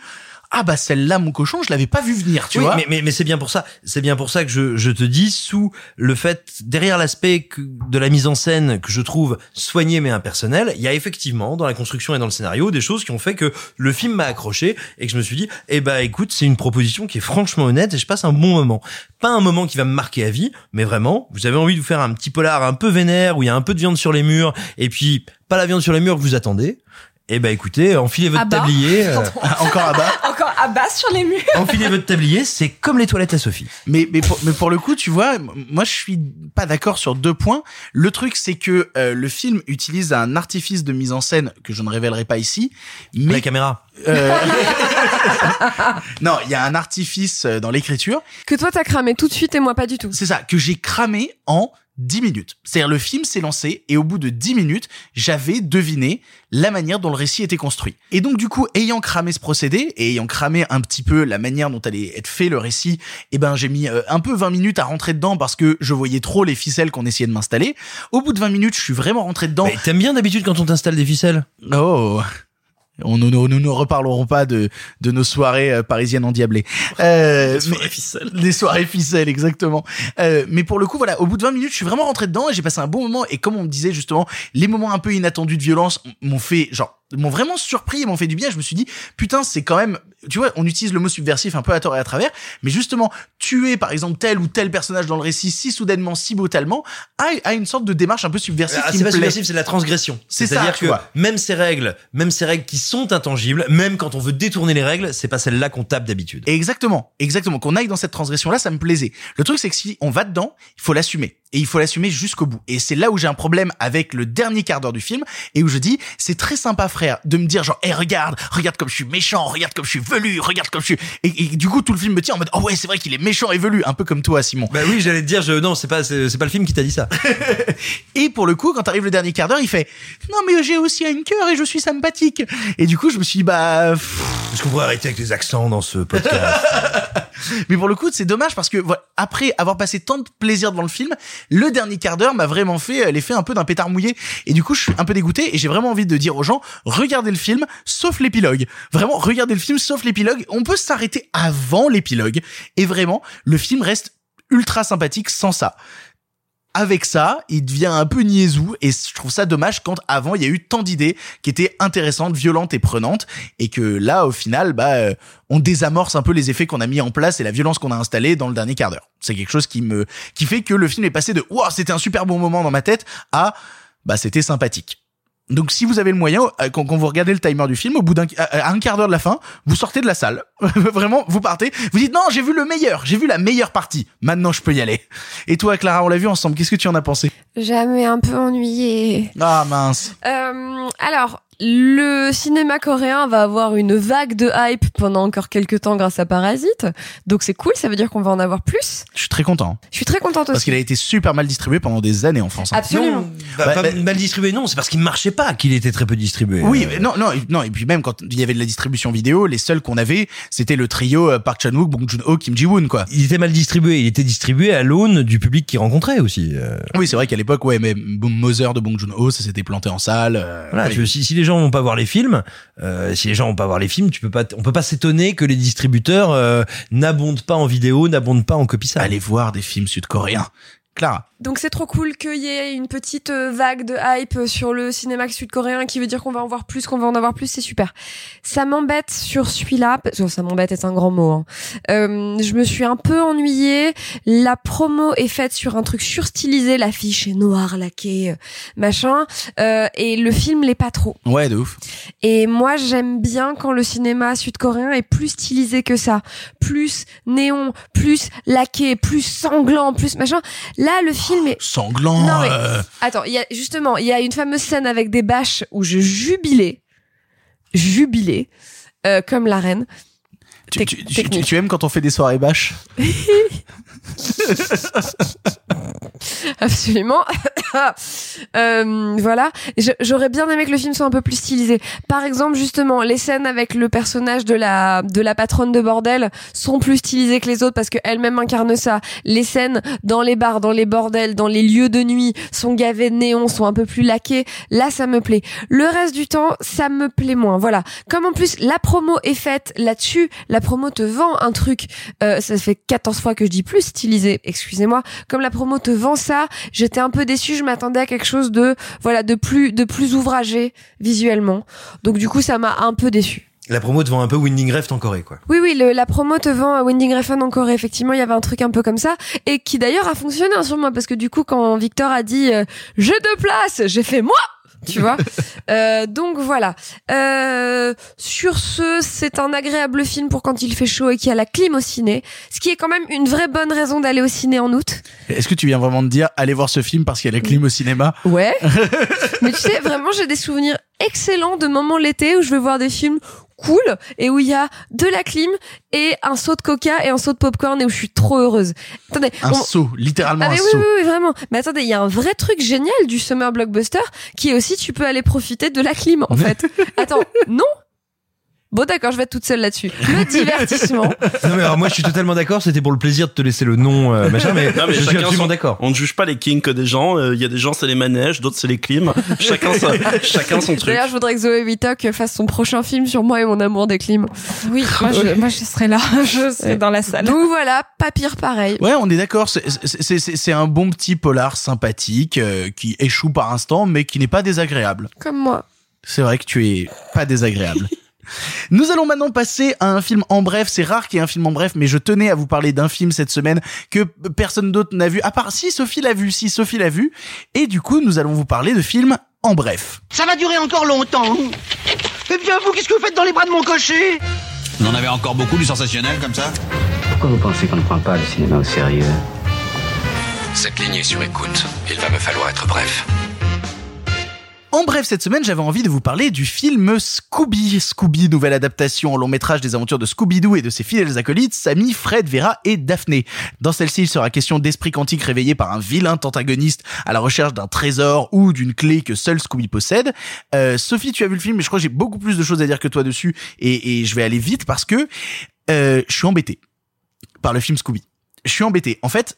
ah bah celle-là mon cochon je l'avais pas vu venir tu Oui, vois mais, mais, mais c'est bien pour ça. C'est bien pour ça que je, je te dis sous le fait derrière l'aspect de la mise en scène que je trouve soigné mais impersonnel, il y a effectivement dans la construction et dans le scénario des choses qui ont fait que le film m'a accroché et que je me suis dit eh ben écoute c'est une proposition qui est franchement honnête et je passe un bon moment. Pas un moment qui va me marquer à vie, mais vraiment vous avez envie de vous faire un petit polar un peu vénère où il y a un peu de viande sur les murs et puis pas la viande sur les murs que vous attendez. Eh ben écoutez, enfilez votre tablier. euh, encore à bas Encore à bas sur les murs. enfilez votre tablier, c'est comme les toilettes à Sophie. Mais mais pour, mais pour le coup, tu vois, moi je suis pas d'accord sur deux points. Le truc, c'est que euh, le film utilise un artifice de mise en scène que je ne révélerai pas ici. Mais La caméra. Euh, non, il y a un artifice euh, dans l'écriture. Que toi t'as cramé tout de suite et moi pas du tout. C'est ça que j'ai cramé en 10 minutes. C'est-à-dire le film s'est lancé et au bout de 10 minutes, j'avais deviné la manière dont le récit était construit. Et donc du coup, ayant cramé ce procédé et ayant cramé un petit peu la manière dont allait être fait le récit, eh ben j'ai mis euh, un peu 20 minutes à rentrer dedans parce que je voyais trop les ficelles qu'on essayait de m'installer. Au bout de 20 minutes, je suis vraiment rentré dedans. Mais t'aimes bien d'habitude quand on t'installe des ficelles? Oh. On, nous, nous, nous ne reparlerons pas de, de nos soirées euh, parisiennes endiablées. Euh, Les soirées mais- ficelles. Les soirées ficelles, exactement. Euh, mais pour le coup, voilà, au bout de 20 minutes, je suis vraiment rentré dedans et j'ai passé un bon moment. Et comme on me disait justement, les moments un peu inattendus de violence m'ont fait, genre, m'ont vraiment surpris et m'ont fait du bien. Je me suis dit, putain, c'est quand même, tu vois, on utilise le mot subversif un peu à tort et à travers, mais justement, tuer par exemple tel ou tel personnage dans le récit si soudainement, si brutalement, a, a une sorte de démarche un peu subversive Ah, qui c'est pas plaît. subversif, c'est la transgression. C'est ça, C'est-à-dire que vois. même ces règles, même ces règles qui sont intangibles, même quand on veut détourner les règles, c'est pas celle-là qu'on tape d'habitude. Exactement, exactement. Qu'on aille dans cette transgression-là, ça me plaisait. Le truc, c'est que si on va dedans, il faut l'assumer. Et il faut l'assumer jusqu'au bout. Et c'est là où j'ai un problème avec le dernier quart d'heure du film et où je dis, c'est très sympa, frère, de me dire genre, hé, regarde, regarde comme je suis méchant, regarde comme je suis velu, regarde comme je suis. Et, et du coup, tout le film me tient en mode, oh ouais, c'est vrai qu'il est méchant et velu, un peu comme toi, Simon. Bah oui, j'allais te dire, je, non, c'est pas, c'est pas le film qui t'a dit ça. Et pour le coup, quand arrive le dernier quart d'heure, il fait, non mais j'ai aussi un cœur et je suis sympathique. Et du coup, je me suis dit, bah, Est-ce qu'on pourrait arrêter avec les accents dans ce podcast? Mais pour le coup, c'est dommage parce que après avoir passé tant de plaisir devant le film, le dernier quart d'heure m'a vraiment fait euh, l'effet un peu d'un pétard mouillé. Et du coup, je suis un peu dégoûté et j'ai vraiment envie de dire aux gens, regardez le film, sauf l'épilogue. Vraiment, regardez le film, sauf l'épilogue. On peut s'arrêter avant l'épilogue. Et vraiment, le film reste ultra sympathique sans ça. Avec ça, il devient un peu niaisou et je trouve ça dommage quand avant il y a eu tant d'idées qui étaient intéressantes, violentes et prenantes et que là au final bah euh, on désamorce un peu les effets qu'on a mis en place et la violence qu'on a installée dans le dernier quart d'heure. C'est quelque chose qui me qui fait que le film est passé de waouh, c'était un super bon moment dans ma tête à bah c'était sympathique. Donc si vous avez le moyen, euh, quand, quand vous regardez le timer du film, au bout d'un à un quart d'heure de la fin, vous sortez de la salle. Vraiment, vous partez. Vous dites non, j'ai vu le meilleur, j'ai vu la meilleure partie. Maintenant, je peux y aller. Et toi, Clara, on l'a vu ensemble. Qu'est-ce que tu en as pensé? Jamais un peu ennuyé. Ah mince. Euh, alors, le cinéma coréen va avoir une vague de hype pendant encore quelques temps grâce à Parasite. Donc c'est cool, ça veut dire qu'on va en avoir plus. Je suis très content. Je suis très contente Parce aussi. qu'il a été super mal distribué pendant des années en France. hein. Absolument. Non, bah, Bah, pas bah- mal distribué, non, c'est parce qu'il marchait pas qu'il était très peu distribué. Oui, Euh, non, non, et- non. Et puis même quand il y avait de la distribution vidéo, les seuls qu'on avait, c'était le trio euh, Park Chan-wook, Bong Joon-ho, Kim Ji-woon, quoi. Il était mal distribué, il était distribué à l'aune du public qu'il rencontrait aussi. euh. Oui, c'est vrai qu'à l'époque, ouais, mais Mother de Bong Joon-ho, ça s'était planté en salle. euh, Voilà, si, si les gens vont pas voir les films, euh, si les gens vont pas voir les films, tu peux pas, on peut pas s'étonner que les distributeurs euh, n'abondent pas en vidéo, n'abondent pas en copie ça. Allez voir des films sud-coréens. Clara. Donc c'est trop cool qu'il y ait une petite euh, vague de hype sur le cinéma sud-coréen qui veut dire qu'on va en voir plus, qu'on va en avoir plus, c'est super. Ça m'embête sur celui-là, ça m'embête est un grand mot. hein. Euh, je me suis un peu ennuyée. La promo est faite sur un truc surstylisé, l'affiche est noire, laquée, euh, machin, euh, et le film l'est pas trop. Ouais, de ouf. Et moi, j'aime bien quand le cinéma sud-coréen est plus stylisé que ça. Plus néon, plus laqué, plus sanglant, plus machin. Là, le film est... Sanglant. Non, mais- euh, Attends, y a, justement, il y a une fameuse scène avec des bâches où je jubilais. Jubilais. euh, comme la reine. tu, tu- tu- tu- tu aimes quand on fait des soirées bâches? Absolument. Euh, voilà. J'aurais bien aimé que le film soit un peu plus stylisé. Par exemple, justement, les scènes avec le personnage de la de la patronne de bordel sont plus stylisées que les autres parce qu'elle-même incarne ça. Les scènes dans les bars, dans les bordels, dans les lieux de nuit sont gavées de néon, sont un peu plus laquées. Là, ça me plaît. Le reste du temps, ça me plaît moins. Voilà. Comme en plus la promo est faite là-dessus, la promo te vend un truc. Euh, ça fait 14 fois que je dis plus stylisé. Excusez-moi. Comme la promo te vend ça, j'étais un peu déçue. Je m'attendais à quelque chose de voilà de plus de plus ouvragé visuellement. Donc du coup, ça m'a un peu déçu. La promo te vend un peu Winding Refn en Corée, quoi. Oui, oui, le- la promo te vend à Winding Refn en Corée. Effectivement, il y avait un truc un peu comme ça. Et qui d'ailleurs a fonctionné hein, sur moi. Parce que du coup, quand Victor a dit euh, jeu de place, j'ai fait moi tu vois. Euh, donc voilà. Euh, sur ce c'est un agréable film pour quand il fait chaud et qu'il y a la clim au ciné ce qui est quand même une vraie bonne raison d'aller au ciné en août. Est-ce que tu viens vraiment de dire allez voir ce film parce qu'il y a la clim au cinéma? Ouais. Mais tu sais, vraiment, j'ai des souvenirs excellents de moments l'été où je vais voir des films cool et où il y a de la clim et un saut de coca et un saut de popcorn et où je suis trop heureuse. Attendez. Un on- saut, littéralement Ah un oui, saut. oui, oui, vraiment. Mais attendez, il y a un vrai truc génial du summer blockbuster qui est aussi tu peux aller profiter de la clim en fait. Attends, non Bon d'accord, je vais être toute seule là-dessus. Le divertissement. Non mais alors moi je suis totalement d'accord, c'était pour le plaisir de te laisser le nom euh, machin, mais, Non, mais je suis absolument d'accord. On ne juge pas les kinks des gens. Euh, Il y a des gens c'est les manèges, d'autres c'est les clims. Chacun sa- chacun son truc. D'ailleurs, je voudrais que Zoé Witok fasse son prochain film sur moi et mon amour des clims. Oui, moi je, moi je serai là, je serai dans la salle. Donc voilà, pas pire pareil. Ouais, on est d'accord. c'est un bon petit polar sympathique euh, qui échoue par instant, mais qui n'est pas désagréable. Comme moi. C'est vrai que tu es pas désagréable. Nous allons maintenant passer à un film en bref. C'est rare qu'il y ait un film en bref, mais je tenais à vous parler d'un film cette semaine que personne d'autre n'a vu, à part si Sophie l'a vu, si Sophie l'a vu. Et du coup, nous allons vous parler de films en bref. Ça va durer encore longtemps. Eh bien, vous, qu'est-ce que vous faites dans les bras de mon cocher? Vous en avez encore beaucoup du sensationnel comme ça Pourquoi vous pensez qu'on ne prend pas le cinéma au sérieux? Cette ligne est sur écoute. Il va me falloir être bref. En bref, cette semaine, j'avais envie de vous parler du film Scooby. Scooby, nouvelle adaptation en long métrage des aventures de Scooby-Doo et de ses fidèles acolytes, Sammy, Fred, Vera et Daphné. Dans celle-ci, il sera question d'esprit quantique réveillé par un vilain antagoniste à la recherche d'un trésor ou d'une clé que seul Scooby possède. Euh, Sophie, tu as vu le film, mais je crois que j'ai beaucoup plus de choses à dire que toi dessus et, et je vais aller vite parce que euh, je suis embêté par le film Scooby. Je suis embêté. En fait,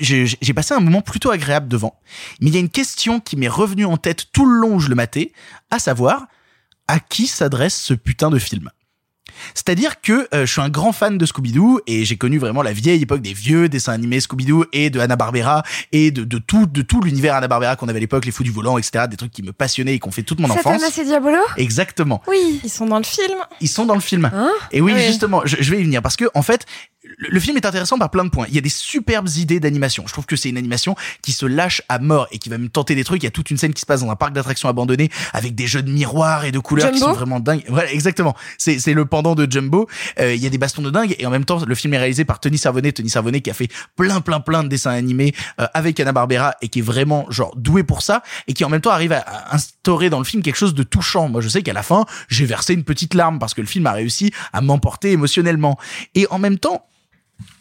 j'ai passé un moment plutôt agréable devant. Mais il y a une question qui m'est revenue en tête tout le long où je le matais, à savoir, à qui s'adresse ce putain de film? C'est-à-dire que euh, je suis un grand fan de Scooby-Doo et j'ai connu vraiment la vieille époque des vieux dessins animés Scooby-Doo et de Hanna-Barbera et de, de tout de tout l'univers Hanna-Barbera qu'on avait à l'époque, les fous du volant, etc. Des trucs qui me passionnaient et qui ont fait toute mon enfance. Satanas et Diabolo? Exactement. Oui. Ils sont dans le film. Ils sont dans le film. Hein? Et oui, Ah oui. justement, je, je vais y venir parce que en fait, le, film est intéressant par plein de points. Il y a des superbes idées d'animation. Je trouve que c'est une animation qui se lâche à mort et qui va me tenter des trucs. Il y a toute une scène qui se passe dans un parc d'attractions abandonné avec des jeux de miroirs et de couleurs qui sont vraiment dingues. Voilà, exactement. C'est c'est le pendant de Jumbo. Euh, Il y a des bastons de dingue et en même temps, le film est réalisé par Tony Savonnet. Tony Savonnet qui a fait plein, plein, plein de dessins animés euh, avec Anna Barbera et qui est vraiment genre doué pour ça et qui en même temps arrive à, à instaurer dans le film quelque chose de touchant. Moi, je sais qu'à la fin, j'ai versé une petite larme parce que le film a réussi à m'emporter émotionnellement. Et en même temps,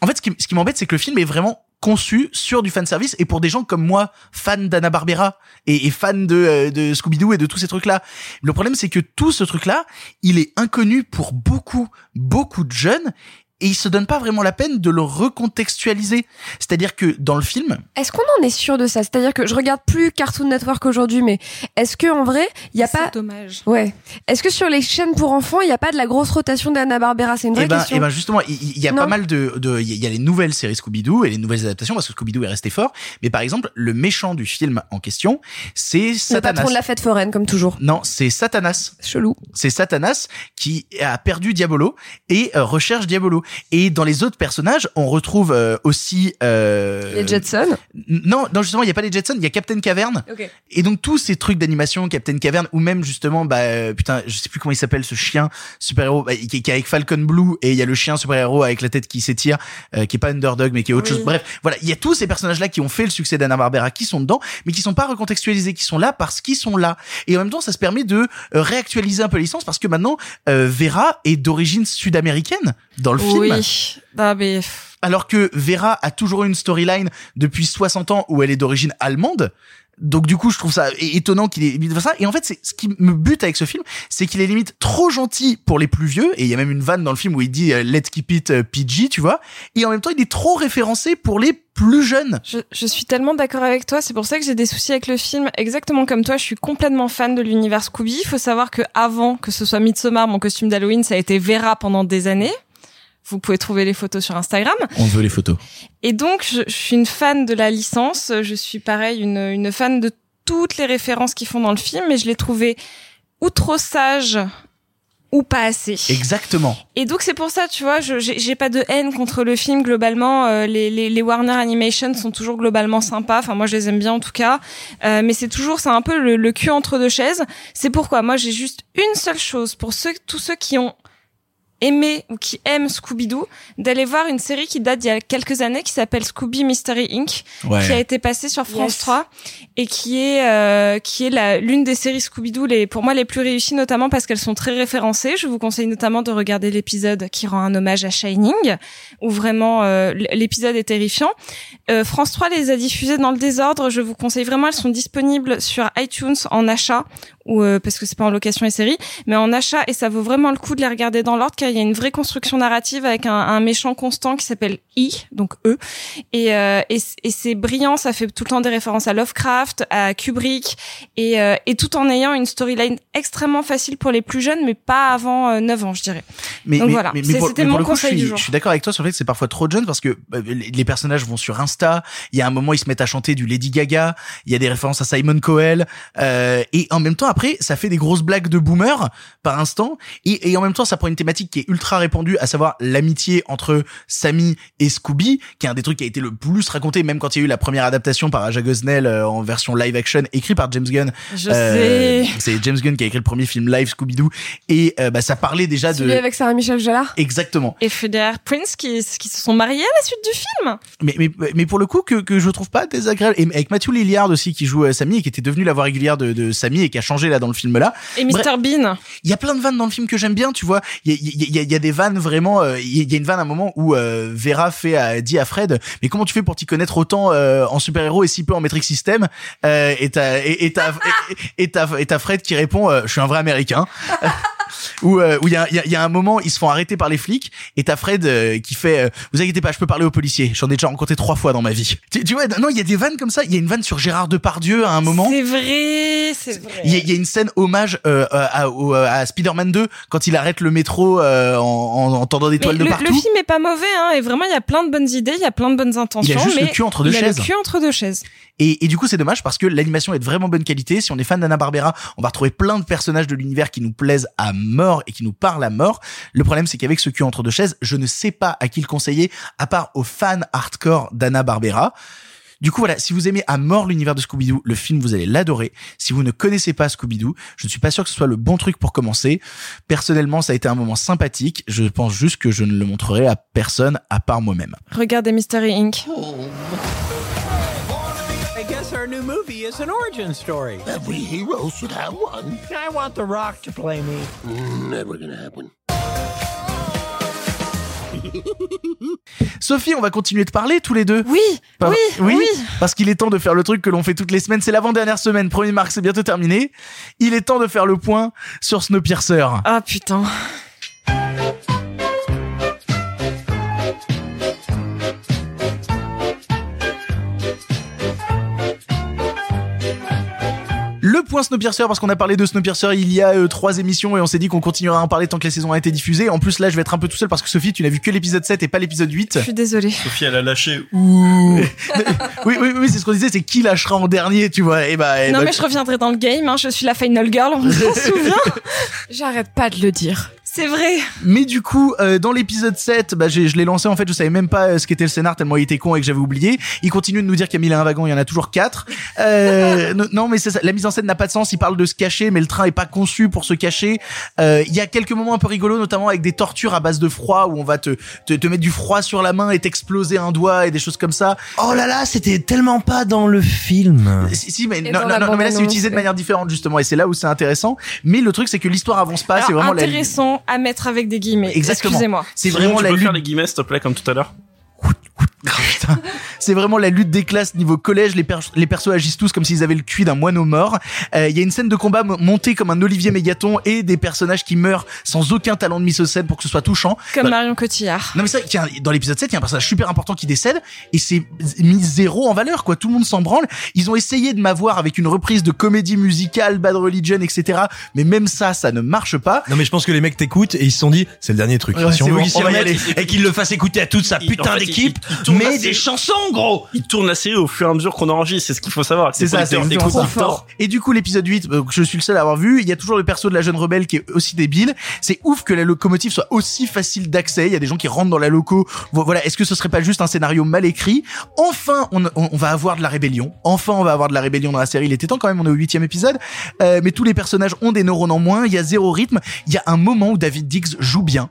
en fait, ce qui, m'embête, c'est que le film est vraiment conçu sur du fan service et pour des gens comme moi, fans d'Anna Barbera et, et fans de, euh, de Scooby-Doo et de tous ces trucs-là. Le problème, c'est que tout ce truc-là, il est inconnu pour beaucoup, beaucoup de jeunes et il se donne pas vraiment la peine de le recontextualiser. C'est-à-dire que dans le film, Est-ce qu'on en est sûr de ça? C'est-à-dire que je regarde plus Cartoon Network aujourd'hui, mais est-ce que en vrai, il y a pas dommage. Ouais. Est-ce que sur les chaînes pour enfants, il y a pas de la grosse rotation d'Anna Barbera? C'est une vraie Eh ben, question. eh ben justement, il y, a Non. pas mal de, de, il y a- il y a les nouvelles séries Scooby-Doo et les nouvelles adaptations parce que Scooby-Doo est resté fort. Mais par exemple, le méchant du film en question, c'est le Satanas. patron de la fête foraine, comme toujours. Non, c'est Satanas. Chelou. C'est Satanas qui a perdu Diabolo et euh, recherche Diabolo. Et dans les autres personnages, on retrouve euh, aussi euh, Les Jetsons. Non, non justement, il y a pas les Jetsons, il y a Captain Caverne. Ok. Et donc tous ces trucs d'animation, Captain Caverne, ou même justement, bah euh, putain, je sais plus comment il s'appelle ce chien super héros bah, qui, qui est avec Falcon Blue et il y a le chien super héros avec la tête qui s'étire, euh, qui est pas Underdog mais qui est autre Oui. chose. Bref, voilà, il y a tous ces personnages là qui ont fait le succès d'Anna Barbera qui sont dedans, mais qui sont pas recontextualisés, qui sont là parce qu'ils sont là. Et en même temps, ça se permet de euh, réactualiser un peu la licence parce que maintenant euh, Vera est d'origine sud-américaine dans le film. Oui. Ah, mais... pff, Alors que Vera a toujours eu une storyline depuis 60 ans où elle est d'origine allemande. Donc du coup, je trouve ça étonnant qu'il ait limite ça. Et en fait, c'est ce qui me bute avec ce film, c'est qu'il est limite trop gentil pour les plus vieux. Et il y a même une vanne dans le film où il dit euh, Let's keep it euh, PG, tu vois. Et en même temps, il est trop référencé pour les plus jeunes. Je, je suis tellement d'accord avec toi, c'est pour ça que j'ai des soucis avec le film. Exactement comme toi, je suis complètement fan de l'univers Scooby. Il faut savoir que avant que ce soit Midsommar, mon costume d'Halloween, ça a été Vera pendant des années. Vous pouvez trouver les photos sur Instagram. On veut les photos. Et donc, je, je suis une fan de la licence. Je suis pareil, une, une fan de toutes les références qu'ils font dans le film, mais je l'ai trouvé ou trop sage ou pas assez. Exactement. Et donc c'est pour ça, tu vois, je j'ai j'ai pas de haine contre le film globalement. euh, les, les les Warner Animation sont toujours globalement sympas. Enfin moi je les aime bien en tout cas. Euh, mais c'est toujours c'est un peu le, le cul entre deux chaises. C'est pourquoi moi j'ai juste une seule chose pour ceux tous ceux qui ont aimé ou qui aiment Scooby-Doo d'aller voir une série qui date d'il y a quelques années qui s'appelle Scooby Mystery Inc Ouais. qui a été passée sur France Yes. 3 et qui est euh, qui est la l'une des séries Scooby-Doo les pour moi les plus réussies notamment parce qu'elles sont très référencées. Je vous conseille notamment de regarder l'épisode qui rend un hommage à Shining où vraiment euh, l'épisode est terrifiant. Euh, France 3 les a diffusées dans le désordre. Je vous conseille vraiment elles sont disponibles sur iTunes en achat ou euh, parce que c'est pas en location et série, mais en achat et ça vaut vraiment le coup de les regarder dans l'ordre car il y a une vraie construction narrative avec un, un méchant constant qui s'appelle I, donc E, et, euh, et, c'est brillant, ça fait tout le temps des références à Lovecraft, à Kubrick, et, euh, et tout en ayant une storyline extrêmement facile pour les plus jeunes, mais pas avant euh, 9 ans, je dirais. Mais, donc mais- voilà, c'était mon coup, conseil je suis, du jour. Je suis d'accord avec toi sur le fait que c'est parfois trop jeune parce que les les personnages vont sur Insta. Il y a un moment, ils se mettent à chanter du Lady Gaga. Il y a des références à Simon Cowell. Euh, et en même temps, après, ça fait des grosses blagues de boomer par instant. Et, et en même temps, ça prend une thématique qui est ultra répandue, à savoir l'amitié entre Sammy et Scooby, qui est un des trucs qui a été le plus raconté, même quand il y a eu la première adaptation par Aja Gosnell euh, en version live action, écrit par James Gunn. Je Euh, sais. C'est James Gunn qui a écrit le premier film live Scooby-Doo. Et euh, bah, ça parlait déjà de... Celui avec Sarah Michel Gellar. Exactement. Et Federer Prince qui, qui se sont mariés à la suite du film. Mais, mais, mais pour le coup, que, que je trouve pas désagréable. Et avec Matthew Lillard aussi, qui joue euh, Sammy et qui était devenu la voix régulière de, de Sammy et qui a changé là dans le film là. Et Mr. Bean. Il y a plein de vannes dans le film que j'aime bien, tu vois. Il y a, il y, y a des vannes vraiment. euh, Il y a une vanne à un moment où euh, Vera fait à, dit à Fred, mais comment tu fais pour t'y connaître autant euh, en super héros et si peu en métrique système euh, Et t'as et, et et, et Fred qui répond, euh, je suis un vrai Américain. où euh, où il y a, il y, a, il y a un moment ils se font arrêter par les flics et t'as Fred euh, qui fait euh, vous inquiétez pas je peux parler aux policiers j'en ai déjà rencontré trois fois dans ma vie tu, tu vois non il y a des vannes comme ça il y a une vanne sur Gérard Depardieu à un moment C'est vrai, c'est vrai. il y, a, il y a une scène hommage à, Spider-Man 2 quand il arrête le métro en, en, en tendant des Mais toiles de le, partout le film est pas mauvais, hein, et vraiment il y a plein de bonnes idées, il y a plein de bonnes intentions. juste mais le cul entre deux il a chaises. Le cul entre deux chaises. Et, et du coup, c'est dommage parce que l'animation est de vraiment bonne qualité. Si on est fan d'Anna Barbera, on va retrouver plein de personnages de l'univers qui nous plaisent à mort et qui nous parle à mort. Le problème, c'est qu'avec ce cul entre deux chaises, je ne sais pas à qui le conseiller, à part aux fans hardcore d'Anna Barbera. Du coup, voilà, si vous aimez à mort l'univers de Scooby-Doo, le film, vous allez l'adorer. Si vous ne connaissez pas Scooby-Doo, je ne suis pas sûr que ce soit le bon truc pour commencer. Personnellement, ça a été un moment sympathique. Je pense juste que je ne le montrerai à personne à part moi-même. Regardez Mystery Inc. Guess our new movie is an origin story. Every hero should have one. I want The Rock to play me. Never gonna happen. Sophie, on va continuer de parler tous les deux. Oui, Pas- oui, oui. Parce qu'il est temps de faire le truc que l'on fait toutes les semaines. C'est l'avant-dernière semaine. Premier mars, c'est bientôt terminé. Il est temps de faire le point sur Snowpiercer. Ah putain. Le point Snowpiercer, parce qu'on a parlé de Snowpiercer il y a euh, trois émissions et on s'est dit qu'on continuera à en parler tant que la saison a été diffusée. En plus, là, je vais être un peu tout seul parce que Sophie, tu n'as vu que l'épisode 7 et pas l'épisode 8. Je suis désolée. Sophie, elle a lâché. oui, oui, oui, c'est ce qu'on disait, c'est qui lâchera en dernier, tu vois. Et bah, et non bah, mais je reviendrai dans le game, hein, je suis la final girl, on s'en souvient. J'arrête pas de le dire. C'est vrai. Mais du coup, euh, dans l'épisode 7, bah, je l'ai lancé en fait, je savais même pas euh, ce qu'était le scénar tellement il était con et que j'avais oublié. Il continue de nous dire qu'il y a mille et un wagons, il y en a toujours quatre. Euh, non, mais c'est ça, la mise en scène n'a pas de sens. Il parle de se cacher, mais le train est pas conçu pour se cacher. Euh, Il y a quelques moments un peu rigolos, notamment avec des tortures à base de froid où on va te te, te mettre du froid sur la main et t'exploser un doigt et des choses comme ça. Oh là là, c'était tellement pas dans le film. Si, si, mais non, non, la non, mais là c'est utilisé de manière différente justement et c'est là où c'est intéressant. Mais le truc c'est que l'histoire avance pas. C'est vraiment la intéressant à mettre avec des guillemets. Exactement. Excusez-moi. C'est Sinon, vraiment tu la peux lutte faire les guillemets, s'il te plaît, comme tout à l'heure. C'est vraiment la lutte des classes niveau collège. Les, per- les persos agissent tous comme s'ils avaient le cuit d'un moineau mort. Euh, Il y a une scène de combat mo- montée comme un Olivier Mégaton et des personnages qui meurent sans aucun talent de mise au scène pour que ce soit touchant. Comme Voilà. Marion Cotillard. Non mais ça, tiens, dans l'épisode 7, il y a un personnage super important qui décède et c'est mis zéro en valeur quoi. Tout le monde s'en branle. Ils ont essayé de m'avoir avec une reprise de comédie musicale, Bad Religion, etc. Mais même ça, ça ne marche pas. Non mais je pense que les mecs t'écoutent et ils se sont dit c'est le dernier truc. Ouais, si on veut bon, on va y remette aller. et qu'il le fasse écouter à toute sa putain fait, d'équipe, tourne mais des chansons gros. Il tourne la série au fur et à mesure qu'on enregistre, c'est ce qu'il faut savoir. C'est ça, c'est écoutent fort. Et du coup, l'épisode 8, euh, que je suis le seul à avoir vu, il y a toujours le perso de la jeune rebelle qui est aussi débile. C'est ouf que la locomotive soit aussi facile d'accès. Il y a des gens qui rentrent dans la loco. Vo- Voilà, est-ce que ce serait pas juste un scénario mal écrit? Enfin, on, on- on va avoir de la rébellion. Enfin, on va avoir de la rébellion dans la série. Il était temps quand même, on est au huitième épisode. Euh, mais tous les personnages ont des neurones en moins. Il y a zéro rythme. Il y a un moment où David Diggs joue bien.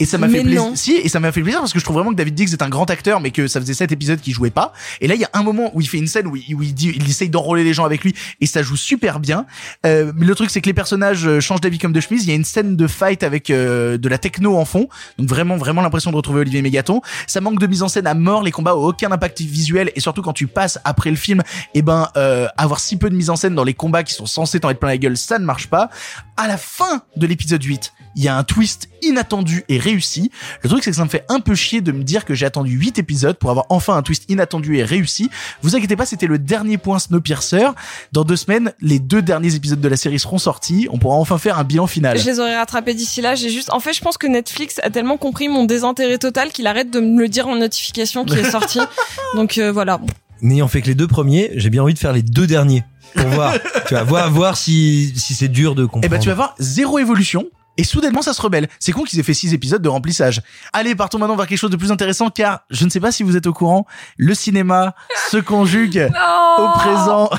Et ça m'a fait plaisir. Si, et ça m'a fait plaisir parce que je trouve vraiment que David Diggs est un grand acteur, mais que ça faisait sept épisodes qu'il jouait pas. Et là, il y a un moment où il fait une scène où il, où il dit, il essaye d'enrôler les gens avec lui, et ça joue super bien. Euh, mais le truc, c'est que les personnages euh, changent d'avis comme de chemise. Il y a une scène de fight avec euh, de la techno en fond, donc vraiment, vraiment l'impression de retrouver Olivier Mégaton. Ça manque de mise en scène à mort. Les combats ont aucun impact visuel, et surtout quand tu passes après le film, et ben, euh, avoir si peu de mise en scène dans les combats qui sont censés t'en être plein la gueule, ça ne marche pas. À la fin de l'épisode 8, il y a un twist inattendu et réussi. Le truc, c'est que ça me fait un peu chier de me dire que j'ai attendu 8 épisodes pour avoir enfin un twist inattendu et réussi. Vous inquiétez pas, c'était le dernier point Snowpiercer. Dans deux semaines, les deux derniers épisodes de la série seront sortis. On pourra enfin faire un bilan final. Je les aurais rattrapés d'ici là. J'ai juste, en fait, je pense que Netflix a tellement compris mon désintérêt total qu'il arrête de me le dire en notification qui est sorti. Donc euh, voilà. N'ayant fait que les deux premiers, j'ai bien envie de faire les deux derniers pour voir. tu vas voir, voir si si c'est dur de comprendre. Eh ben, tu vas voir zéro évolution. Et soudainement, ça se rebelle. C'est con qu'ils aient fait six épisodes de remplissage. Allez, partons maintenant vers quelque chose de plus intéressant, car je ne sais pas si vous êtes au courant, le cinéma se conjugue au présent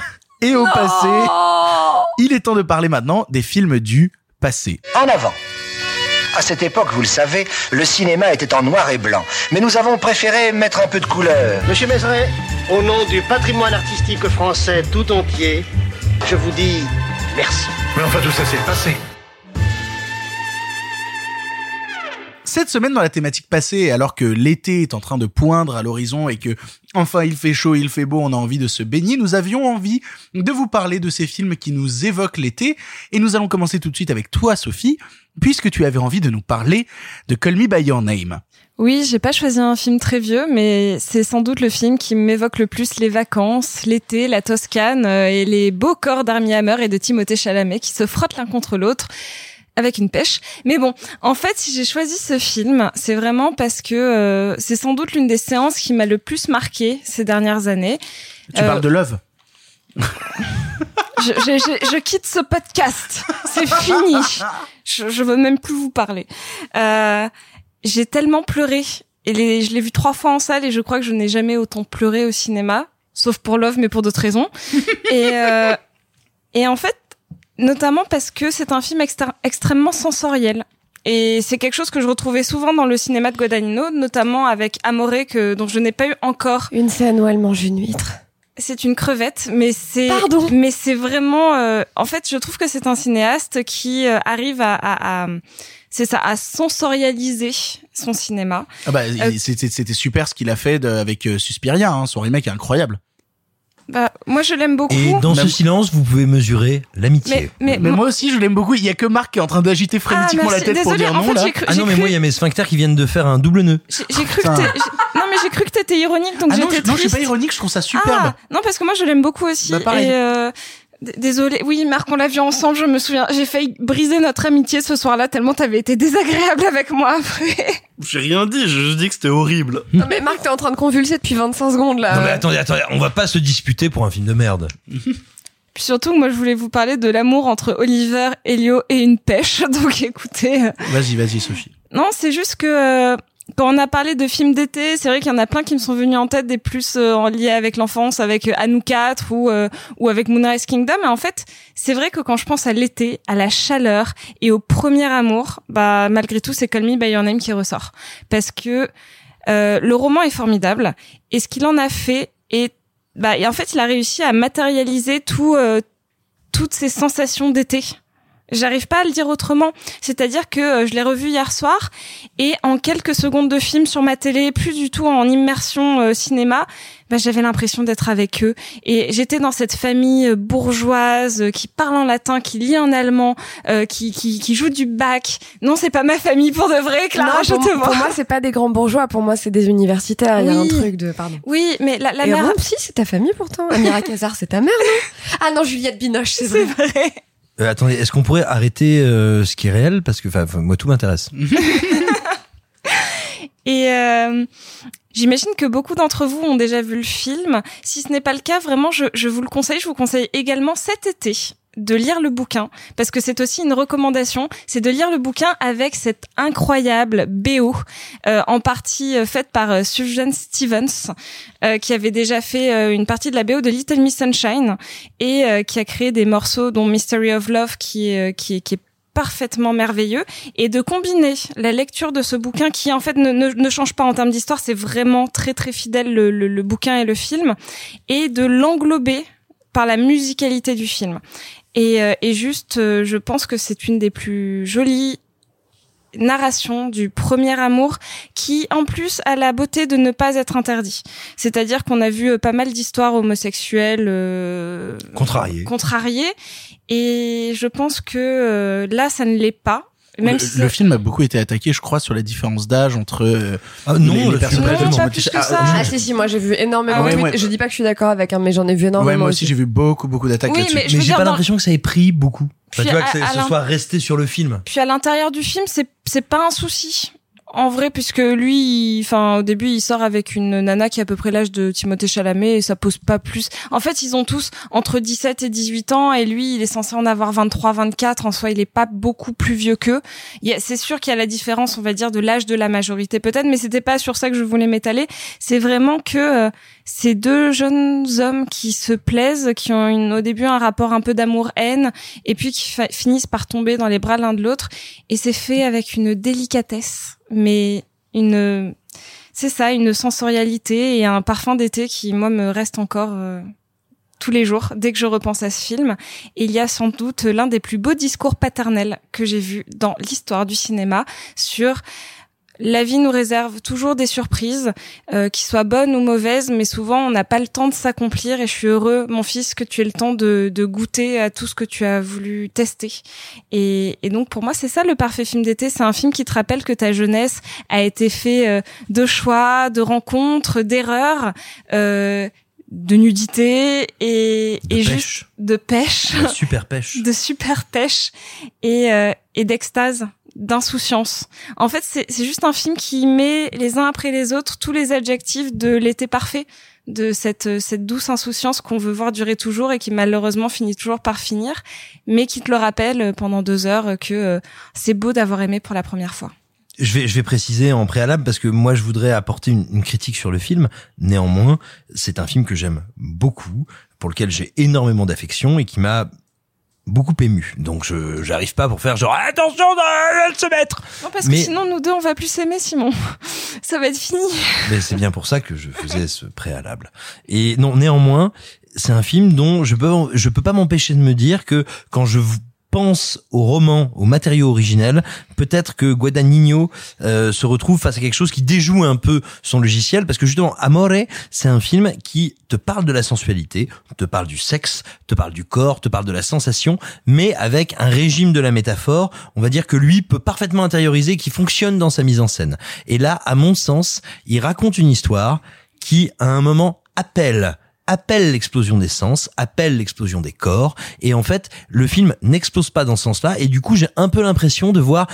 et au passé. Il est temps de parler maintenant des films du passé. En avant. À cette époque, vous le savez, le cinéma était en noir et blanc. Mais nous avons préféré mettre un peu de couleur. Monsieur Mézeret, au nom du patrimoine artistique français tout entier, je vous dis merci. Mais enfin, tout ça, c'est le passé. Cette semaine dans la thématique passée, alors que l'été est en train de poindre à l'horizon et que enfin il fait chaud, il fait beau, on a envie de se baigner, nous avions envie de vous parler de ces films qui nous évoquent l'été et nous allons commencer tout de suite avec toi Sophie, puisque tu avais envie de nous parler de Call Me By Your Name. Oui, j'ai pas choisi un film très vieux, mais c'est sans doute le film qui m'évoque le plus les vacances, l'été, la Toscane euh, et les beaux corps d'Armie Hammer et de Timothée Chalamet qui se frottent l'un contre l'autre avec une pêche. Mais bon, en fait, si j'ai choisi ce film, c'est vraiment parce que euh, c'est sans doute l'une des séances qui m'a le plus marqué ces dernières années. Tu Euh, parles de Love je, je- je- je quitte ce podcast. C'est fini. je, je veux même plus vous parler. Euh, j'ai tellement pleuré. Et les, je l'ai vu trois fois en salle et je crois que je n'ai jamais autant pleuré au cinéma, sauf pour Love, mais pour d'autres raisons. et, euh, et en fait, notamment parce que c'est un film extrêmement sensoriel. Et c'est quelque chose que je retrouvais souvent dans le cinéma de Guadagnino, notamment avec Amore, que, dont je n'ai pas eu encore. Une scène où elle mange une huître. C'est une crevette, mais c'est Pardon. mais c'est vraiment. euh, en fait, je trouve que c'est un cinéaste qui euh, arrive à, à, à- c'est ça, à sensorialiser son cinéma. Ah bah, Euh, c'était c'était super ce qu'il a fait de- avec euh, Suspiria, hein. son remake est incroyable. Bah, moi, je l'aime beaucoup. Et dans ce silence, vous pouvez mesurer l'amitié. Mais- Mais moi aussi je l'aime beaucoup, il y a que Marc qui est en train d'agiter frénétiquement Ah, la merci. tête pour Désolée, dire en non fait, là. j'ai cru- Ah non, mais moi, il y a mes sphincters qui viennent de faire un double nœud. J'ai cru que t'es- j'ai- non mais j'ai cru que t'étais ironique donc Ah non, j'étais je, non, je suis triste. pas ironique, je trouve ça superbe. Ah, non parce que moi je l'aime beaucoup aussi Bah, pareil. et euh, d- désolé oui Marc on l'a vu ensemble je me souviens j'ai failli briser notre amitié ce soir-là tellement t'avais été désagréable avec moi après. J'ai rien dit, j'ai juste dit que c'était horrible. Non mais Marc, t'es en train de convulser depuis 25 secondes là. Non, mais attendez, attendez, on va pas se disputer pour un film de merde. Puis surtout moi je voulais vous parler de l'amour entre Oliver, Elio et une pêche donc écoutez. euh, Vas-y, vas-y Sophie. Non, c'est juste que euh, quand on a parlé de films d'été, c'est vrai qu'il y en a plein qui me sont venus en tête des plus euh, en lien avec l'enfance, avec euh, nous quatre ou euh, ou avec Moonrise Kingdom. Et en fait, c'est vrai que quand je pense à l'été, à la chaleur et au premier amour, bah malgré tout, c'est Call Me by Your Name qui ressort parce que euh, le roman est formidable et ce qu'il en a fait est bah et en fait, il a réussi à matérialiser tout euh, toutes ces sensations d'été. J'arrive pas à le dire autrement. C'est-à-dire que euh, je l'ai revu hier soir et en quelques secondes de film sur ma télé, plus du tout en immersion euh, cinéma, bah, j'avais l'impression d'être avec eux. Et j'étais dans cette famille euh, bourgeoise qui parle en latin, qui lit en allemand, euh, qui, qui, qui joue du bac. Non, c'est pas ma famille pour de vrai, Clara, Non, je pour, te vois. pour moi, c'est pas des grands bourgeois. Pour moi, c'est des universitaires. Il y a un truc de pardon. Oui, mais la, la Et mère... Rome, si, c'est ta famille pourtant. Amira Kazar, c'est ta mère, non? Ah non, Juliette Binoche, c'est vrai. C'est vrai. Euh, attendez, est-ce qu'on pourrait arrêter euh, ce qui est réel? Parce que, moi, tout m'intéresse. Et euh, j'imagine que beaucoup d'entre vous ont déjà vu le film. Si ce n'est pas le cas, vraiment, je vous le conseille. Je vous conseille également cet été de lire le bouquin parce que c'est aussi une recommandation c'est de lire le bouquin avec cette incroyable BO euh, en partie euh, faite par euh, Sufjan Stevens euh, qui avait déjà fait euh, une partie de la BO de Little Miss Sunshine et euh, qui a créé des morceaux dont Mystery of Love qui est qui qui est parfaitement merveilleux et de combiner la lecture de ce bouquin qui en fait ne, ne, ne change pas en termes d'histoire, c'est vraiment très très fidèle le, le, le bouquin et le film, et de l'englober par la musicalité du film. Et, euh, et juste, euh, je pense que c'est une des plus jolies narrations du premier amour qui en plus a la beauté de ne pas être interdit. C'est-à-dire qu'on a vu euh, pas mal d'histoires homosexuelles euh, Contrarié. contrariées et je pense que euh, là ça ne l'est pas. Même le, si le film a beaucoup été attaqué, je crois, sur la différence d'âge entre euh, Ah non, les, le les personnages. pas plus que Ah, ça. Ah si si, moi j'ai vu énormément. Ah ouais, de ouais. Je dis pas que je suis d'accord avec, hein, mais j'en ai vu énormément. Ouais, moi aussi j'ai vu beaucoup beaucoup d'attaques Oui, là-dessus. mais Mais j'ai pas dans- l'impression que ça ait pris beaucoup. Enfin, Puis tu vois, à- que ce soit resté sur le film. Puis à l'intérieur du film, c'est c'est pas un souci. En vrai, puisque lui, enfin, au début, il sort avec une nana qui a à peu près l'âge de Timothée Chalamet et ça pose pas plus. En fait, ils ont tous entre 17 et 18 ans et lui, il est censé en avoir 23, 24. En soi, il est pas beaucoup plus vieux qu'eux. C'est sûr qu'il y a la différence, on va dire, de l'âge de la majorité peut-être, mais c'était pas sur ça que je voulais m'étaler. C'est vraiment que euh, ces deux jeunes hommes qui se plaisent, qui ont au début un rapport un peu d'amour-haine et puis qui finissent par tomber dans les bras l'un de l'autre et c'est fait avec une délicatesse mais une c'est ça une sensorialité et un parfum d'été qui moi me reste encore euh, tous les jours dès que je repense à ce film. Et il y a sans doute l'un des plus beaux discours paternels que j'ai vu dans l'histoire du cinéma sur la vie nous réserve toujours des surprises, euh, qui soient bonnes ou mauvaises, mais souvent on n'a pas le temps de s'accomplir. Et je suis heureux, mon fils, que tu aies le temps de, de goûter à tout ce que tu as voulu tester. Et, et donc pour moi, c'est ça le parfait film d'été. C'est un film qui te rappelle que ta jeunesse a été fait euh, de choix, de rencontres, d'erreurs. Euh, de nudité et, De et pêche. juste de pêche La super pêche. de super pêche et, euh, et d'extase, d'insouciance. En fait, c'est juste un film qui met les uns après les autres tous les adjectifs de l'été parfait de cette cette douce insouciance qu'on veut voir durer toujours et qui malheureusement finit toujours par finir, mais qui te le rappelle pendant deux heures que euh, c'est beau d'avoir aimé pour la première fois. Je vais, je vais préciser en préalable parce que moi je voudrais apporter une critique sur le film. Néanmoins, c'est un film que j'aime beaucoup, pour lequel j'ai énormément d'affection et qui m'a beaucoup ému. Donc je j'arrive pas pour faire genre attention elle se mettre. Non parce Mais- que sinon nous deux on va plus s'aimer Simon. Ça va être fini. Mais c'est bien pour ça que je faisais ce préalable. Et non, néanmoins, c'est un film dont je peux je peux pas m'empêcher de me dire que quand je v- pense au roman, au matériau originel, peut-être que Guadagnino euh, se retrouve face à quelque chose qui déjoue un peu son logiciel, parce que justement, Amore, c'est un film qui te parle de la sensualité, te parle du sexe, te parle du corps, te parle de la sensation, mais avec un régime de la métaphore, on va dire que lui peut parfaitement intérioriser, qui fonctionne dans sa mise en scène. Et là, à mon sens, il raconte une histoire qui, à un moment, appelle appelle l'explosion des sens, appelle l'explosion des corps, et en fait, le film n'explose pas dans ce sens-là, et du coup, j'ai un peu l'impression de voir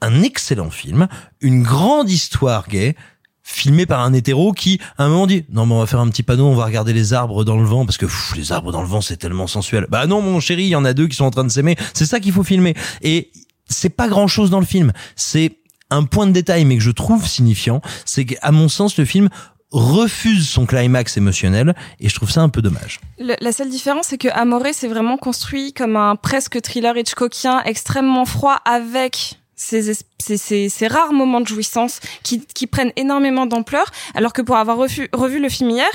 un excellent film, une grande histoire gay, filmée par un hétéro qui, à un moment, dit, non, mais on va faire un petit panneau, on va regarder les arbres dans le vent, parce que les arbres dans le vent, c'est tellement sensuel. Bah non, mon chéri, il y en a deux qui sont en train de s'aimer, c'est ça qu'il faut filmer. Et c'est pas grand chose dans le film, c'est un point de détail, mais que je trouve signifiant, c'est qu'à mon sens, le film refuse son climax émotionnel et je trouve ça un peu dommage. La seule différence, c'est que Amore, c'est vraiment construit comme un presque thriller Hitchcockien extrêmement froid avec ces, es- ces, ces, ces rares moments de jouissance qui, qui prennent énormément d'ampleur, alors que pour avoir revu, revu le film hier,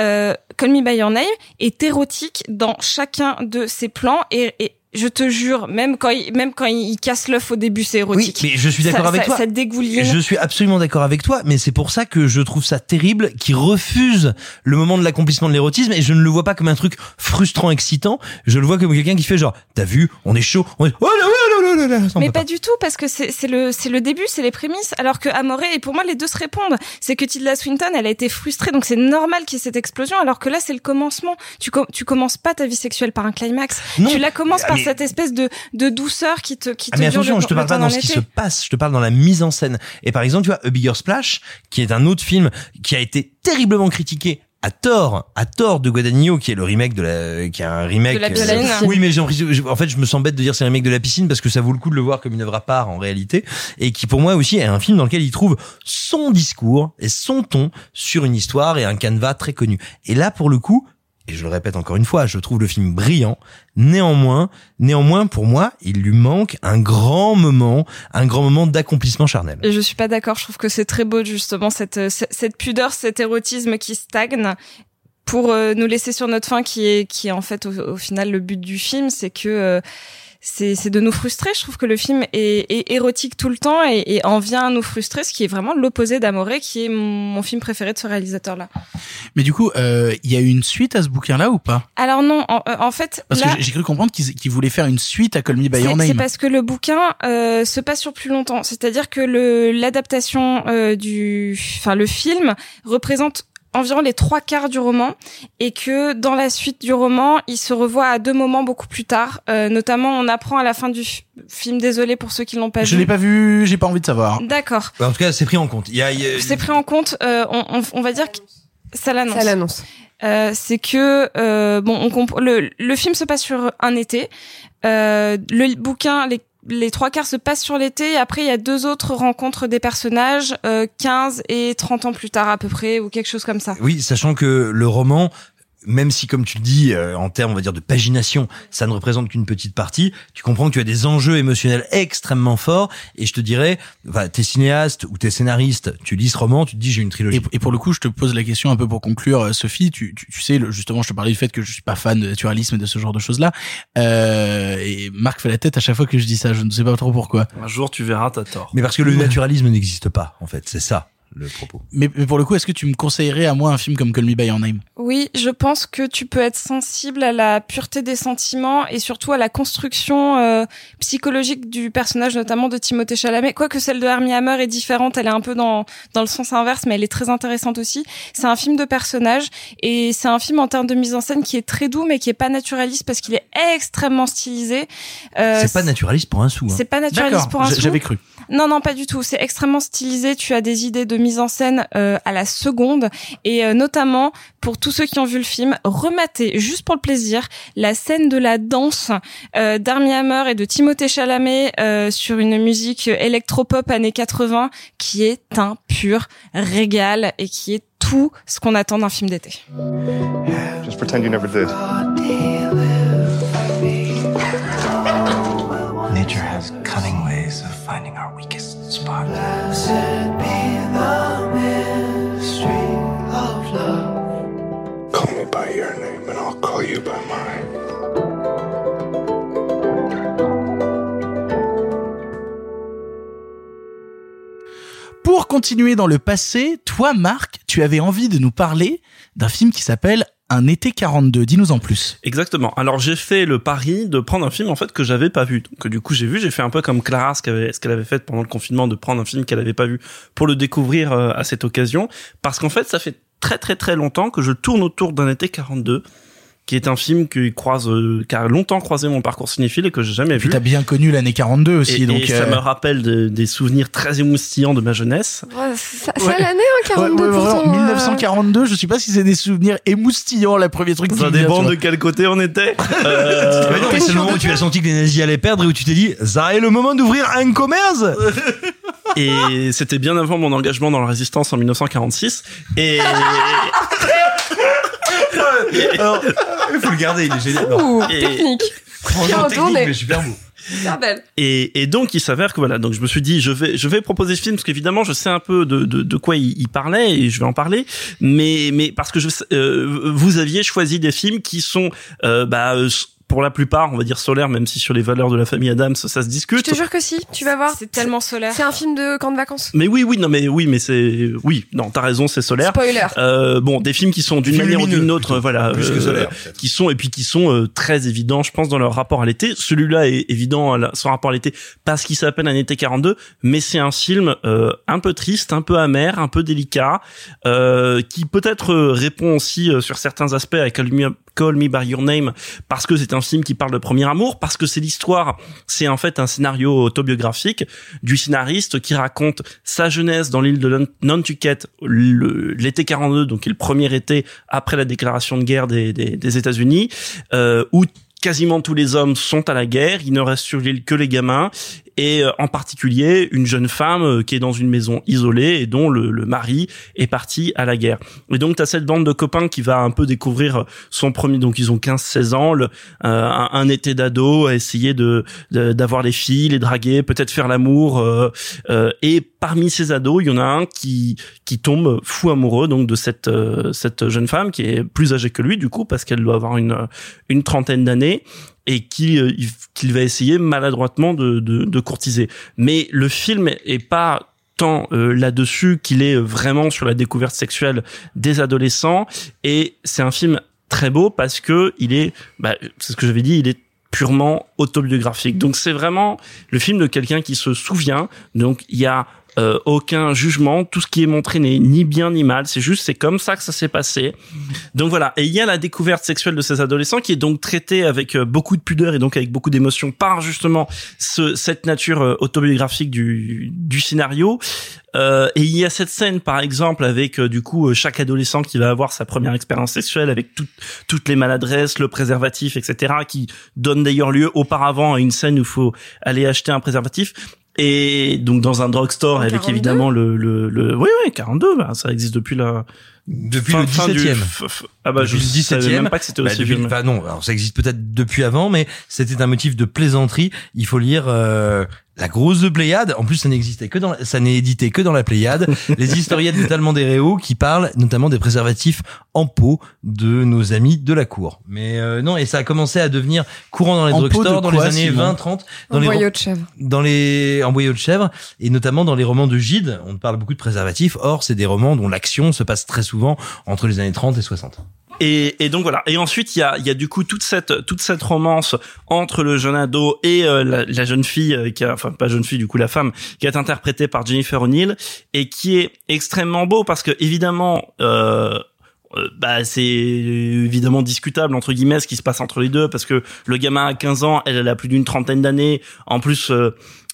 euh, Call Me By Your Name est érotique dans chacun de ses plans et, et je te jure, même quand il, même quand il, casse l'œuf au début, c'est érotique. Mais je suis d'accord avec ça- toi. Ça dégouline. Je suis absolument d'accord avec toi, mais c'est pour ça que je trouve ça terrible qu'il refuse le moment de l'accomplissement de l'érotisme et je ne le vois pas comme un truc frustrant, excitant. Je le vois comme quelqu'un qui fait genre, t'as vu, on est chaud, on est, oh là là là là là là, ça en Mais pas du tout, parce que c'est le, c'est le début, c'est les prémices, alors que Amore, et pour moi, les deux se répondent. C'est que Tilda Swinton, elle a été frustrée, donc c'est normal qu'il y ait cette explosion, alors que là, c'est le commencement. Tu, com- tu commences pas ta vie sexuelle par un climax. Non. tu la commences par cette espèce de, de douceur qui te, qui te Ah mais dure attention, le- je te le parle pas dans ce qui se passe, je te parle dans la mise en scène. Et par exemple, tu vois, A Bigger Splash, qui est un autre film qui a été terriblement critiqué à tort, à tort de Guadagnino, qui est le remake de la, qui est un remake. De la piscine. oui, mais j'ai en fait, je me sens bête de dire c'est un remake de la piscine parce que ça vaut le coup de le voir comme une œuvre à part en réalité, et qui pour moi aussi est un film dans lequel il trouve son discours et son ton sur une histoire et un canevas très connu. Et là, pour le coup, et je le répète encore une fois, je trouve le film brillant. Néanmoins, néanmoins, pour moi, il lui manque un grand moment, un grand moment d'accomplissement charnel. Et je suis pas d'accord. Je trouve que c'est très beau justement cette cette cette pudeur, cet érotisme qui stagne pour euh, nous laisser sur notre fin, qui est qui est en fait au, au final le but du film, c'est que euh, c'est de nous frustrer. Je trouve que le film est, est érotique tout le temps et, et en vient à nous frustrer, ce qui est vraiment l'opposé d'Amore, qui est mon, mon film préféré de ce réalisateur-là. Mais du coup, euh, il y a eu une suite à ce bouquin-là ou pas? Alors non, en, euh, en fait, Parce là, que j'ai- cru comprendre qu'ils qu'ils voulaient faire une suite à Call Me By Your C'est- parce que le bouquin euh, se passe sur plus longtemps. C'est-à-dire que le l'adaptation euh, du, enfin le film représente environ les trois quarts du roman et que dans la suite du roman, il se revoit à deux moments beaucoup plus tard. Euh, notamment, on apprend à la fin du film, désolé pour ceux qui l'ont pas Je vu. l'ai pas vu, j'ai pas envie de savoir. D'accord. En tout cas, c'est pris en compte. Il y a, il y a- C'est pris en compte. euh, on, on, on va dire que ça l'annonce. Ça l'annonce. Euh, c'est que euh, bon, on comp- le, le film se passe sur un été. Euh, le bouquin, les, les trois quarts se passent sur l'été. Après, il y a deux autres rencontres des personnages, euh, 15 et 30 ans plus tard à peu près, ou quelque chose comme ça. Oui, sachant que le roman, même si, comme tu le dis, euh, en termes, on va dire, de pagination, ça ne représente qu'une petite partie, tu comprends que tu as des enjeux émotionnels extrêmement forts. Et je te dirais, enfin, t'es cinéaste ou t'es scénariste, tu lis ce roman, tu te dis, j'ai une trilogie. Et, et pour le coup, je te pose la question un peu pour conclure, euh, Sophie. Tu, tu, tu sais, le- justement, je te parlais du fait que je suis pas fan de naturalisme et de ce genre de choses-là. Euh, et Marc fait la tête à chaque fois que je dis ça. Je ne sais pas trop pourquoi. Un jour, tu verras, t'as tort. Mais parce que le naturalisme n'existe pas, en fait. C'est ça, le propos. Mais, mais pour le coup, est-ce que tu me conseillerais à moi un film comme Call Me By Your Name? Oui, je pense que tu peux être sensible à la pureté des sentiments et surtout à la construction euh, psychologique du personnage, notamment de Timothée Chalamet. Quoique celle de Hermie Hammer est différente, elle est un peu dans dans le sens inverse, mais elle est très intéressante aussi. C'est un film de personnage et c'est un film en termes de mise en scène qui est très doux, mais qui est pas naturaliste parce qu'il est extrêmement stylisé. Euh, c'est pas naturaliste pour un sou. hein. c'est pas naturaliste pour un sou. j'avais cru. Non, non, pas du tout. C'est extrêmement stylisé. Tu as des idées de mise en scène euh, à la seconde et euh, notamment pour tous ceux qui ont vu le film, rematez juste pour le plaisir la scène de la danse euh, d'Armie Hammer et de Timothée Chalamet euh, sur une musique électropop années 80 qui est un pur régal et qui est tout ce qu'on attend d'un film d'été. Just pretend you never did. Pour continuer dans le passé, toi Marc, tu avais envie de nous parler d'un film qui s'appelle Un été 42. Dis-nous en plus. Exactement. Alors j'ai fait le pari de prendre un film en fait que j'avais pas vu. Donc du coup j'ai vu, j'ai fait un peu comme Clara ce qu'elle avait, fait pendant le confinement de prendre un film qu'elle avait pas vu pour le découvrir euh, à cette occasion parce qu'en fait ça fait très très très longtemps que je tourne autour d'un été 42 qui est un film qui croise euh, qui a longtemps croisé mon parcours cinéphile et que j'ai jamais Puis vu. t'as bien connu l'année 42 aussi, et, donc. et ça euh, me rappelle de- des souvenirs très émoustillants de ma jeunesse. Ouais, ça, Ouais. l'année, hein, 42 Ouais, ouais, pourtant. vraiment, euh. 1942, je sais pas si c'est des souvenirs émoustillants, le premier truc Ça dépend de quel côté on était. Euh, c'est le moment où tu as senti que les nazis allaient perdre et où tu t'es dit, ça est le moment d'ouvrir un commerce Et c'était bien avant mon engagement dans la résistance en 1946. Et Alors, il faut le garder, il est génial. Ouh, Et- technique. Bien technique, tourné. mais super beau. Super belle. Et, et donc il s'avère que voilà, donc je me suis dit je vais je vais proposer ce film parce qu'évidemment je sais un peu de, de, de quoi il, il parlait et je vais en parler, mais mais parce que je euh, vous aviez choisi des films qui sont euh, bah euh, pour la plupart on va dire solaires même si sur les valeurs de la famille Adams ça se Je discute. te jure que si, tu vas voir. C'est tellement solaire. C'est un film de camp de vacances. Mais oui oui non mais oui mais c'est oui non t'as raison c'est solaire. Spoiler. Euh, bon, des films qui sont d'une manière ou d'une autre, plutôt, voilà, plus que euh, solaire, qui sont et puis qui sont euh, très évidents, je pense, dans leur rapport à l'été. Celui-là est évident la- son rapport à l'été parce qu'il s'appelle un été 42, mais c'est un film euh, un peu triste, un peu amer, un peu délicat, euh, qui peut-être répond aussi euh, sur certains aspects à Call Me, Call Me by Your Name parce que c'est un film qui parle de premier amour, parce que c'est l'histoire, c'est en fait un scénario autobiographique du scénariste qui raconte sa jeunesse dans l'île de Nan- Nantucket l'été 42, donc le premier été après la déclaration de guerre des États-Unis, euh, où quasiment tous les hommes sont à la guerre, il ne reste sur l'île que les gamins, et euh, en particulier une jeune femme euh, qui est dans une maison isolée et dont le, le mari est parti à la guerre. Et donc tu as cette bande de copains qui va un peu découvrir son premier, donc ils ont 15-16 ans, le- euh, un, un été d'ado, à essayer de- d'avoir les filles, les draguer, peut-être faire l'amour. euh, euh, et parmi ces ados, il y en a un qui qui tombe fou amoureux donc de cette euh, cette jeune femme qui est plus âgée que lui du coup parce qu'elle doit avoir une une trentaine d'années et euh, il- qu'il va essayer maladroitement de, de de courtiser. Mais le film est pas tant euh, là-dessus qu'il est vraiment sur la découverte sexuelle des adolescents. Et c'est un film très beau parce que il est bah, c'est ce que j'avais dit il est purement autobiographique. Donc c'est vraiment le film de quelqu'un qui se souvient. Donc il y a euh, aucun jugement, tout ce qui est montré n'est ni bien ni mal, c'est juste c'est comme ça que ça s'est passé. Donc voilà, et il y a la découverte sexuelle de ces adolescents qui est donc traitée avec euh, beaucoup de pudeur et donc avec beaucoup d'émotion par justement ce, cette nature euh, autobiographique du, du scénario. Euh, et il y a cette scène par exemple avec euh, du coup chaque adolescent qui va avoir sa première expérience sexuelle avec tout- toutes les maladresses, le préservatif, etc. qui donne d'ailleurs lieu auparavant à une scène où il faut aller acheter un préservatif. Et donc dans un drugstore avec 42? évidemment le, le, le oui oui 42 bah, ça existe depuis la Depuis fin- le fin du- 17e. f- f- ah bah je Depuis le savais 17e. même pas que c'était Bah, aussi depuis- enfin, non, alors ça existe peut-être depuis avant, mais c'était un motif de plaisanterie. Il faut lire euh, la grosse de Pléiade. En plus, ça n'existait que dans, la- ça n'est édité que dans la Pléiade. les historiettes des Tallemants des Réaux qui parlent notamment des préservatifs en pot de nos amis de la cour. Mais euh, non, et ça a commencé à devenir courant dans les drugstores dans les années Simon 20, 30, dans En les boyau de chèvre. dans les en boyau de chèvre et notamment dans les romans de Gide, on parle beaucoup de préservatifs. Or, c'est des romans dont l'action se passe très souvent entre les années 30 et 60. Et, et donc voilà. Et ensuite, il y a, y a du coup toute cette toute cette romance entre le jeune ado et euh, la, jeune fille euh, qui a, enfin pas jeune fille du coup la femme qui est interprétée par Jennifer O'Neill et qui est extrêmement beau parce que évidemment. Euh, euh, bah c'est évidemment discutable entre guillemets ce qui se passe entre les deux parce que le gamin a 15 ans elle elle a plus d'une trentaine d'années en plus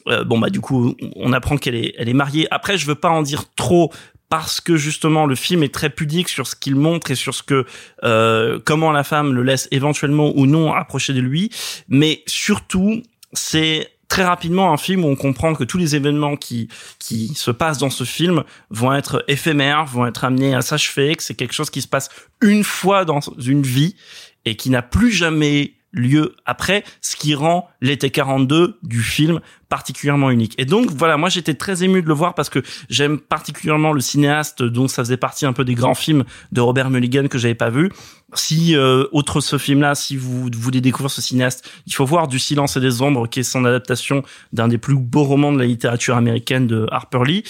Euh, bon bah du coup, on apprend qu'elle est, elle est mariée. Après, je veux pas en dire trop parce que justement le film est très pudique sur ce qu'il montre et sur ce que euh, comment la femme le laisse éventuellement ou non approcher de lui, mais surtout c'est très rapidement un film où on comprend que tous les événements qui qui se passent dans ce film vont être éphémères, vont être amenés à s'achever, que c'est quelque chose qui se passe une fois dans une vie et qui n'a plus jamais lieu après, ce qui rend l'été 42 du film particulièrement unique. Et donc voilà, moi j'étais très ému de le voir parce que j'aime particulièrement le cinéaste dont ça faisait partie un peu des grands films de Robert Mulligan que j'avais pas vu. Si euh, autre ce film-là, si vous voulez découvrir ce cinéaste, il faut voir Du silence et des ombres, qui est son adaptation d'un des plus beaux romans de la littérature américaine de Harper Lee.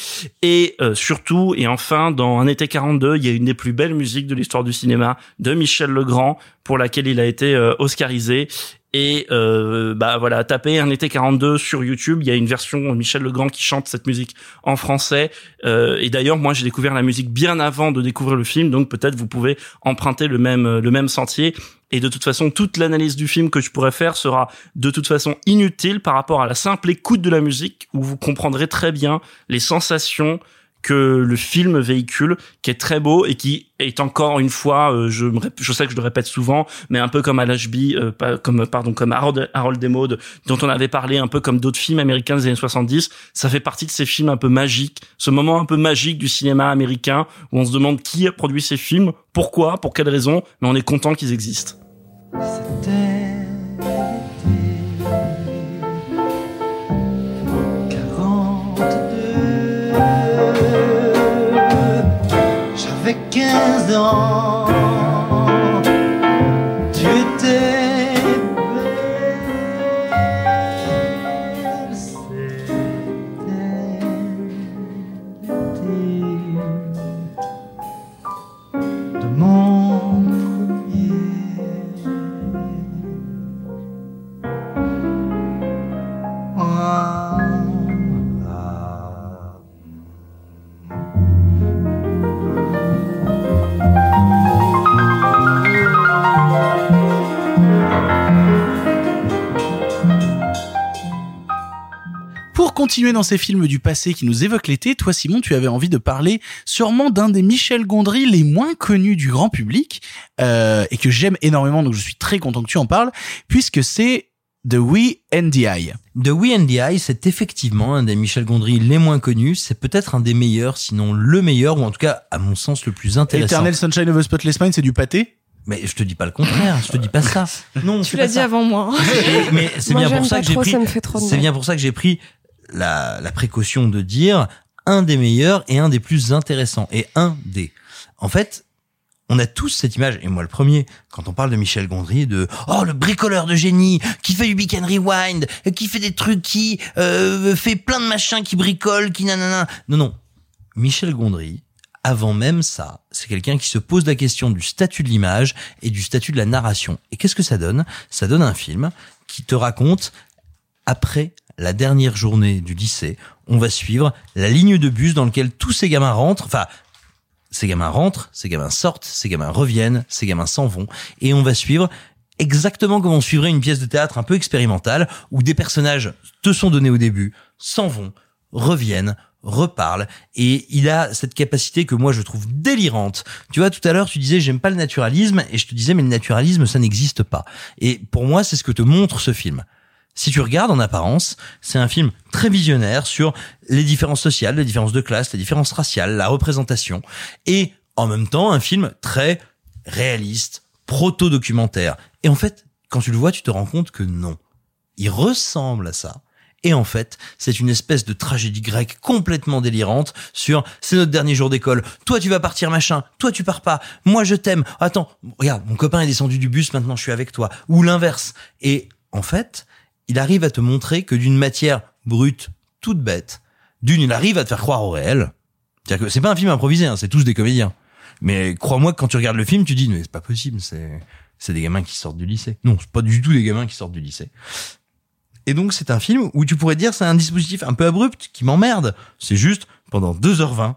Et euh, surtout, et enfin, dans Un été 42, il y a une des plus belles musiques de l'histoire du cinéma de Michel Legrand, pour laquelle il a été euh, oscarisé. Et euh, bah voilà, tapez un été 42 sur YouTube. Il y a une version Michel Legrand qui chante cette musique en français. Euh, et d'ailleurs, moi, j'ai découvert la musique bien avant de découvrir le film, donc peut-être vous pouvez emprunter le même le même sentier. Et de toute façon, toute l'analyse du film que je pourrais faire sera de toute façon inutile par rapport à la simple écoute de la musique, où vous comprendrez très bien les sensations, que le film véhicule, qui est très beau et qui est encore une fois, euh, je, je sais que je le répète souvent, mais un peu comme à l'HB, euh, comme pardon, comme Harold, Harold Desmaudes, dont on avait parlé, un peu comme d'autres films américains des années 70, ça fait partie de ces films un peu magiques, ce moment un peu magique du cinéma américain où on se demande qui a produit ces films, pourquoi, pour quelles raisons, mais on est content qu'ils existent. 15 ans. Tu continuer dans ces films du passé qui nous évoquent l'été, toi Simon, tu avais envie de parler sûrement d'un des Michel Gondry les moins connus du grand public euh, et que j'aime énormément, donc je suis très content que tu en parles, puisque c'est The We and the Eye. The We and the Eye, c'est effectivement un des Michel Gondry les moins connus. C'est peut-être un des meilleurs, sinon le meilleur, ou en tout cas, à mon sens, le plus intéressant. Eternal Sunshine of a Spotless Mind, c'est du pâté? Mais je te dis pas le contraire, je te dis pas ça. Non, Tu c'est l'as dit ça. avant moi. Mais c'est bien pour ça que j'ai pris ça me fait trop de c'est bien pour ça que j'ai pris la, la précaution de dire un des meilleurs et un des plus intéressants et un des en fait on a tous cette image, et moi le premier, quand on parle de Michel Gondry, de oh le bricoleur de génie, qui fait du Beak and Rewind, qui fait des trucs, qui euh, fait plein de machins, qui bricole, qui nanana. Non non, Michel Gondry, avant même ça, c'est quelqu'un qui se pose la question du statut de l'image et du statut de la narration. Et qu'est-ce que ça donne? Ça donne un film qui te raconte après la dernière journée du lycée, on va suivre la ligne de bus dans laquelle tous ces gamins rentrent, enfin ces gamins rentrent, ces gamins sortent, ces gamins reviennent, ces gamins s'en vont, et on va suivre exactement comme on suivrait une pièce de théâtre un peu expérimentale, où des personnages te sont donnés au début, s'en vont, reviennent, reparlent, et il a cette capacité que moi je trouve délirante. Tu vois, tout à l'heure tu disais j'aime pas le naturalisme, et je te disais mais le naturalisme ça n'existe pas. Et pour moi c'est ce que te montre ce film. Si tu regardes en apparence, c'est un film très visionnaire sur les différences sociales, les différences de classe, les différences raciales, la représentation, et en même temps un film très réaliste, proto-documentaire. Et en fait, quand tu le vois, tu te rends compte que non. Il ressemble à ça. Et en fait, c'est une espèce de tragédie grecque complètement délirante sur c'est notre dernier jour d'école. Toi tu vas partir machin, toi tu pars pas. Moi je t'aime. Attends, regarde, mon copain est descendu du bus, maintenant je suis avec toi. Ou l'inverse. Et en fait, il arrive à te montrer que d'une matière brute, toute bête, d'une il arrive à te faire croire au réel. C'est-à-dire que c'est pas un film improvisé, hein, c'est tous des comédiens. Mais crois-moi que quand tu regardes le film, tu dis mais c'est pas possible, c'est c'est des gamins qui sortent du lycée. Non, c'est pas du tout des gamins qui sortent du lycée. Et donc c'est un film où tu pourrais dire c'est un dispositif un peu abrupt qui m'emmerde. C'est juste pendant 2h20,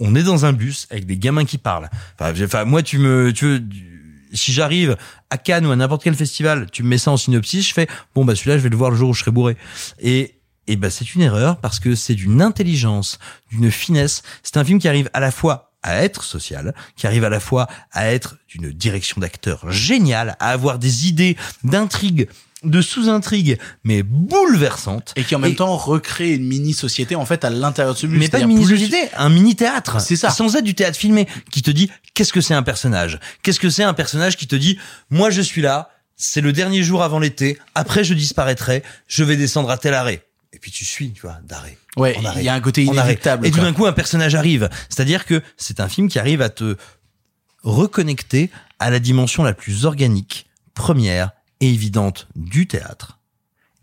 on est dans un bus avec des gamins qui parlent. Enfin, moi tu me tu si j'arrive à Cannes ou à n'importe quel festival, tu me mets ça en synopsis, je fais bon bah celui-là je vais le voir le jour où je serai bourré. Et Et ben c'est une erreur parce que c'est d'une intelligence, d'une finesse. C'est un film qui arrive à la fois à être social, qui arrive à la fois à être d'une direction d'acteur géniale, à avoir des idées d'intrigue de sous-intrigues, mais bouleversantes. Et qui en même temps recrée une mini-société en fait à l'intérieur de ce bus. Mais pas une plus- mini-société, un mini-théâtre. C'est ça. Sans être du théâtre filmé, qui te dit qu'est-ce que c'est un personnage? Qu'est-ce que c'est un personnage qui te dit moi je suis là, c'est le dernier jour avant l'été, après je disparaîtrai, je vais descendre à tel arrêt. Et puis tu suis, tu vois, d'arrêt. Ouais, il y a un côté inéluctable. Et tout d'un coup un personnage arrive. C'est-à-dire que c'est un film qui arrive à te reconnecter à la dimension la plus organique, première évidente du théâtre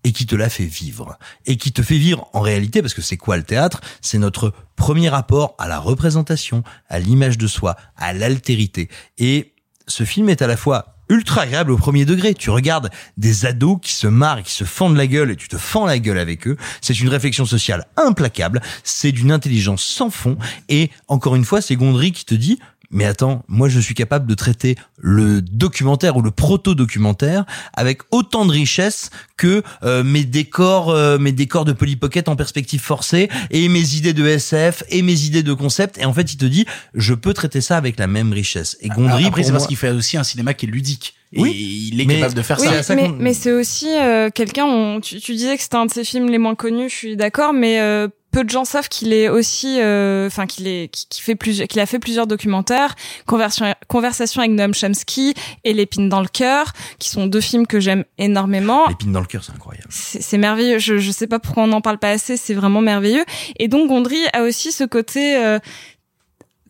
et qui te la fait vivre et qui te fait vivre en réalité parce que c'est quoi le théâtre? C'est notre premier rapport à la représentation, à l'image de soi, à l'altérité et ce film est à la fois ultra agréable au premier degré. Tu regardes des ados qui se marrent, qui se fendent la gueule et tu te fends la gueule avec eux. C'est une réflexion sociale implacable. C'est d'une intelligence sans fond. Et encore une fois, c'est Gondry qui te dit, mais attends, moi je suis capable de traiter le documentaire ou le proto-documentaire avec autant de richesse que euh, mes décors, euh, mes décors de Polly Pocket en perspective forcée et mes idées de SF et mes idées de concept. Et en fait, il te dit, je peux traiter ça avec la même richesse. Et Gondry, Après, c'est parce qu'il fait aussi un cinéma qui est ludique. Et Oui, il est mais- capable de faire Oui, ça. mais, mais c'est aussi euh, quelqu'un. Tu, tu disais que c'était un de ses films les moins connus. Je suis d'accord, mais euh, peu de gens savent qu'il est aussi, euh, enfin qu'il est, qui, qui fait plusieurs, qu'il a fait plusieurs documentaires, Conversion, Conversation avec Noam Chomsky et L'épine dans le cœur, qui sont deux films que j'aime énormément. L'épine dans le cœur, c'est incroyable. C'est c'est merveilleux. Je, je sais pas pourquoi on n'en parle pas assez. C'est vraiment merveilleux. Et donc Gondry a aussi ce côté euh,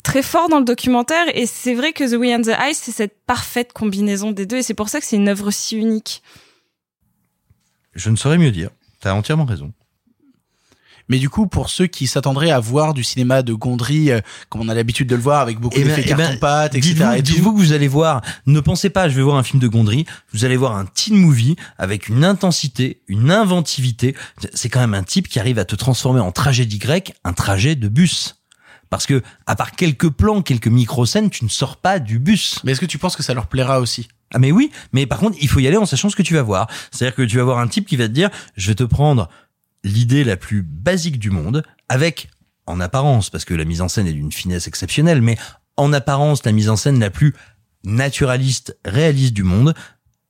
très fort dans le documentaire. Et c'est vrai que The Way and the Ice, c'est cette parfaite combinaison des deux. Et c'est pour ça que c'est une œuvre si unique. Je ne saurais mieux dire. T'as entièrement raison. Mais du coup, pour ceux qui s'attendraient à voir du cinéma de Gondry, euh, comme on a l'habitude de le voir, avec beaucoup Eh ben- d'effets eh ben, carton-pâte, etc. Dites-vous et tout. dites-vous que vous allez voir, ne pensez pas, je vais voir un film de Gondry, vous allez voir un teen movie avec une intensité, une inventivité. C'est quand même un type qui arrive à te transformer en tragédie grecque, un trajet de bus. Parce que, à part quelques plans, quelques micro-scènes, tu ne sors pas du bus. Mais est-ce que tu penses que ça leur plaira aussi? Ah mais oui, mais par contre, il faut y aller en sachant ce que tu vas voir. C'est-à-dire que tu vas voir un type qui va te dire, je vais te prendre l'idée la plus basique du monde, avec, en apparence, parce que la mise en scène est d'une finesse exceptionnelle, mais en apparence, la mise en scène la plus naturaliste, réaliste du monde.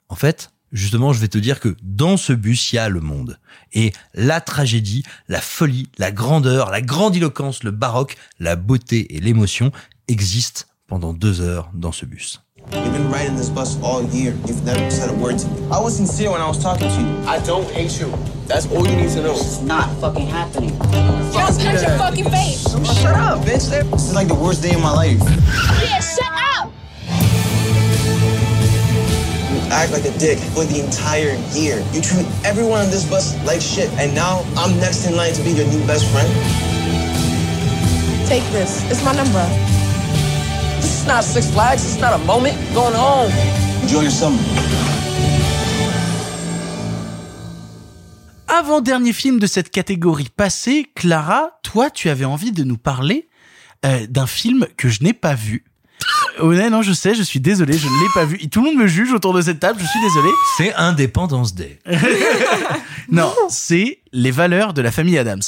En fait, justement, je vais te dire que dans ce bus, il y a le monde. Et la tragédie, la folie, la grandeur, la grandiloquence, le baroque, la beauté et l'émotion existent pendant deux heures dans ce bus. You've been riding this bus all year. You've never said a word to me. I was sincere when I was talking to you. I don't hate you. That's all you need to know. It's not fucking happening. Just touch your fucking face. Shut up, bitch. This is like the worst day of my life. Yeah, shut up. You act like a dick for the entire year. You treat everyone on this bus like shit, and now I'm next in line to be your new best friend. Take this. It's my number. Is not Six Flags. It's not a moment. I'm going home. Enjoy your summer. Avant-dernier film de cette catégorie passée, Clara, toi, tu avais envie de nous parler euh, d'un film que je n'ai pas vu. Ouais, non, je sais, je suis désolé, je ne l'ai pas vu. Et tout le monde me juge autour de cette table, je suis désolé. C'est Indépendance Day. Non, c'est Les valeurs de la famille Adams.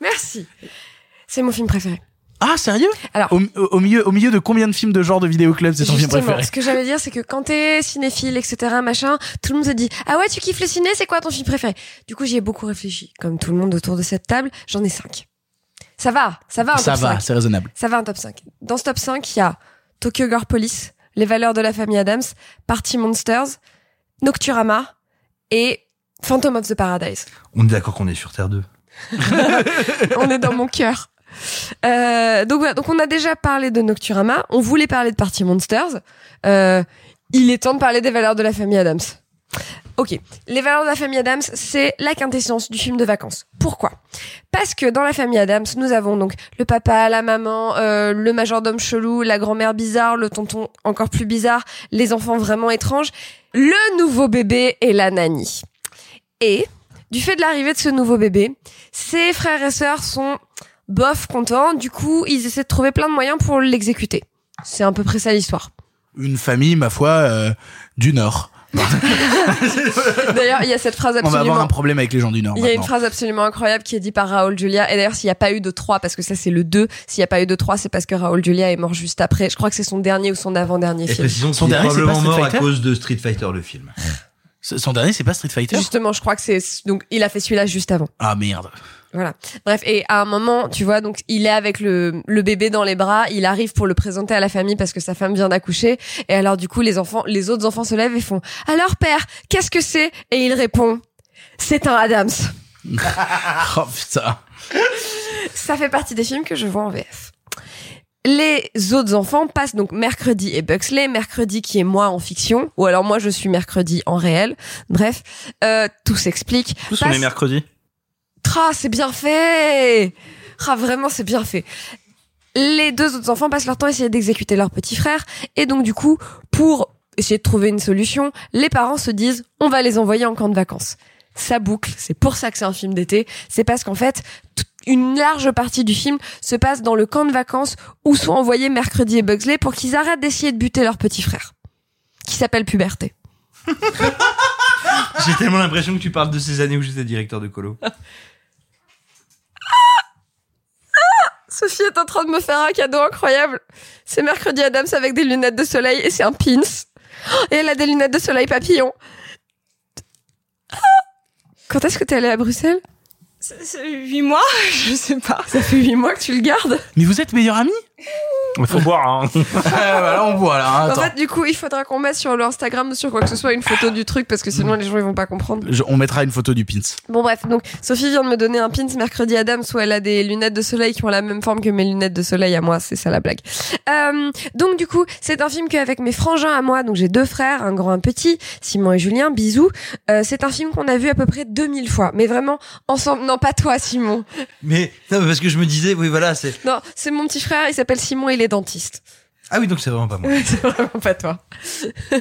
Merci. C'est mon film préféré. Ah, sérieux? Alors, au, milieu, au milieu de combien de films de genre de vidéoclub c'est ton film préféré? ce que j'allais dire, c'est que quand t'es cinéphile, etc., machin, tout le monde se dit ah ouais, tu kiffes le ciné, c'est quoi ton film préféré? Du coup, j'y ai beaucoup réfléchi, comme tout le monde autour de cette table. J'en ai cinq. Ça va, ça va. Un Ça top va, 5. c'est raisonnable. Ça va un top 5. Dans ce top 5, il y a Tokyo Girl Police, Les valeurs de la famille Adams, Party Monsters, Nocturama et Phantom of the Paradise. On est d'accord qu'on est sur Terre 2. on est dans mon cœur. Euh, donc voilà, donc on a déjà parlé de Nocturama, on voulait parler de Party Monsters. Euh, il est temps de parler des valeurs de la famille Adams. Ok, les valeurs de la famille Adams, c'est la quintessence du film de vacances. Pourquoi? Parce que dans la famille Adams, nous avons donc le papa, la maman, euh, le majordome chelou, la grand-mère bizarre, le tonton encore plus bizarre, les enfants vraiment étranges, le nouveau bébé et la nanny. Et du fait de l'arrivée de ce nouveau bébé, ses frères et sœurs sont bof contents. Du coup, ils essaient de trouver plein de moyens pour l'exécuter. C'est à peu près ça l'histoire. Une famille, ma foi, euh, du Nord. D'ailleurs, il y a cette phrase On va avoir absolument un problème avec les gens du Nord. Il y a une phrase absolument incroyable qui est dite par Raoul Julia. Et d'ailleurs, s'il n'y a pas eu de 3, parce que ça c'est le 2, s'il n'y a pas eu de 3, c'est parce que Raoul Julia est mort juste après. Je crois que c'est son dernier ou son avant-dernier film. précisons Son dernier, c'est pas mort à cause de Street Fighter, le film. Son dernier, c'est pas Street Fighter Justement, je crois que c'est donc il a fait celui-là juste avant. Ah merde. Voilà. Bref, et à un moment, tu vois, donc il est avec le, le bébé dans les bras, il arrive pour le présenter à la famille parce que sa femme vient d'accoucher. Et alors du coup, les enfants, les autres enfants se lèvent et font "Alors père, qu'est-ce que c'est? Et il répond "C'est un Adams." oh putain. Ça fait partie des films que je vois en VF. Les autres enfants passent donc mercredi et Buxley, mercredi qui est moi en fiction, ou alors moi je suis mercredi en réel. Bref, euh, tout s'explique. Tous on Passe- est mercredi. Tra, c'est bien fait Ah, vraiment, c'est bien fait. Les deux autres enfants passent leur temps à essayer d'exécuter leur petit frère. Et donc, du coup, pour essayer de trouver une solution, les parents se disent, on va les envoyer en camp de vacances. Ça boucle. C'est pour ça que c'est un film d'été. C'est parce qu'en fait, une large partie du film se passe dans le camp de vacances où sont envoyés Mercredi et Bugsley pour qu'ils arrêtent d'essayer de buter leur petit frère. Qui s'appelle Puberté. J'ai tellement l'impression que tu parles de ces années où j'étais directeur de colo. Sophie est en train de me faire un cadeau incroyable. C'est mercredi Adams avec des lunettes de soleil et c'est un pins. Et elle a des lunettes de soleil papillon. Ah Quand est-ce que t'es allée à Bruxelles? 8 mois Je sais pas. Ça fait 8 mois que tu le gardes. Mais vous êtes meilleurs amis Il faut boire. Hein. Ah, bah là, on voit là. hein, En fait, du coup, il faudra qu'on mette sur le Instagram ou sur quoi que ce soit une photo du truc parce que sinon les gens ils vont pas comprendre. Je- on mettra une photo du pins. Bon bref, donc Sophie vient de me donner un pins mercredi Adams où elle a des lunettes de soleil qui ont la même forme que mes lunettes de soleil à moi, c'est ça la blague. Euh, donc du coup, c'est un film qu'avec mes frangins à moi, donc j'ai deux frères, un grand, un petit, Simon et Julien, bisous. Euh, c'est un film qu'on a vu à peu près 2000 fois, mais vraiment ensemble. Non, pas toi Simon. Mais, non, mais parce que je me disais, oui, voilà, c'est. Non, c'est mon petit frère, il s'appelle Simon, il est dentiste. Ah oui, donc c'est vraiment pas moi. c'est vraiment pas toi.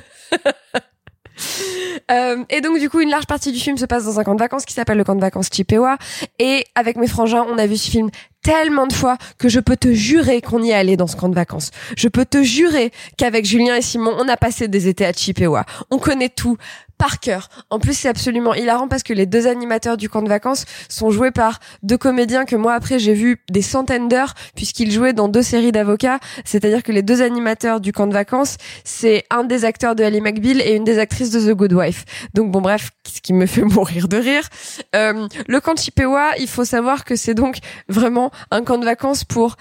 Euh, et donc du coup, une large partie du film se passe dans un camp de vacances qui s'appelle le camp de vacances Chippewa. Et avec mes frangins, on a vu ce film tellement de fois que je peux te jurer qu'on y est allé dans ce camp de vacances. Je peux te jurer qu'avec Julien et Simon, on a passé des étés à Chippewa. On connaît tout par cœur. En plus, c'est absolument hilarant parce que les deux animateurs du camp de vacances sont joués par deux comédiens que moi après j'ai vu des centaines d'heures puisqu'ils jouaient dans deux séries d'avocats. C'est-à-dire que les deux animateurs du camp de vacances, c'est un des acteurs de Ali McBeal et une des actrices de The Good Wife. Donc bon bref, ce qui me fait mourir de rire. Euh, le camp de Chippewa, il faut savoir que c'est donc vraiment un camp de vacances pour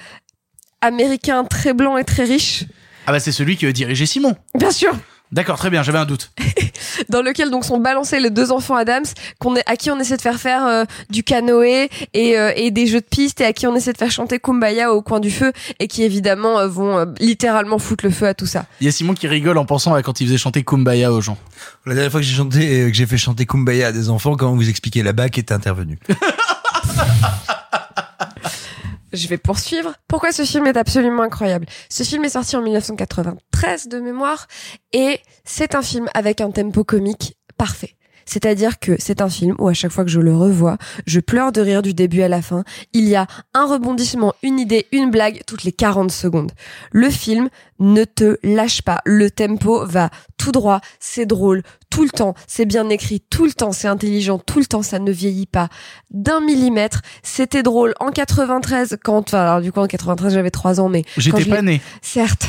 américains très blancs et très riches. Ah bah c'est celui qui dirigeait Simon. Bien sûr. D'accord, très bien, j'avais un doute. dans lequel donc sont balancés les deux enfants Adams qu'on est, à qui on essaie de faire faire euh, du canoë et, euh, et des jeux de piste et à qui on essaie de faire chanter Kumbaya au coin du feu et qui évidemment euh, vont euh, littéralement foutre le feu à tout ça. Il y a Simon qui rigole en pensant à quand il faisait chanter Kumbaya aux gens. La dernière fois que j'ai chanté, euh, que j'ai fait chanter Kumbaya à des enfants, comment vous expliquez la BAC est intervenue? Je vais poursuivre. Pourquoi ce film est absolument incroyable? Ce film est sorti en 1993 de mémoire et c'est un film avec un tempo comique parfait. C'est-à-dire que c'est un film où à chaque fois que je le revois, je pleure de rire du début à la fin. Il y a un rebondissement, une idée, une blague toutes les 40 secondes. Le film ne te lâche pas. Le tempo va tout droit, c'est drôle tout le temps, c'est bien écrit tout le temps, c'est intelligent tout le temps, ça ne vieillit pas d'un millimètre. C'était drôle en 93 quand, enfin, alors du coup en 93 j'avais 3 ans, mais J'étais pas né. Certes.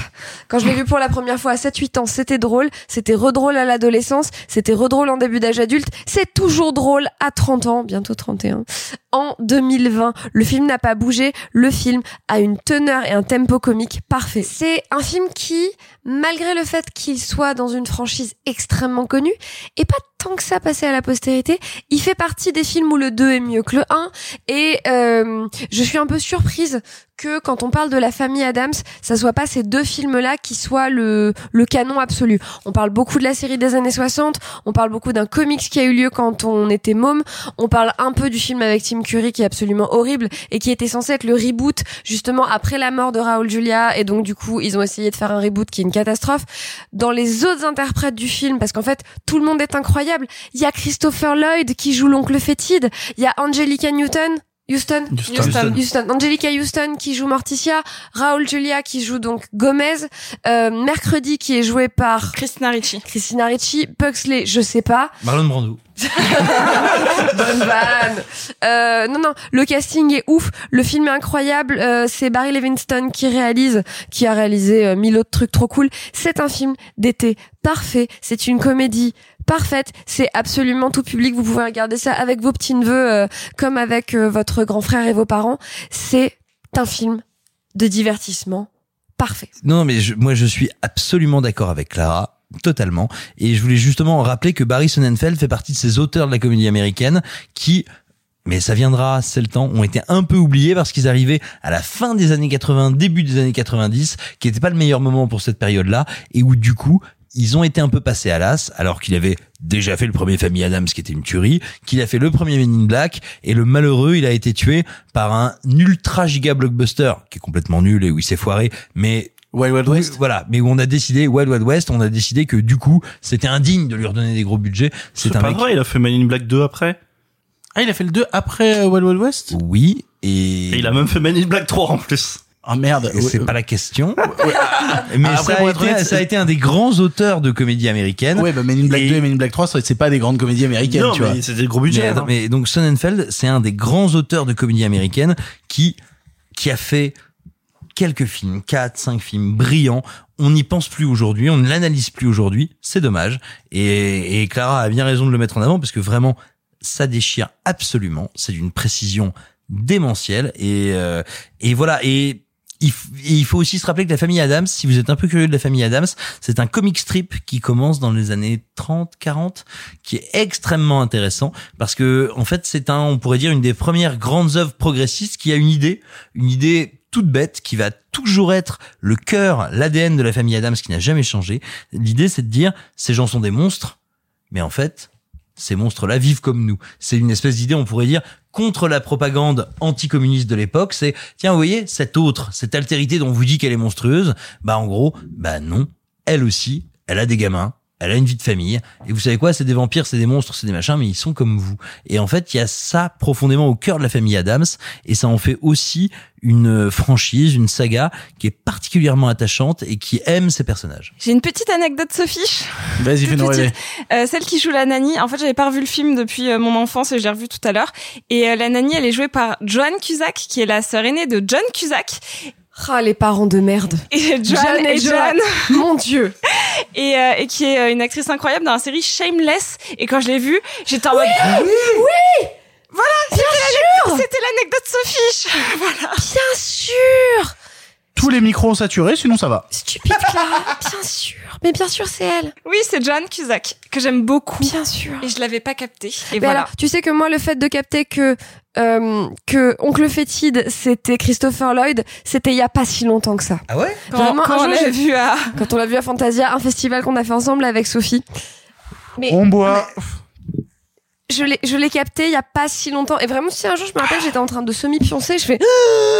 Quand je l'ai vu pour la première fois à 7-8 ans, c'était drôle. C'était redrôle à l'adolescence. C'était redrôle en début d'âge adulte. C'est toujours drôle à 30 ans, bientôt 31. En 2020, le film n'a pas bougé. Le film a une teneur et un tempo comique parfait. C'est un film qui, malgré le fait qu'il soit dans une franchise extrêmement connue, et pas tant que ça passé à la postérité, il fait partie des films où le 2 est mieux que le 1. Et euh, je suis un peu surprise que quand on parle de la famille Adams, ça soit pas ces deux films-là qui soient le, le canon absolu. On parle beaucoup de la série des années 60, on parle beaucoup d'un comics qui a eu lieu quand on était môme, on parle un peu du film avec Tim Curry qui est absolument horrible et qui était censé être le reboot justement après la mort de Raoul Julia et donc du coup ils ont essayé de faire un reboot qui est une catastrophe. Dans les autres interprètes du film, parce qu'en fait tout le monde est incroyable, il y a Christopher Lloyd qui joue l'oncle fétide, il y a Angelica Newton Houston. Houston. Houston. Angelica Houston qui joue Morticia, Raoul Julia qui joue donc Gomez, euh, Mercredi qui est joué par Christina Ricci. Christina Ricci, Pugsley, je sais pas. Marlon Brando. Bonne vanne. Euh, non, non, le casting est ouf. Le film est incroyable. Euh, c'est Barry Levinson qui réalise, qui a réalisé euh, mille autres trucs trop cool. C'est un film d'été parfait. C'est une comédie parfaite. C'est absolument tout public. Vous pouvez regarder ça avec vos petits neveux, euh, comme avec euh, votre grand frère et vos parents. C'est un film de divertissement parfait. Non, mais je- moi je suis absolument d'accord avec Clara. Totalement. Et je voulais justement rappeler que Barry Sonnenfeld fait partie de ces auteurs de la comédie américaine qui, mais ça viendra, c'est le temps, ont été un peu oubliés parce qu'ils arrivaient à la fin des années 80, début des années 90, qui n'était pas le meilleur moment pour cette période-là, et où du coup, ils ont été un peu passés à l'as, alors qu'il avait déjà fait le premier Famille Adams, qui était une tuerie, qu'il a fait le premier Men in Black, et le malheureux, il a été tué par un ultra giga blockbuster, qui est complètement nul et où il s'est foiré, mais Wild Wild West. Voilà, mais où on a décidé Wild Wild West, on a décidé que du coup, c'était indigne de lui redonner des gros budgets. C'est pas mec. vrai, il a fait Man in Black 2 après. Ah, il a fait le 2 après euh, Wild Wild West? Oui, et, Et il a même fait Man in Black 3 en plus. Ah merde. C'est pas la question. mais Ah, après, ça, a été, honnête, ça a été un des grands auteurs de comédie américaine. Ouais, bah Men in Black Et- 2 et Men in Black 3, c'est pas des grandes comédies américaines, non, tu vois. mais c'était le gros budget. Mais, hein. mais donc Sonnenfeld, c'est un des grands auteurs de comédie américaine qui qui a fait quelques films, quatre, cinq films brillants. On n'y pense plus aujourd'hui, on ne l'analyse plus aujourd'hui. C'est dommage. Et, et Clara a bien raison de le mettre en avant parce que vraiment, ça déchire absolument. C'est d'une précision démentielle. Et, euh, et voilà. Et il, il faut aussi se rappeler que la famille Adams, si vous êtes un peu curieux de la famille Adams, c'est un comic strip qui commence dans les années 30, 40, qui est extrêmement intéressant parce que, en fait, c'est un, on pourrait dire, une des premières grandes œuvres progressistes qui a une idée, une idée toute bête qui va toujours être le cœur, l'ADN de la famille Adams qui n'a jamais changé. L'idée, c'est de dire, ces gens sont des monstres, mais en fait, ces monstres-là vivent comme nous. C'est une espèce d'idée, on pourrait dire, contre la propagande anticommuniste de l'époque. C'est, tiens, vous voyez, cette autre, cette altérité dont on vous dit qu'elle est monstrueuse, bah en gros, bah non, elle aussi, elle a des gamins, elle a une vie de famille. Et vous savez quoi, c'est des vampires, c'est des monstres, c'est des machins, mais ils sont comme vous. Et en fait, il y a ça profondément au cœur de la famille Adams, et ça en fait aussi une franchise, une saga qui est particulièrement attachante et qui aime ses personnages. J'ai une petite anecdote Sophie. Vas-y, fais-nous rêver. petite. Euh, celle qui joue la nanny. En fait, j'avais pas revu le film depuis euh, mon enfance et je l'ai revu tout à l'heure. Et euh, la nanny, elle est jouée par Joan Cusack, qui est la sœur aînée de John Cusack. Ah, les parents de merde. Et Joan John et. Mon dieu. Et, euh, et qui est euh, une actrice incroyable dans la série Shameless. Et quand je l'ai vue, j'étais en mode... Oui Voilà, c'était l'anecdote- c'était l'anecdote Sophie. voilà. Bien sûr Tous les micros ont saturé, sinon ça va. Stupide Clara, bien sûr. Mais bien sûr, c'est elle. Oui, c'est Joan Cusack, que j'aime beaucoup. Bien sûr. Et je l'avais pas capté. Et Mais voilà. alors, tu sais que moi, le fait de capter que euh, que Oncle Fétide, c'était Christopher Lloyd, c'était il y a pas si longtemps que ça. Ah ouais Quand- Vraiment, quand un on jour, j'ai- vu à... Quand on l'a vu à Fantasia, un festival qu'on a fait ensemble avec Sophie. Mais On boit. je l'ai, je l'ai capté il y a pas si longtemps. Et vraiment, si un jour je me rappelle, j'étais en train de semi-pioncer, je fais.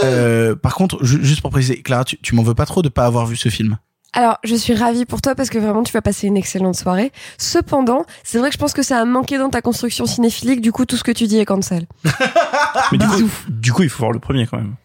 Euh, par contre, ju- juste pour préciser, Clara, tu, tu m'en veux pas trop de pas avoir vu ce film? Alors, je suis ravie pour toi parce que vraiment, tu vas passer une excellente soirée. Cependant, c'est vrai que je pense que ça a manqué dans ta construction cinéphilique. Du coup, tout ce que tu dis est cancel. Mais du coup, du coup, il faut voir le premier quand même.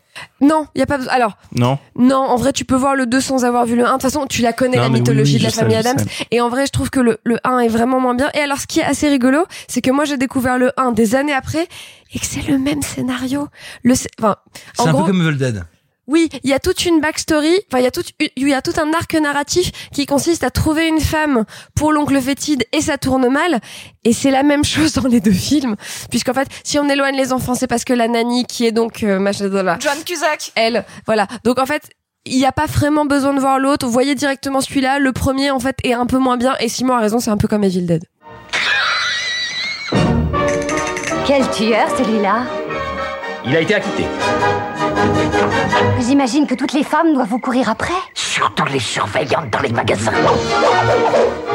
Non, il y a pas besoin. Alors, Non non, en vrai, tu peux voir le 2 sans avoir vu le 1. De toute façon, tu la connais, Non, la oui, mythologie oui, de la sais, famille Adams. Et en vrai, je trouve que le, le 1 est vraiment moins bien. Et alors, ce qui est assez rigolo, c'est que moi, j'ai découvert le 1 des années après et que c'est le même scénario. Le, enfin, C'est en un gros, peu comme Evil Dead. Oui, il y a toute une backstory, enfin il y a tout il y a tout un arc narratif qui consiste à trouver une femme pour l'oncle fétide et ça tourne mal et c'est la même chose dans les deux films puisqu'en fait si on éloigne les enfants c'est parce que la nanny qui est donc euh, machin de là, Joan Cusack. elle voilà. Donc en fait il n'y a pas vraiment besoin de voir l'autre. Vous voyez directement celui-là. Le premier, en fait, est un peu moins bien. Et Simon a raison, c'est un peu comme Evil Dead. Quel tueur celui-là? Il a été acquitté. J'imagine que toutes les femmes doivent vous courir après. Surtout les surveillantes dans les magasins.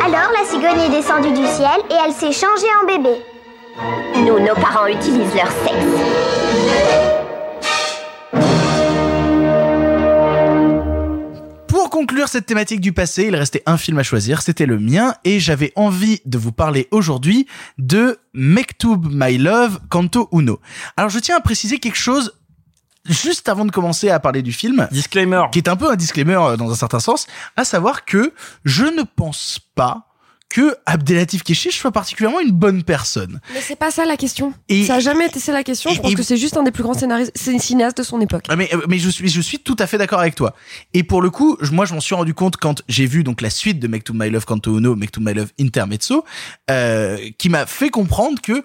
Alors la cigogne est descendue du ciel et elle s'est changée en bébé. Nous, nos parents utilisent leur sexe. Pour conclure cette thématique du passé, il restait un film à choisir, c'était le mien, et j'avais envie de vous parler aujourd'hui de Mektoub My Love Kanto Uno. Alors je tiens à préciser quelque chose juste avant de commencer à parler du film. Disclaimer. Qui est un peu un disclaimer euh, dans un certain sens, à savoir que je ne pense pas que Abdelatif Keshish soit particulièrement une bonne personne. Mais c'est pas ça la question. Et- ça a jamais été ça la question. Je pense que c'est juste un des plus grands scénaristes, cinéastes de son époque. Ah, mais, euh, mais je suis, je suis tout à fait d'accord avec toi. Et pour le coup, je- moi, je m'en suis rendu compte quand j'ai vu donc la suite de Make to My Love Canto Uno, Make to My Love Intermezzo, euh, qui m'a fait comprendre que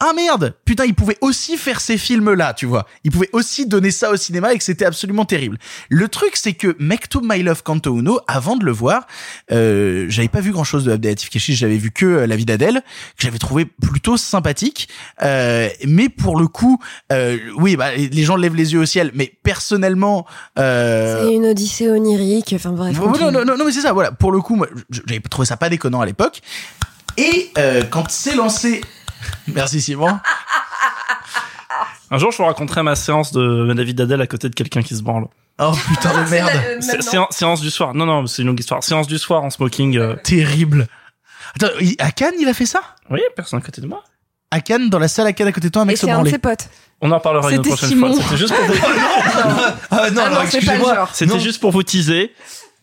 ah merde, putain, il pouvait aussi faire ces films-là, tu vois. Il pouvait aussi donner ça au cinéma et que c'était absolument terrible. Le truc, c'est que Make to My Love Canto Uno, avant de le voir, euh, j'avais pas vu grand-chose de Abdelatif Kechiche, j'avais vu que euh, La vie d'Adèle, que j'avais trouvé plutôt sympathique. Euh, mais pour le coup, euh, oui, bah, les gens lèvent les yeux au ciel, mais personnellement... Euh, C'est une odyssée onirique. Enfin bref. non, continue. non, non, non, mais c'est ça, voilà. Pour le coup, moi, j'avais trouvé ça pas déconnant à l'époque. Et euh, quand c'est lancé... Merci Simon. Un jour, je vous raconterai ma séance de David Adel à côté de quelqu'un qui se branle. Oh putain de merde. C'est- séan- séance du soir. Non, non, c'est une longue histoire. Séance du soir en smoking. euh. Terrible. Attends, il- à Cannes, il a fait ça? Oui, personne à côté de moi. À Cannes, dans la salle à Cannes à côté de toi, un mec Et se c'est un de branlait. ses potes. On en parlera une prochaine Simon. fois. C'était juste pour vous... Ah non, Ah non, le excusez-moi. C'était juste pour vous teaser,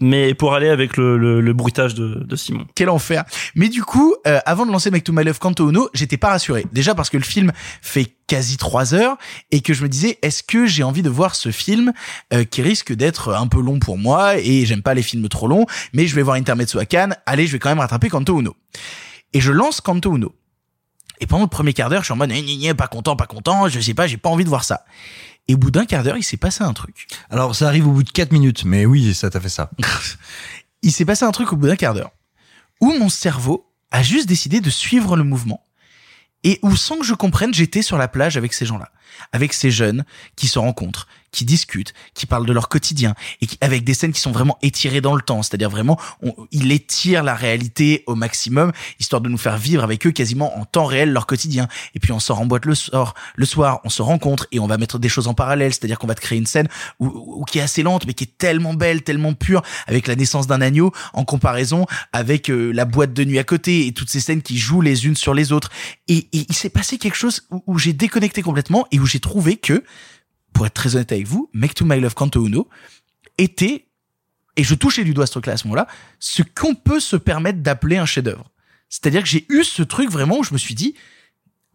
mais pour aller avec le, le, le bruitage de, de Simon. Quel enfer. Mais du coup, euh, avant de lancer Make to My Love Canto Uno, j'étais pas rassuré. Déjà parce que le film fait quasi trois heures et que je me disais, est-ce que j'ai envie de voir ce film euh, qui risque d'être un peu long pour moi et j'aime pas les films trop longs, mais je vais voir Intermezzo à Cannes. Allez, je vais quand même rattraper Canto Uno. Et je lance Canto Uno. Et pendant le premier quart d'heure, je suis en mode, gna, pas content, pas content, je sais pas, j'ai pas envie de voir ça. Et au bout d'un quart d'heure, il s'est passé un truc. Alors ça arrive au bout de 4 minutes, mais oui, ça t'a fait ça. il s'est passé un truc au bout d'un quart d'heure où mon cerveau a juste décidé de suivre le mouvement et où sans que je comprenne, j'étais sur la plage avec ces gens-là, avec ces jeunes qui se rencontrent, qui discutent, qui parlent de leur quotidien et qui, avec des scènes qui sont vraiment étirées dans le temps, c'est-à-dire vraiment, on, il étire la réalité au maximum, histoire de nous faire vivre avec eux quasiment en temps réel leur quotidien. Et puis on sort en boîte le soir, le soir, on se rencontre et on va mettre des choses en parallèle, c'est-à-dire qu'on va te créer une scène où, où- qui est assez lente mais qui est tellement belle, tellement pure, avec la naissance d'un agneau en comparaison avec euh, la boîte de nuit à côté et toutes ces scènes qui jouent les unes sur les autres. Et, et il s'est passé quelque chose où, où j'ai déconnecté complètement et où j'ai trouvé que, pour être très honnête avec vous, Make to My Love Canto Uno était, et je touchais du doigt ce truc-là à ce moment-là, ce qu'on peut se permettre d'appeler un chef-d'œuvre. C'est-à-dire que j'ai eu ce truc vraiment où je me suis dit,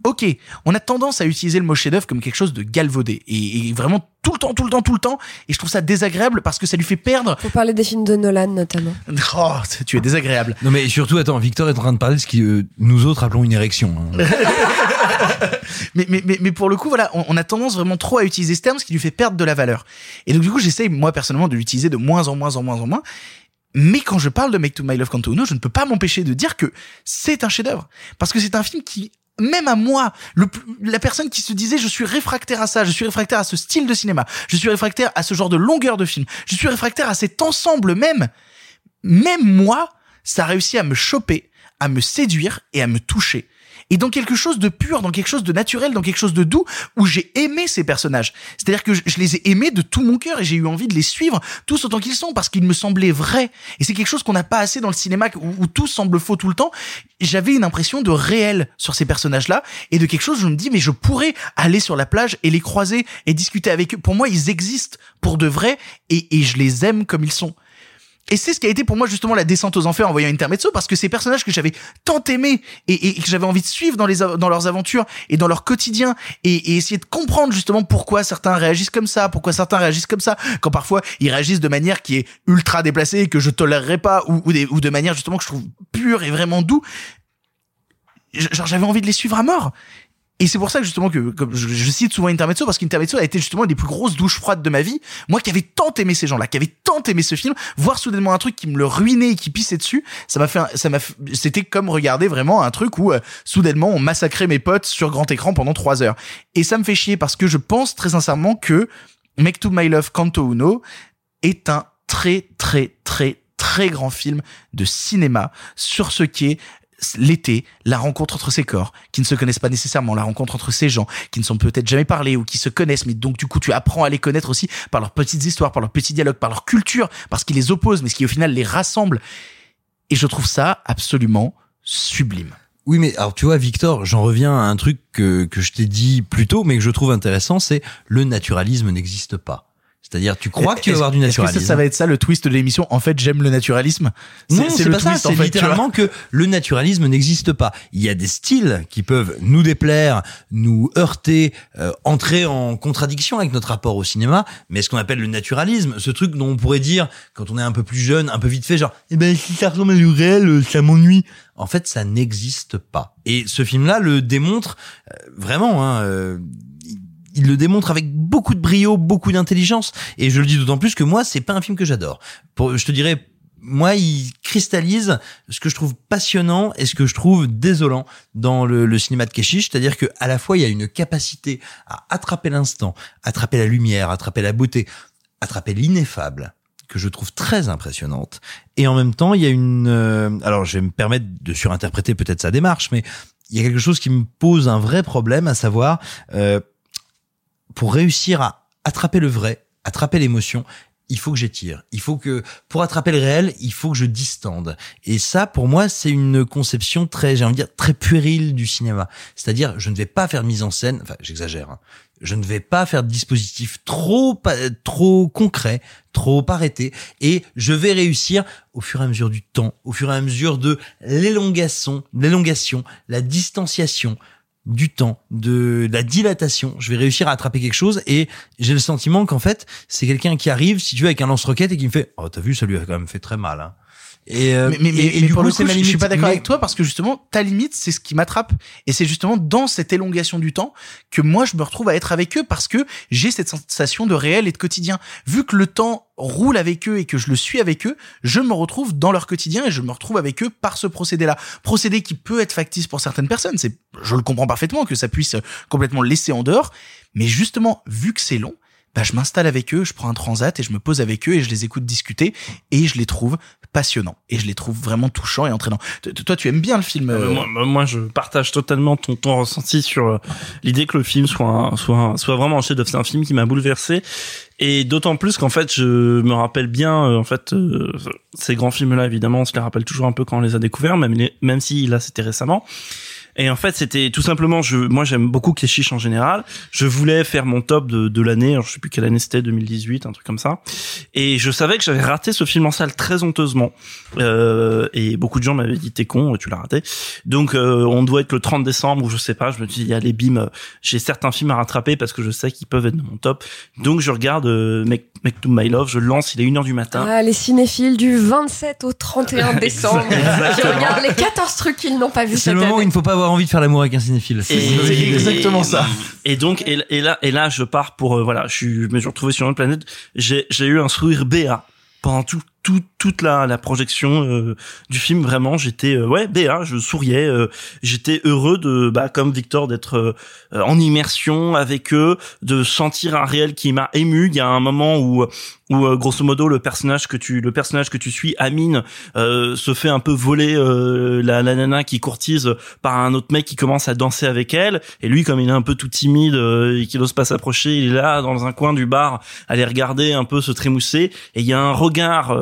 ok, on a tendance à utiliser le mot chef-d'œuvre comme quelque chose de galvaudé et, et vraiment tout le temps, tout le temps, tout le temps. Et je trouve ça désagréable parce que ça lui fait perdre. Faut parler des films de Nolan notamment. Oh, tu es désagréable. Non mais surtout, attends, Victor est en train de parler de ce que euh, nous autres appelons une érection. hein. mais, mais, mais, mais pour le coup, voilà, on, on a tendance vraiment trop à utiliser ce terme, ce qui lui fait perdre de la valeur. Et donc, du coup, j'essaye, moi, personnellement, de l'utiliser de moins en moins en moins en moins. Mais quand je parle de Make to My Love Canto Uno, je ne peux pas m'empêcher de dire que c'est un chef-d'œuvre. Parce que c'est un film qui, même à moi, la personne qui se disait je suis réfractaire à ça, je suis réfractaire à ce style de cinéma, je suis réfractaire à ce genre de longueur de film, je suis réfractaire à cet ensemble même, même moi, ça a réussi à me choper, à me séduire et à me toucher. Et dans quelque chose de pur, dans quelque chose de naturel, dans quelque chose de doux, où j'ai aimé ces personnages. C'est-à-dire que je, les ai aimés de tout mon cœur et j'ai eu envie de les suivre tous autant qu'ils sont parce qu'ils me semblaient vrais. Et c'est quelque chose qu'on n'a pas assez dans le cinéma où, tout semble faux tout le temps. J'avais une impression de réel sur ces personnages-là et de quelque chose où je me dis mais je pourrais aller sur la plage et les croiser et discuter avec eux. Pour moi, ils existent pour de vrai et je les aime comme ils sont. Et c'est ce qui a été pour moi justement la descente aux enfers en voyant Intermezzo parce que ces personnages que j'avais tant aimés et, que j'avais envie de suivre dans les dans leurs aventures et dans leur quotidien et, essayer de comprendre justement pourquoi certains réagissent comme ça, pourquoi certains réagissent comme ça, quand parfois ils réagissent de manière qui est ultra déplacée et que je tolérerais pas ou, ou, de manière justement que je trouve pure et vraiment doux. Genre j'avais envie de les suivre à mort. Et c'est pour ça que justement que je, cite souvent Intermezzo parce qu'Intermezzo a été justement une des plus grosses douches froides de ma vie. Moi qui avais tant aimé ces gens-là, qui avait tant aimé ce film, voir soudainement un truc qui me le ruinait et qui pissait dessus, ça m'a fait, ça m'a, c'était comme regarder vraiment un truc où euh, soudainement on massacrait mes potes sur grand écran pendant trois heures. Et ça me fait chier parce que je pense très sincèrement que Make to My Love Canto Uno est un très très très très grand film de cinéma sur ce qu'est l'été, la rencontre entre ces corps, qui ne se connaissent pas nécessairement, la rencontre entre ces gens, qui ne sont peut-être jamais parlé ou qui se connaissent, mais donc du coup tu apprends à les connaître aussi par leurs petites histoires, par leurs petits dialogues, par leur culture, parce qu'ils les opposent, mais ce qui au final les rassemble. Et je trouve ça absolument sublime. Oui, mais alors tu vois, Victor, j'en reviens à un truc que, que je t'ai dit plus tôt, mais que je trouve intéressant, c'est le naturalisme n'existe pas. C'est-à-dire, tu crois que tu vas avoir du que naturalisme. ça, ça va être ça le twist de l'émission En fait, j'aime le naturalisme. Non, c'est pas ça. twist, C'est littéralement que le naturalisme n'existe pas. Il y a des styles qui peuvent nous déplaire, nous heurter, euh, entrer en contradiction avec notre rapport au cinéma. Mais ce qu'on appelle le naturalisme, ce truc dont on pourrait dire quand on est un peu plus jeune, un peu vite fait, genre, eh ben si ça ressemble à du réel, euh, ça m'ennuie. En fait, ça n'existe pas. Et ce film-là le démontre euh, vraiment. Hein, euh, il le démontre avec beaucoup de brio, beaucoup d'intelligence. Et je le dis d'autant plus que moi, c'est pas un film que j'adore. Je te dirais, moi, il cristallise ce que je trouve passionnant et ce que je trouve désolant dans le, le cinéma de Keshish. C'est-à-dire que à la fois, il y a une capacité à attraper l'instant, attraper la lumière, attraper la beauté, attraper l'ineffable que je trouve très impressionnante. Et en même temps, il y a une... euh, alors, je vais me permettre de surinterpréter peut-être sa démarche, mais il y a quelque chose qui me pose un vrai problème, à savoir... euh, pour réussir à attraper le vrai, attraper l'émotion, il faut que j'étire. Il faut que, pour attraper le réel, il faut que je distende. Et ça, pour moi, c'est une conception très, j'ai envie de dire, très puérile du cinéma. C'est-à-dire, je ne vais pas faire mise en scène, enfin, j'exagère, hein. Je ne vais pas faire de dispositif trop, trop concret, trop arrêté, et je vais réussir au fur et à mesure du temps, au fur et à mesure de l'élongation, l'élongation, la distanciation, du temps, de la dilatation. Je vais réussir à attraper quelque chose et j'ai le sentiment qu'en fait, c'est quelqu'un qui arrive, si tu veux, avec un lance-roquette et qui me fait, oh, t'as vu, ça lui a quand même fait très mal, hein. Et, euh, mais, mais, et- du pour coup, le je, je suis limite. pas d'accord Mais- avec toi parce que justement, ta limite, c'est ce qui m'attrape. Et c'est justement dans cette élongation du temps que moi, je me retrouve à être avec eux parce que j'ai cette sensation de réel et de quotidien. Vu que le temps roule avec eux et que je le suis avec eux, je me retrouve dans leur quotidien et je me retrouve avec eux par ce procédé-là. Procédé qui peut être factice pour certaines personnes. C'est, je le comprends parfaitement que ça puisse complètement le laisser en dehors. Mais justement, vu que c'est long, bah, je m'installe avec eux, je prends un transat et je me pose avec eux et je les écoute discuter et je les trouve passionnants et je les trouve vraiment touchants et entraînants. Toi, tu aimes bien le film Euh, euh, moi, moi- je partage totalement ton, ton ressenti sur euh, l'idée que le film soit un- soit un- soit vraiment un chef-d'œuvre. C'est un film qui m'a bouleversé et d'autant plus qu'en fait, je me rappelle bien euh, en fait euh, ces grands films-là. Évidemment, on se les rappelle toujours un peu quand on les a découverts, même les- même si là c'était récemment. Et en fait, c'était tout simplement, je, moi j'aime beaucoup Keshish en général. Je voulais faire mon top de, de l'année, alors je sais plus quelle année c'était, 2018, un truc comme ça. Et je savais que j'avais raté ce film en salle très honteusement. Euh, et beaucoup de gens m'avaient dit t'es con, tu l'as raté. Donc euh, on doit être le 30 décembre ou je sais pas. Je me dis allez bim, euh, j'ai certains films à rattraper parce que je sais qu'ils peuvent être dans mon top. Donc je regarde euh, Make, Make to My Love, je le lance, il est une heure du matin. Ah, les cinéphiles du 27 au 31 décembre. Exactement. regardent les 14 trucs qu'ils n'ont pas C'est cette le moment où il ne faut pas avoir envie de faire l'amour avec un cinéphile. Et- C'est exactement ça. Et donc, et, et là, et là, je pars pour, euh, voilà, je suis, je me suis retrouvé sur une planète. J'ai, j'ai eu un sourire béat pendant tout, tout, toute la, la projection euh, du film. Vraiment, j'étais, euh, ouais, béat. Je souriais. euh, j'étais heureux de, bah, comme Victor, d'être euh, en immersion avec eux, de sentir un réel qui m'a ému. Il y a un moment où, où euh, grosso modo, le personnage que tu, le personnage que tu suis, Amine, euh, se fait un peu voler la, la nana qui courtise par un autre mec qui commence à danser avec elle et lui comme il est un peu tout timide et qu'il ose pas s'approcher il est là dans un coin du bar à les regarder un peu se trémousser et il y a un regard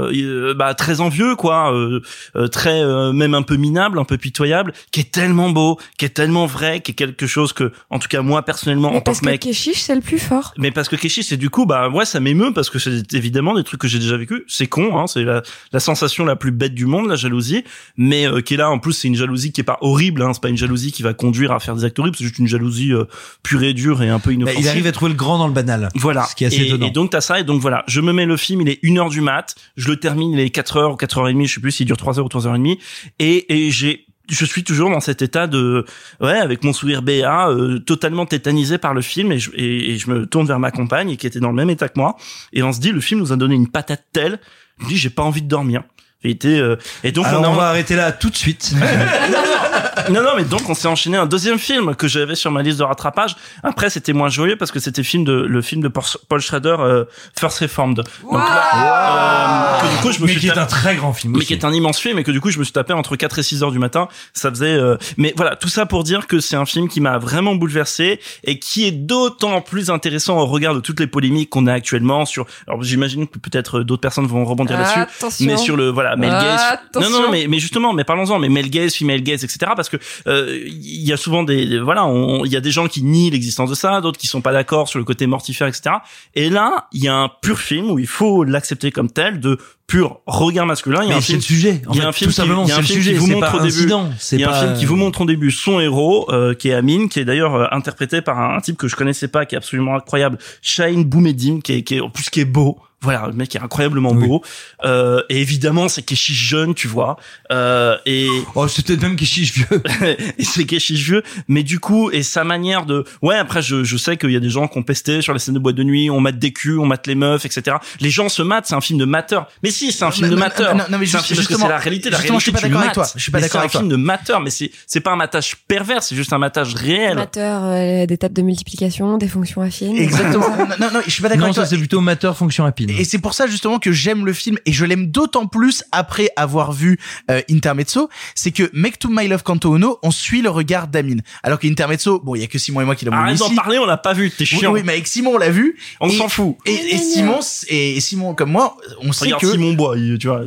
bah, très envieux quoi euh, euh, très euh, même un peu minable un peu pitoyable qui est tellement beau qui est tellement vrai qui est quelque chose que en tout cas moi personnellement Mais en tant parce que que mec Keshish, c'est le plus fort. mais parce que Keshi, c'est du coup, bah, ouais, ça m'émeut parce que c'est évidemment des trucs que j'ai déjà vécu. C'est con, hein, c'est la, la sensation la plus bête du monde, la jalousie. Mais euh, qui est là, en plus, c'est une jalousie qui est pas horrible. Hein, c'est pas une jalousie qui va conduire à faire des actes horribles. C'est juste une jalousie euh, pure et dure et un peu Bah, inoffensive. il arrive à trouver le grand dans le banal. Voilà. Ce qui est assez et, étonnant. et donc t'as ça et donc voilà, je me mets le film, il est 1 heure du mat, je le termine, il est 4 heures ou 4 heures et demie, je sais plus s'il dure 3 heures ou 3 heures et demie. Et et j'ai je suis toujours dans cet état de ouais avec mon sourire BA euh, totalement tétanisé par le film et je, et, et je me tourne vers ma compagne qui était dans le même état que moi. Et on se dit le film nous a donné une patate telle. Je me dis j'ai pas envie de dormir. Et, était, euh, et donc Alors, on, a- on va arrêter là tout de suite. non, non, mais donc on s'est enchaîné un deuxième film que j'avais sur ma liste de rattrapage. Après, c'était moins joyeux parce que c'était le film de le film de Paul Schrader, euh, First Reformed. Donc là, euh, que du coup, je me Mais suis qui est un très grand film mais aussi. qui est un immense film et que du coup je me suis tapé entre 4 et 6 heures du matin ça faisait euh, mais voilà tout ça pour dire que c'est un film qui m'a vraiment bouleversé et qui est d'autant plus intéressant au regard de toutes les polémiques qu'on a actuellement sur alors j'imagine que peut-être d'autres personnes vont rebondir là-dessus Attention. mais sur le voilà male gaze non non mais mais justement mais parlons-en mais male gaze female gaze etc parce que euh, il y a souvent des des- voilà il y a des gens qui nient l'existence de ça d'autres qui sont pas d'accord sur le côté mortifère etc et là il y a un pur film où il faut l'accepter comme tel de pur regard masculin. Il y a Mais un film le sujet. En il y a un film tout qui, simplement, il y a un c'est le film qui vous montre pas au début. il y a pas- un film qui vous montre au début son héros euh, qui est Amin qui est d'ailleurs euh, interprété par un, un type que je connaissais pas qui est absolument incroyable Shaheen Boumedim qui est, qui est en plus qui est beau voilà le mec est incroyablement beau euh, et évidemment c'est Keshish jeune tu vois euh, et oh c'était même Keshish vieux et c'est Keshish vieux mais du coup et sa manière de ouais après je, je sais qu'il y a des gens qui ont pesté sur les scènes de boîte de nuit on mate des culs on mate les meufs etc les gens se matent c'est un film de mateur mais si c'est un film Non, de non, mateur non, non, mais c'est un juste- film parce que justement- c'est la réalité la justement, je suis réalité pas tu d'accord avec mates. toi, je suis pas d'accord avec c'est un toi. film de mateur mais c'est c'est pas un matage pervers c'est juste un matage réel Amateur, euh, des tables de multiplication, des fonctions affines. Exactement. non, non, non, je suis pas d'accord Non, avec ça toi. c'est plutôt amateur fonction rapide. Et c'est pour ça justement que j'aime le film et je l'aime d'autant plus après avoir vu euh, Intermezzo, c'est que Make to My Love Kanto Ono, on suit le regard d'Amine. Alors que Intermezzo, bon, il y a que Simon et moi qui l'avons vu arrête d'en parler on l'a pas vu t'es Oui, chiant. oui, mais avec Simon on l'a vu. on s'en fout. Et, et Simon, et Simon comme moi, on sait regarde que Simon Bois tu vois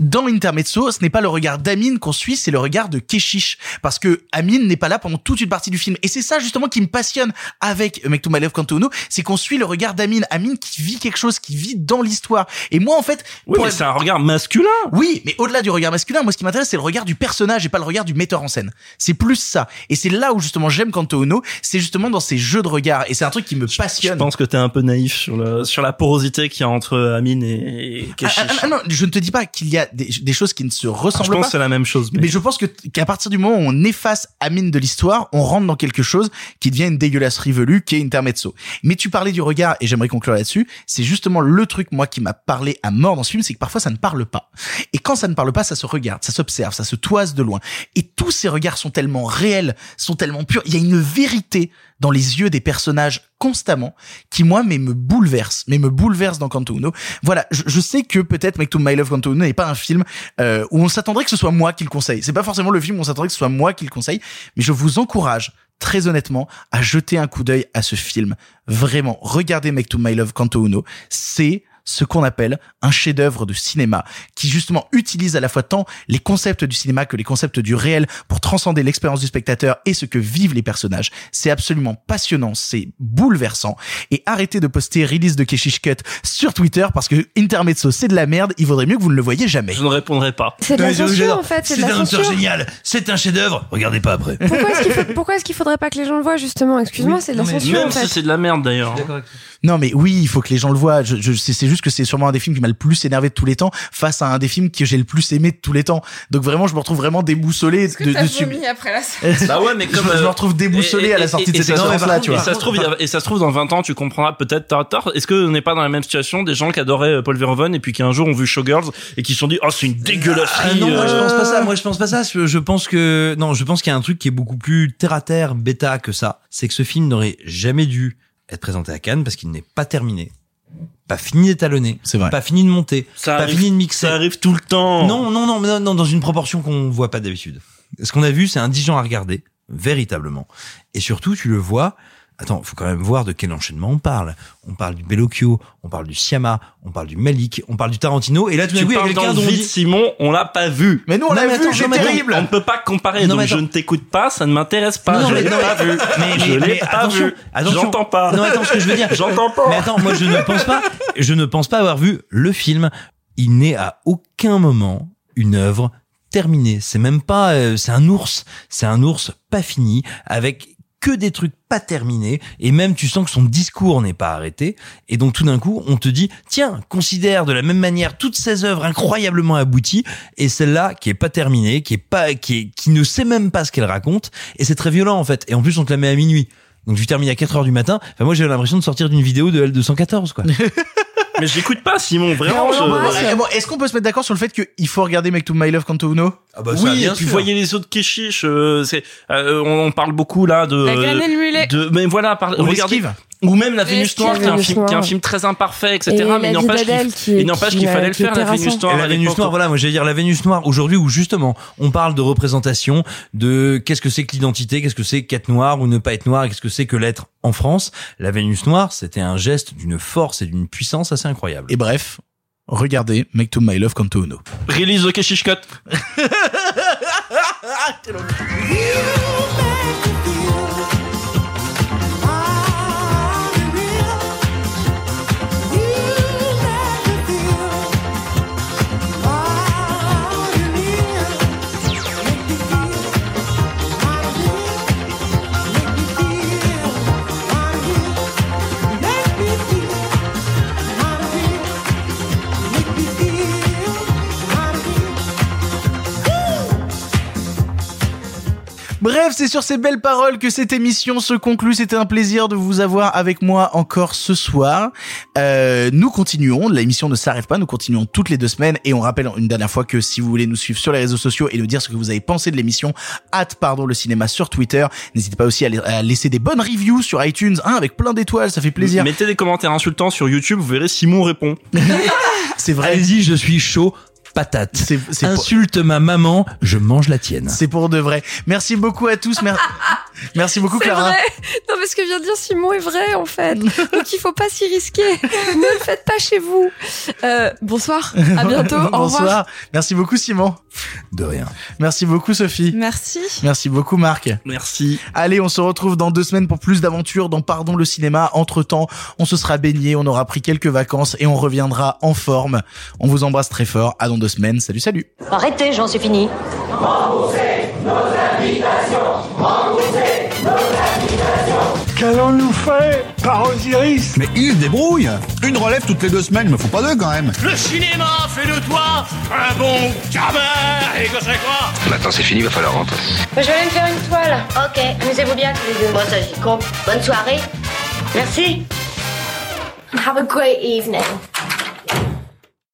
dans Intermezzo, ce n'est pas le regard d'Amine qu'on suit, c'est le regard de Keshish. Parce que Amine n'est pas là pendant toute une partie du film. Et c'est ça justement qui me passionne avec Make to My Love Kanto Ono, c'est qu'on suit le regard d'Amine. Amine qui vit quelque chose, qui vit dans l'histoire. Et moi en fait... oui mais c'est un regard masculin oui, mais au-delà du regard masculin, moi ce qui m'intéresse c'est le regard du personnage et pas le regard du metteur en scène. C'est plus ça. Et c'est là où justement j'aime Kanto Ono, c'est justement dans ces jeux de regard. Et c'est un truc qui me Je passionne. pense que t'es un peu naïf sur le sur la porosité qu'il y a entre Amine et, et Ah, Keshish. ah, ah, non, je ne te dis pas qu'il y a des, des choses qui ne se je ressemblent pense pas. que c'est la même chose. Mais, Mais je pense que qu'à partir du moment où on efface Amine de l'histoire, on rentre dans quelque chose qui devient une dégueulasserie velue, qui est Intermezzo. Mais tu parlais du regard, et j'aimerais conclure là-dessus, c'est justement le truc, moi, qui m'a parlé à mort dans ce film, c'est que parfois ça ne parle pas. Et quand ça ne parle pas, ça se regarde, ça s'observe, ça se toise de loin. Et tous ces regards sont tellement réels, sont tellement purs, il y a une vérité dans les yeux des personnages constamment qui moi mais me bouleverse mais me bouleverse dans Kanto Uno voilà je, je sais que peut-être Make to My Love Kanto Uno n'est pas un film euh, où on s'attendrait que ce soit moi qui le conseille. C'est pas forcément le film où on s'attendrait que ce soit moi qui le conseille mais je vous encourage très honnêtement à jeter un coup d'œil à ce film. Vraiment regardez Make to My Love Kanto Uno c'est ce qu'on appelle un chef-d'œuvre de cinéma qui justement utilise à la fois tant les concepts du cinéma que les concepts du réel pour transcender l'expérience du spectateur et ce que vivent les personnages. C'est absolument passionnant, c'est bouleversant. Et arrêtez de poster release de Keshish Cut sur Twitter parce que Intermezzo c'est de la merde, il vaudrait mieux que vous ne le voyez jamais. je ne répondrai pas. C'est de la censure en fait, c'est de la censure. génial, c'est un chef-d'œuvre. Regardez pas après. Pourquoi est-ce qu'il faut- pourquoi est-ce qu'il faudrait pas que les gens le voient justement? Excuse-moi, c'est de la censure en Même si fait. c'est de la merde d'ailleurs. Non mais oui, il faut que les gens le voient. Je, je, c'est juste que c'est sûrement un des films qui m'a le plus énervé de tous les temps face à un des films que j'ai le plus aimé de tous les temps. Donc vraiment, je me retrouve vraiment déboussolé de, de subir. après la Bah ouais, mais Je comme me- je me euh, retrouve déboussolé et- à la et- sortie de et cette ça se- expérience-là, tu et vois. ça se trouve, il y a- et ça se trouve dans 20 ans, tu comprendras peut-être t'as tort. Est-ce qu'on n'est pas dans la même situation des gens qui adoraient euh, Paul Verhoeven et puis qui un jour ont vu Showgirls et qui se sont dit oh c'est une dégueulasserie. Ah non, moi je euh, pense pas ça. Moi je pense pas ça. Je je pense que non, je pense qu'il y a un truc qui est beaucoup plus terre à terre, bêta que ça. C'est que ce film n'aurait jamais dû être présenté à Cannes parce qu'il n'est pas terminé, pas fini d'étalonner, C'est vrai. pas fini de monter, Ça pas arrive- fini de mixer. Ça arrive tout le temps. Non, non, non, non, non, dans une proportion qu'on voit pas d'habitude. Ce qu'on a vu, c'est indigent à regarder, véritablement. Et surtout, tu le vois. Attends, faut quand même voir de quel enchaînement on parle. On parle du Bellocchio, on parle du Siama, on parle du Malik, on parle du Tarantino. Et là, tout d'un Tu coup, il y a quelqu'un dont on vide, dit, Simon, on l'a pas vu. Mais nous on Non, l'a mais vu, attends, c'est non, mais attends. terrible. On ne peut pas comparer, Non, donc mais je ne t'écoute pas, ça ne m'intéresse pas, Non, je mais- l'ai non, pas mais- vu. mais- je mais- l'ai mais pas attention, vu. attention. J'entends pas. Non, attends, ce que je veux dire. J'entends pas. Mais attends, moi je ne pense pas, je ne pense pas avoir vu le film. Il n'est à aucun moment une œuvre terminée. C'est même pas, euh, c'est un ours, c'est un ours pas fini avec que des trucs pas terminés et même tu sens que son discours n'est pas arrêté et donc tout d'un coup on te dit tiens considère de la même manière toutes ces œuvres incroyablement abouties et celle-là qui est pas terminée qui est pas qui est, qui ne sait même pas ce qu'elle raconte et c'est très violent en fait et en plus on te la met à minuit. Donc tu termines à 4 heures du matin enfin moi j'ai l'impression de sortir d'une vidéo de L214 quoi Mais j'écoute pas Simon, vraiment. je- Ouais, bon, Est-ce qu'on peut se mettre d'accord sur le fait qu'il faut regarder Make to My Love Kanto Uno Ah bah oui, et puis voyez les autres Keshish, euh, c'est, euh, on, on parle beaucoup là de, La mulet. de, mais voilà, par, regardez. Ou même la Vénus. Noire, qui est un film, qui est un film très imparfait, etc. Et mais La il vie n'empêche qu'il, m'a- fallait le faire, la Vénus. Noire. La Vénus. Noire, voilà, moi j'allais dire la Vénus Noire aujourd'hui où justement on parle de représentation, de qu'est-ce que c'est que l'identité, qu'est-ce que c'est qu'être noir ou ne pas être noir, et qu'est-ce que c'est que l'être en France. La Vénus Noire, c'était un geste d'une force et d'une puissance assez incroyable. Et bref, regardez Make to My Love Kanto Uno. Release the Keshish Bref, c'est sur ces belles paroles que cette émission se conclut. C'était un plaisir de vous avoir avec moi encore ce soir. Euh, nous continuons, l'émission ne s'arrête pas, nous continuons toutes les deux semaines et on rappelle une dernière fois que si vous voulez nous suivre sur les réseaux sociaux et nous dire ce que vous avez pensé de l'émission, hâte pardon le cinéma sur Twitter. N'hésitez pas aussi à, la- à laisser des bonnes reviews sur iTunes, hein, avec plein d'étoiles, ça fait plaisir. Mettez des commentaires insultants sur YouTube, vous verrez Simon répond. C'est vrai. Allez-y, je suis chaud patate. C'est, c'est pour- Insulte ma maman, je mange la tienne. C'est pour de vrai. Merci beaucoup à tous. Mer- Merci beaucoup C'est Clara. vrai. Non, mais ce que vient de dire Simon est vrai, en fait. Donc, il faut pas s'y risquer. ne le faites pas chez vous. Euh, bonsoir. À bientôt. Au revoir. Bonsoir. Merci beaucoup Simon. De rien. Merci beaucoup Sophie. Merci. Merci beaucoup Marc. Merci. Allez, on se retrouve dans deux semaines pour plus d'aventures dans Pardon le cinéma. Entre temps, on se sera baigné, on aura pris quelques vacances et on reviendra en forme. On vous embrasse très fort. À dans deux semaines. Salut, salut. Arrêtez, j'en suis fini. Qu'allons-nous faire par Osiris Mais il se débrouille Une relève toutes les deux semaines, il me faut pas deux quand même Le cinéma fait de toi un bon gamin et que c'est quoi? Maintenant c'est fini, va falloir rentrer. je vais aller me faire une toile. Ok, amusez-vous bien tous les deux. Bon, ça j'y compte. Bonne soirée. Merci. Have a great evening.